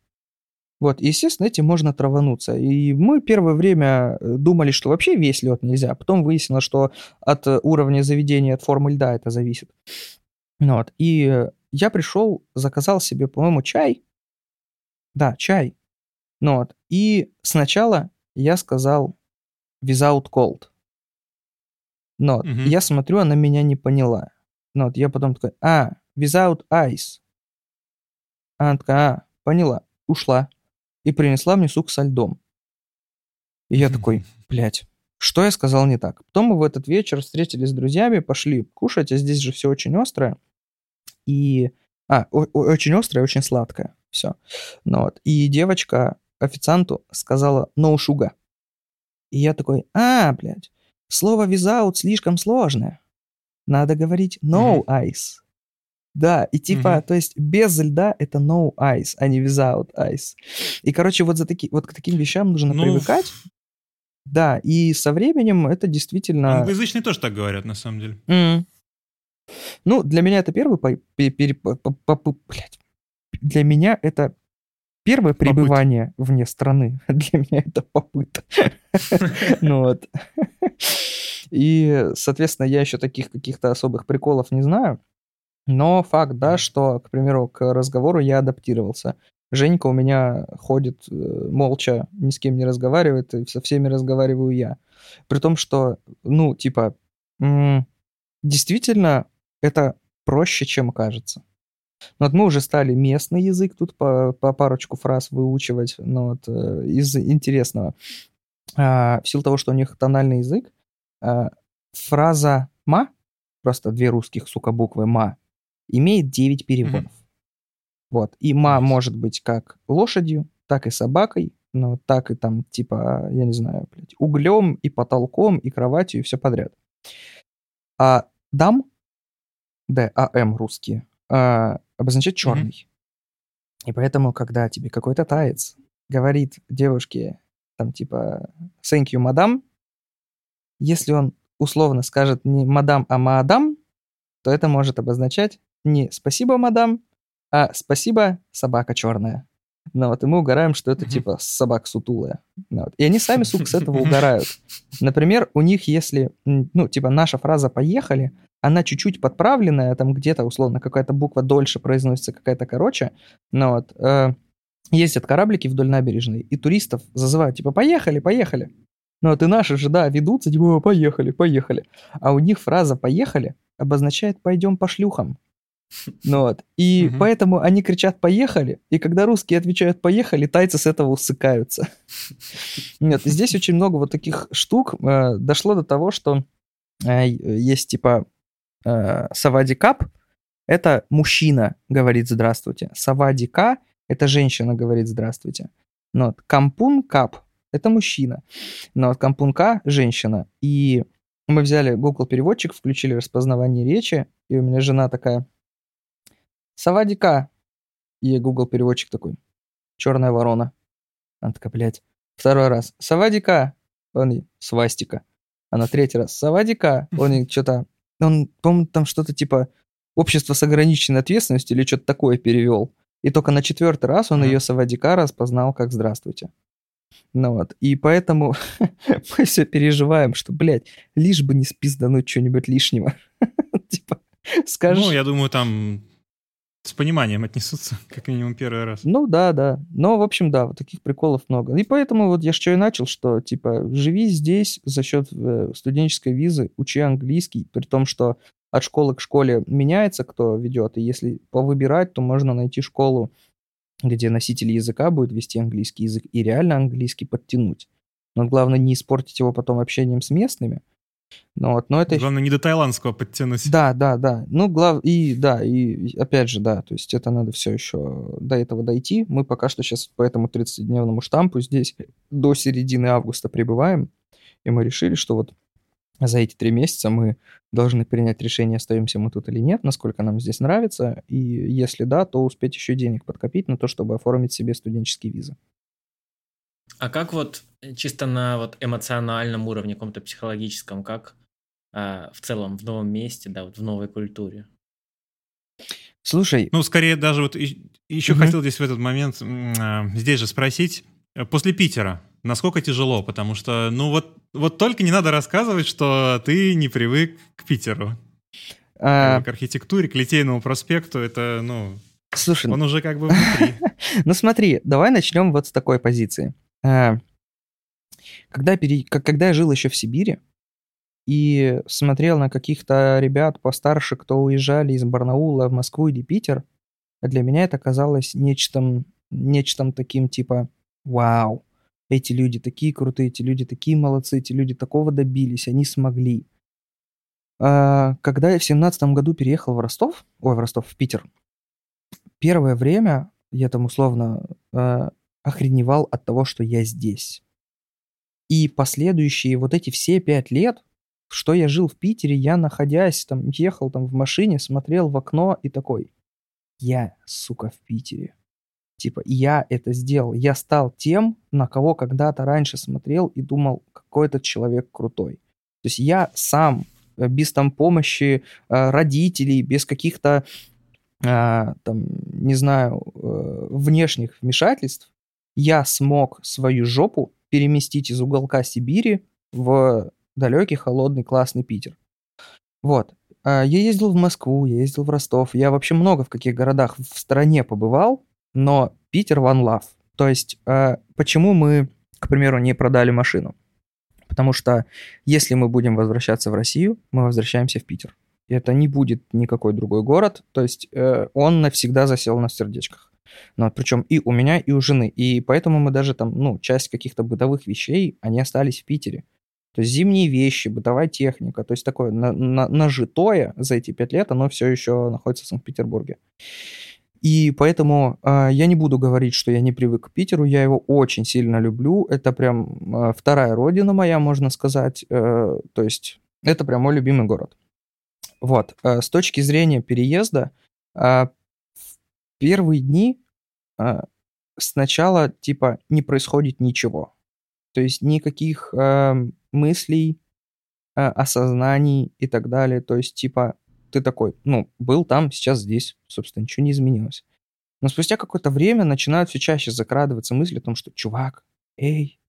Вот, и, естественно, этим можно травануться. И мы первое время э, думали, что вообще весь лед нельзя. а Потом выяснилось, что от э, уровня заведения, от формы льда это зависит. Вот. И я пришел, заказал себе, по-моему, чай. Да, чай. Ну вот. И сначала я сказал without cold. Но Мгм. я смотрю, она меня не поняла. Ну вот, я потом такой, а, without ice. Она такая, а, поняла, ушла. И принесла мне сук со льдом. И я такой, *laughs* блядь, что я сказал не так? Потом мы в этот вечер встретились с друзьями, пошли кушать, а здесь же все очень острое. И... А, о- очень острое, очень сладкое. Все. Ну вот. И девочка официанту сказала no sugar. И я такой, а, блядь, слово without слишком сложное. Надо говорить no ice. Да, и типа, Мгм. то есть без льда это no ice, а не without ice. И, короче, вот, за таки, вот к таким вещам нужно Ну, привыкать. Да, и со временем это действительно... Англоязычные тоже так говорят, на самом деле. М. Ну, для меня это первый... по- пе- пере- по- по- по- блядь. Для меня это первое пребывание вне страны. *laughs* Для меня это попыт. *laughs* Ну вот. *laughs* И, соответственно, я еще таких каких-то особых приколов не знаю. Но факт, да, что, к примеру, к разговору я адаптировался. Женька у меня ходит э, молча, ни с кем не разговаривает, и со всеми разговариваю я. При том, что, ну, типа, действительно это проще, чем кажется. Ну, вот мы уже стали местный язык тут по, по парочку фраз выучивать, ну, вот, э, из интересного. А, в силу того, что у них тональный язык, а, фраза «ма», просто две русских, сука, буквы «ма», имеет 9 переводов. Mm-hmm. Вот. И «ма» может быть как лошадью, так и собакой, ну, так и там, типа, я не знаю, блядь, углем и потолком, и кроватью, и все подряд. А «дам», Д-А-М русские, а, обозначает черный. Mm-hmm. И поэтому, когда тебе какой-то таец говорит девушке, там, типа, thank you, мадам, если он условно скажет не мадам, а маадам, то это может обозначать не спасибо, мадам, а спасибо, собака черная. Ну вот, и мы угораем, что это типа собака сутулая. Ну, вот. И они сами, сука, с этого угорают. Например, у них если, ну, типа наша фраза «поехали», она чуть-чуть подправленная, там где-то, условно, какая-то буква дольше произносится, какая-то короче, но ну вот, э, ездят кораблики вдоль набережной, и туристов зазывают, типа, поехали, поехали. Ну вот и наши же, да, ведутся, типа, поехали, поехали. А у них фраза «поехали» обозначает «пойдем по шлюхам». Ну вот. И угу. поэтому они кричат «поехали», и когда русские отвечают «поехали», тайцы с этого усыкаются. Нет, здесь очень много вот таких штук. Э, дошло до того, что э, есть типа э, Савадикап, это мужчина говорит «здравствуйте». Савадика – это женщина говорит «здравствуйте». Но Кампун Кап – это мужчина. Но Кампунка – женщина. И мы взяли Google переводчик, включили распознавание речи, и у меня жена такая «Савадика!» И Google переводчик такой «Черная ворона». Она такая, блядь. Второй раз «Савадика!» Он «Свастика». А на третий раз «Савадика!» Он что-то он, по-моему, там что-то типа общество с ограниченной ответственностью или что-то такое перевел. И только на четвертый раз он mm-hmm. ее Савадика распознал как «Здравствуйте». Ну вот, и поэтому *laughs* мы все переживаем, что, блядь, лишь бы не спиздануть что-нибудь лишнего. *laughs* Типа, скажешь... Ну, я думаю, там с пониманием отнесутся, *laughs* как минимум первый раз. Ну да, да. Но, в общем, да, вот таких приколов много. И поэтому вот я что и начал, что, типа, живи здесь за счет э, студенческой визы, учи английский, при том, что от школы к школе меняется, кто ведет, и если повыбирать, то можно найти школу, где носитель языка будет вести английский язык и реально английский подтянуть. Но главное не испортить его потом общением с местными – ну, вот, но это... Главное, не до тайландского подтянуть. Да, да, да. Ну, глав... и да, и опять же, да, то есть это надо все еще до этого дойти. Мы пока что сейчас по этому 30-дневному штампу здесь до середины августа пребываем, и мы решили, что вот за эти три месяца мы должны принять решение, остаемся мы тут или нет, насколько нам здесь нравится, и если да, то успеть еще денег подкопить на то, чтобы оформить себе студенческие визы. А как вот э, чисто на вот эмоциональном уровне, каком-то психологическом, как а, в целом в новом месте, да, вот в новой культуре? Слушай. Ну, скорее даже вот еще угу. хотел здесь в этот момент а, здесь же спросить, э, после Питера, насколько тяжело, потому что, ну вот, вот только не надо рассказывать, что ты не привык к Питеру. А... К архитектуре, к Литейному проспекту, это, ну, Слушай, он уже как бы *laughs* внутри. ну смотри, давай начнем вот с такой позиции. А, когда, пере... когда я жил еще в Сибири и смотрел на каких-то ребят постарше, кто уезжали из Барнаула в Москву или Питер, для меня это казалось нечто, нечто таким типа «Вау, эти люди такие крутые, эти люди такие молодцы, эти люди такого добились, они смогли». А, когда я в семнадцатом году переехал в Ростов, ой, в Ростов, в Питер, первое время я там условно а, охреневал от того, что я здесь. И последующие вот эти все пять лет, что я жил в Питере, я, находясь там, ехал там в машине, смотрел в окно и такой, я, сука, в Питере. Типа, я это сделал. Я стал тем, на кого когда-то раньше смотрел и думал, какой этот человек крутой. То есть я сам, э, без там помощи э, родителей, без каких-то, э, там, не знаю, э, внешних вмешательств, я смог свою жопу переместить из уголка Сибири в далекий, холодный, классный Питер. Вот. А, я ездил в Москву, я ездил в Ростов. Я вообще много в каких городах в стране побывал, но Питер one love. То есть, а, почему мы, к примеру, не продали машину? Потому что если мы будем возвращаться в Россию, мы возвращаемся в Питер. И это не будет никакой другой город. То есть э, он навсегда засел на сердечках. Ну, причем и у меня, и у жены. И поэтому мы даже там, ну, часть каких-то бытовых вещей, они остались в Питере. То есть зимние вещи, бытовая техника, то есть такое на, на, нажитое за эти пять лет, оно все еще находится в Санкт-Петербурге. И поэтому э, я не буду говорить, что я не привык к Питеру, я его очень сильно люблю. Это прям э, вторая родина моя, можно сказать. Э, то есть это прям мой любимый город. Вот. Э, с точки зрения переезда, э, в первые дни э, сначала типа не происходит ничего. То есть никаких э, мыслей, э, осознаний и так далее. То есть типа ты такой, ну, был там, сейчас здесь, собственно, ничего не изменилось. Но спустя какое-то время начинают все чаще закрадываться мысли о том, что, чувак, эй,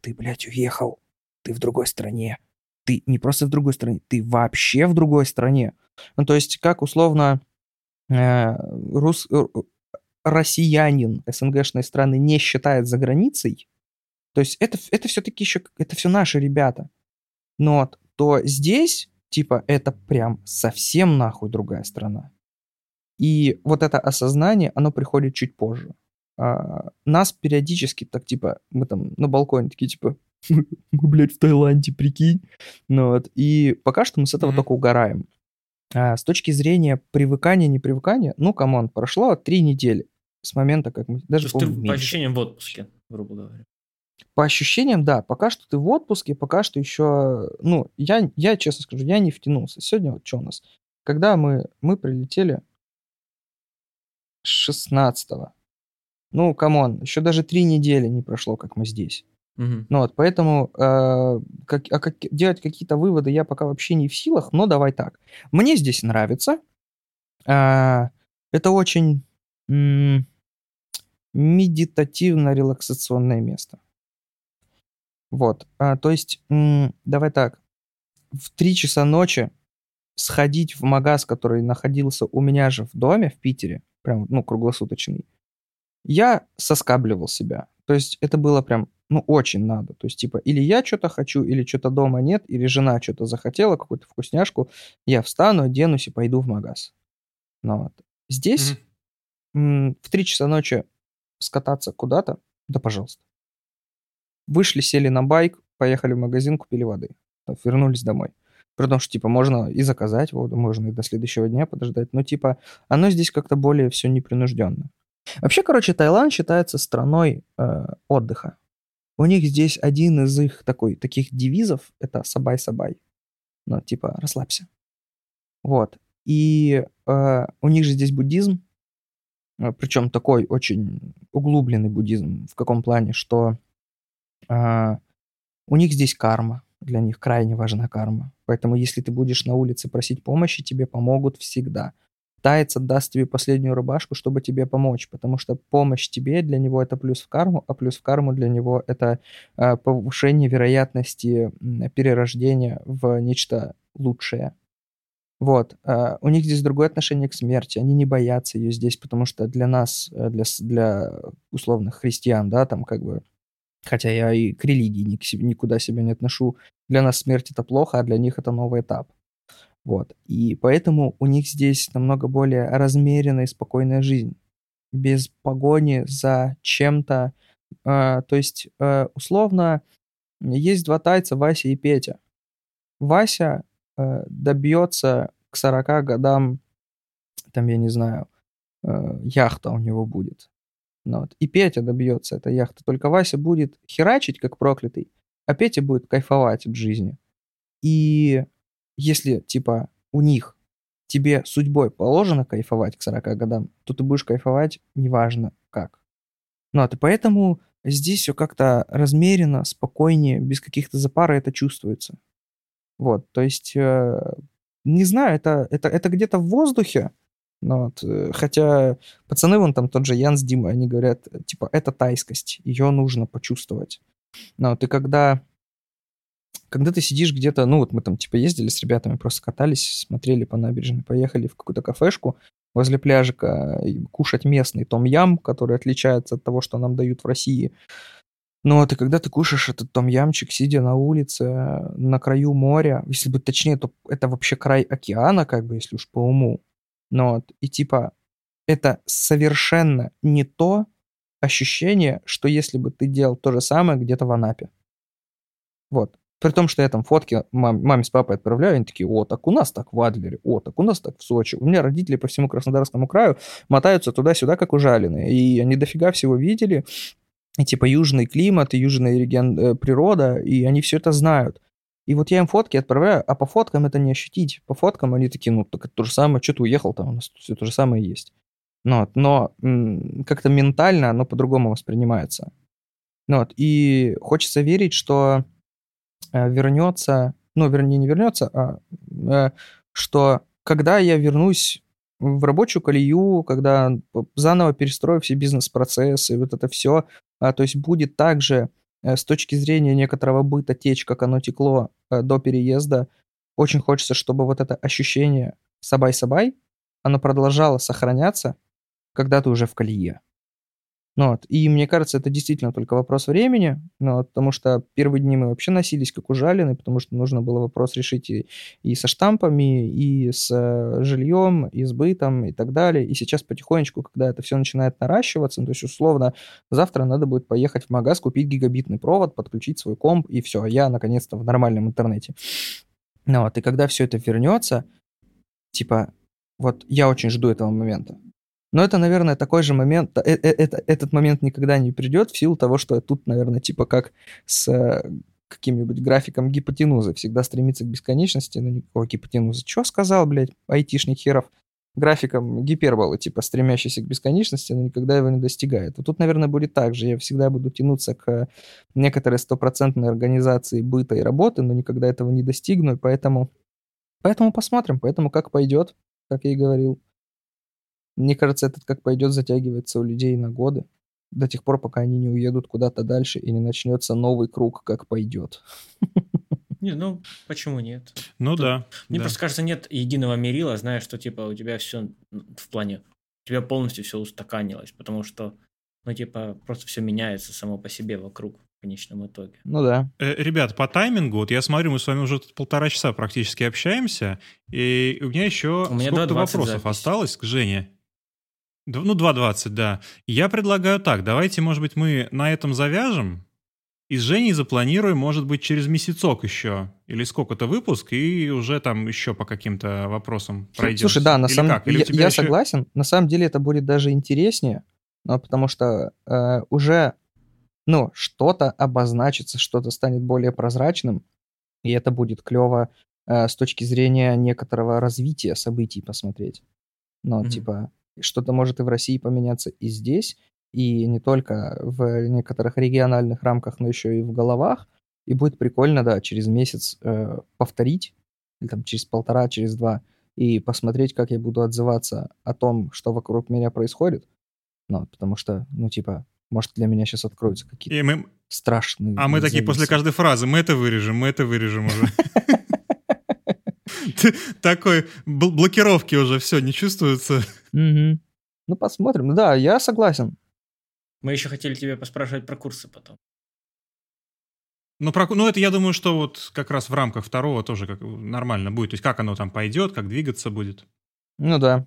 ты, блядь, уехал, ты в другой стране. Ты не просто в другой стране, ты вообще в другой стране. Ну, то есть, как условно э, рус, э, россиянин СНГшной страны не считает за границей, то есть это, это все-таки еще, это все наши ребята. Но то здесь, типа, это прям совсем нахуй другая страна. И вот это осознание, оно приходит чуть позже. А, нас периодически так, типа, мы там на балконе такие, типа, *laughs* мы, блядь, в Таиланде, прикинь. Ну, вот. И пока что мы с этого mm-hmm. только угораем. А, с точки зрения привыкания, непривыкания, ну, come on, прошло три недели с момента, как мы... Даже, То есть ты по ощущениям в отпуске, грубо говоря. По ощущениям, да, пока что ты в отпуске, пока что еще, ну, я, я честно скажу, я не втянулся. Сегодня вот что у нас? Когда мы, мы прилетели 16-го. Ну, come on, еще даже три недели не прошло, как мы здесь. Угу. Ну вот, поэтому э, как, а как, делать какие-то выводы я пока вообще не в силах, но давай так. Мне здесь нравится. Э, это очень медитативно-релаксационное место. Вот, а, то есть, м, давай так, в 3 часа ночи сходить в магаз, который находился у меня же в доме в Питере, прям, ну, круглосуточный, я соскабливал себя. То есть это было прям, ну, очень надо. То есть, типа, или я что-то хочу, или что-то дома нет, или жена что-то захотела, какую-то вкусняшку, я встану, оденусь и пойду в магаз. Ну, вот. Здесь mm-hmm. в 3 часа ночи скататься куда-то, да пожалуйста. Вышли, сели на байк, поехали в магазин, купили воды. Вернулись домой. При том, что, типа, можно и заказать воду, можно и до следующего дня подождать. Но, типа, оно здесь как-то более все непринужденно. Вообще, короче, Таиланд считается страной э, отдыха. У них здесь один из их такой, таких девизов – это «сабай-сабай». Ну, типа, расслабься. Вот. И э, у них же здесь буддизм, э, причем такой очень углубленный буддизм. В каком плане? Что э, у них здесь карма. Для них крайне важна карма. Поэтому если ты будешь на улице просить помощи, тебе помогут всегда. Таец отдаст тебе последнюю рубашку, чтобы тебе помочь, потому что помощь тебе для него это плюс в карму, а плюс в карму для него это э, повышение вероятности перерождения в нечто лучшее. Вот. Uh, у них здесь другое отношение к смерти. Они не боятся ее здесь, потому что для нас, э, для, для условных христиан, да, там как бы хотя я и к религии никуда себя не отношу, для нас смерть это плохо, а для них это новый этап. Вот. И поэтому у них здесь намного более размеренная и спокойная жизнь. Без погони за чем-то. Э, то есть, э, условно, есть два тайца, Вася и Петя. Вася э, добьется к 40 годам, там, я не знаю, э, яхта у него будет. Ну, вот. И Петя добьется этой яхты. Только Вася будет херачить, как проклятый, а Петя будет кайфовать от жизни. И если, типа, у них тебе судьбой положено кайфовать к 40 годам, то ты будешь кайфовать неважно как. Ну, а ты поэтому здесь все как-то размеренно, спокойнее, без каких-то запар это чувствуется. Вот, то есть, э, не знаю, это, это, это где-то в воздухе, ну, вот, э, хотя пацаны вон там тот же Ян с Димой, они говорят, типа, это тайскость, ее нужно почувствовать. Ну, ты когда, когда ты сидишь где-то, ну вот мы там типа ездили с ребятами, просто катались, смотрели по набережной, поехали в какую-то кафешку возле пляжика кушать местный том-ям, который отличается от того, что нам дают в России. Ну, вот и когда ты кушаешь этот том ямчик, сидя на улице, на краю моря, если быть точнее, то это вообще край океана, как бы, если уж по уму. Ну, вот, и типа, это совершенно не то ощущение, что если бы ты делал то же самое где-то в Анапе. Вот. При том, что я там фотки мам, маме с папой отправляю, они такие, о, так у нас так в Адлере, о, так у нас так в Сочи. У меня родители по всему Краснодарскому краю мотаются туда-сюда, как ужаленные. И они дофига всего видели, и типа южный климат, и южная реген... Э, природа, и они все это знают. И вот я им фотки отправляю, а по фоткам это не ощутить. По фоткам они такие, ну, так это то же самое, что ты уехал там, у нас все то же самое есть. Но, но как-то ментально оно по-другому воспринимается. Ну, вот, и хочется верить, что э, вернется, ну, вернее, не вернется, а э, что когда я вернусь в рабочую колею, когда заново перестрою все бизнес-процессы, вот это все, а, то есть будет также э, с точки зрения некоторого быта течь, как оно текло до переезда. Очень хочется, чтобы вот это ощущение сабай-сабай, оно продолжало сохраняться, когда ты уже в колее. Ну, вот. И мне кажется, это действительно только вопрос времени, ну, потому что первые дни мы вообще носились как ужалены, потому что нужно было вопрос решить и, и со штампами, и с э, жильем, и с бытом, и так далее. И сейчас потихонечку, когда это все начинает наращиваться, ну, то есть условно завтра надо будет поехать в магаз, купить гигабитный провод, подключить свой комп, и все, я наконец-то в нормальном интернете. Ну, вот. И когда все это вернется, типа, вот я очень жду этого момента. Но это, наверное, такой же момент, э, э, это, этот момент никогда не придет в силу того, что тут, наверное, типа как с э, каким-нибудь графиком гипотенузы. Всегда стремится к бесконечности, но никакого гипотенузы. Чего сказал, блядь, айтишник херов? Графиком гиперболы, типа стремящийся к бесконечности, но никогда его не достигает. Вот тут, наверное, будет так же. Я всегда буду тянуться к некоторой стопроцентной организации быта и работы, но никогда этого не достигну, и поэтому... Поэтому посмотрим, поэтому как пойдет, как я и говорил. Мне кажется, этот как пойдет затягивается у людей на годы. До тех пор, пока они не уедут куда-то дальше и не начнется новый круг, как пойдет. *laughs* Не, ну почему нет? Ну Тут, да. Мне да. просто кажется, нет единого мерила, знаешь, что типа у тебя все в плане, у тебя полностью все устаканилось, потому что, ну типа, просто все меняется само по себе вокруг в конечном итоге. Ну да. Э, ребят, по таймингу, вот я смотрю, мы с вами уже полтора часа практически общаемся, и у меня еще сколько-то вопросов запись. осталось к Жене. Ну, 2.20, да. Я предлагаю так, давайте, может быть, мы на этом завяжем, и с Женей запланируем, может быть, через месяцок еще, или сколько-то выпуск, и уже там еще по каким-то вопросам пройдем. Слушай, да, на самом деле, я, я еще... согласен, на самом деле это будет даже интереснее, но потому что э, уже, ну, что-то обозначится, что-то станет более прозрачным, и это будет клево э, с точки зрения некоторого развития событий посмотреть. Ну, mm-hmm. типа, что-то может и в России поменяться и здесь, и не только в некоторых региональных рамках, но еще и в головах. И будет прикольно, да, через месяц э, повторить, или там через полтора, через два, и посмотреть, как я буду отзываться о том, что вокруг меня происходит. Ну, потому что, ну, типа, может, для меня сейчас откроются какие-то мы... страшные. А мы такие после каждой фразы, мы это вырежем, мы это вырежем уже. *laughs* *laughs* Такой блокировки уже все не чувствуется. Ну, посмотрим. Да, я согласен. Мы еще хотели тебе поспрашивать про курсы потом. Ну, про, ну, это я думаю, что вот как раз в рамках второго тоже как нормально будет. То есть как оно там пойдет, как двигаться будет. Ну да.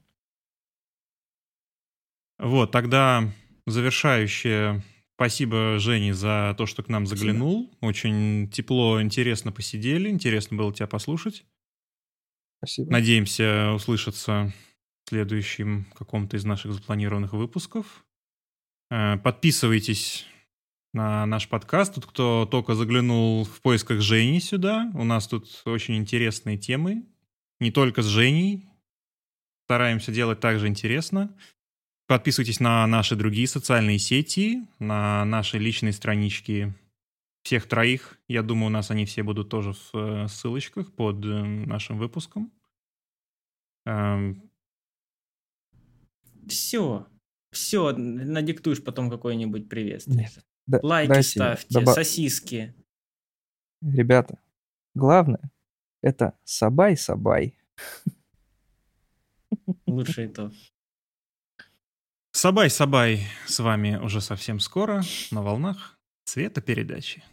Вот, тогда завершающее Спасибо, Жене, за то, что к нам заглянул. Спасибо. Очень тепло, интересно посидели. Интересно было тебя послушать. Спасибо. Надеемся услышаться в следующем каком-то из наших запланированных выпусков. Э, подписывайтесь на наш подкаст. Тут кто только заглянул в поисках Жени сюда. У нас тут очень интересные темы. Не только с Женей. Стараемся делать также интересно. Подписывайтесь на наши другие социальные сети, на наши личные странички всех троих. Я думаю, у нас они все будут тоже в э, ссылочках под э, нашим выпуском. Все. Все, надиктуешь потом какой-нибудь приветствие. Да, Лайки дайте, ставьте, добав... сосиски. Ребята, главное это сабай-сабай. Лучше это. Сабай-сабай с вами уже совсем скоро на волнах цветопередачи.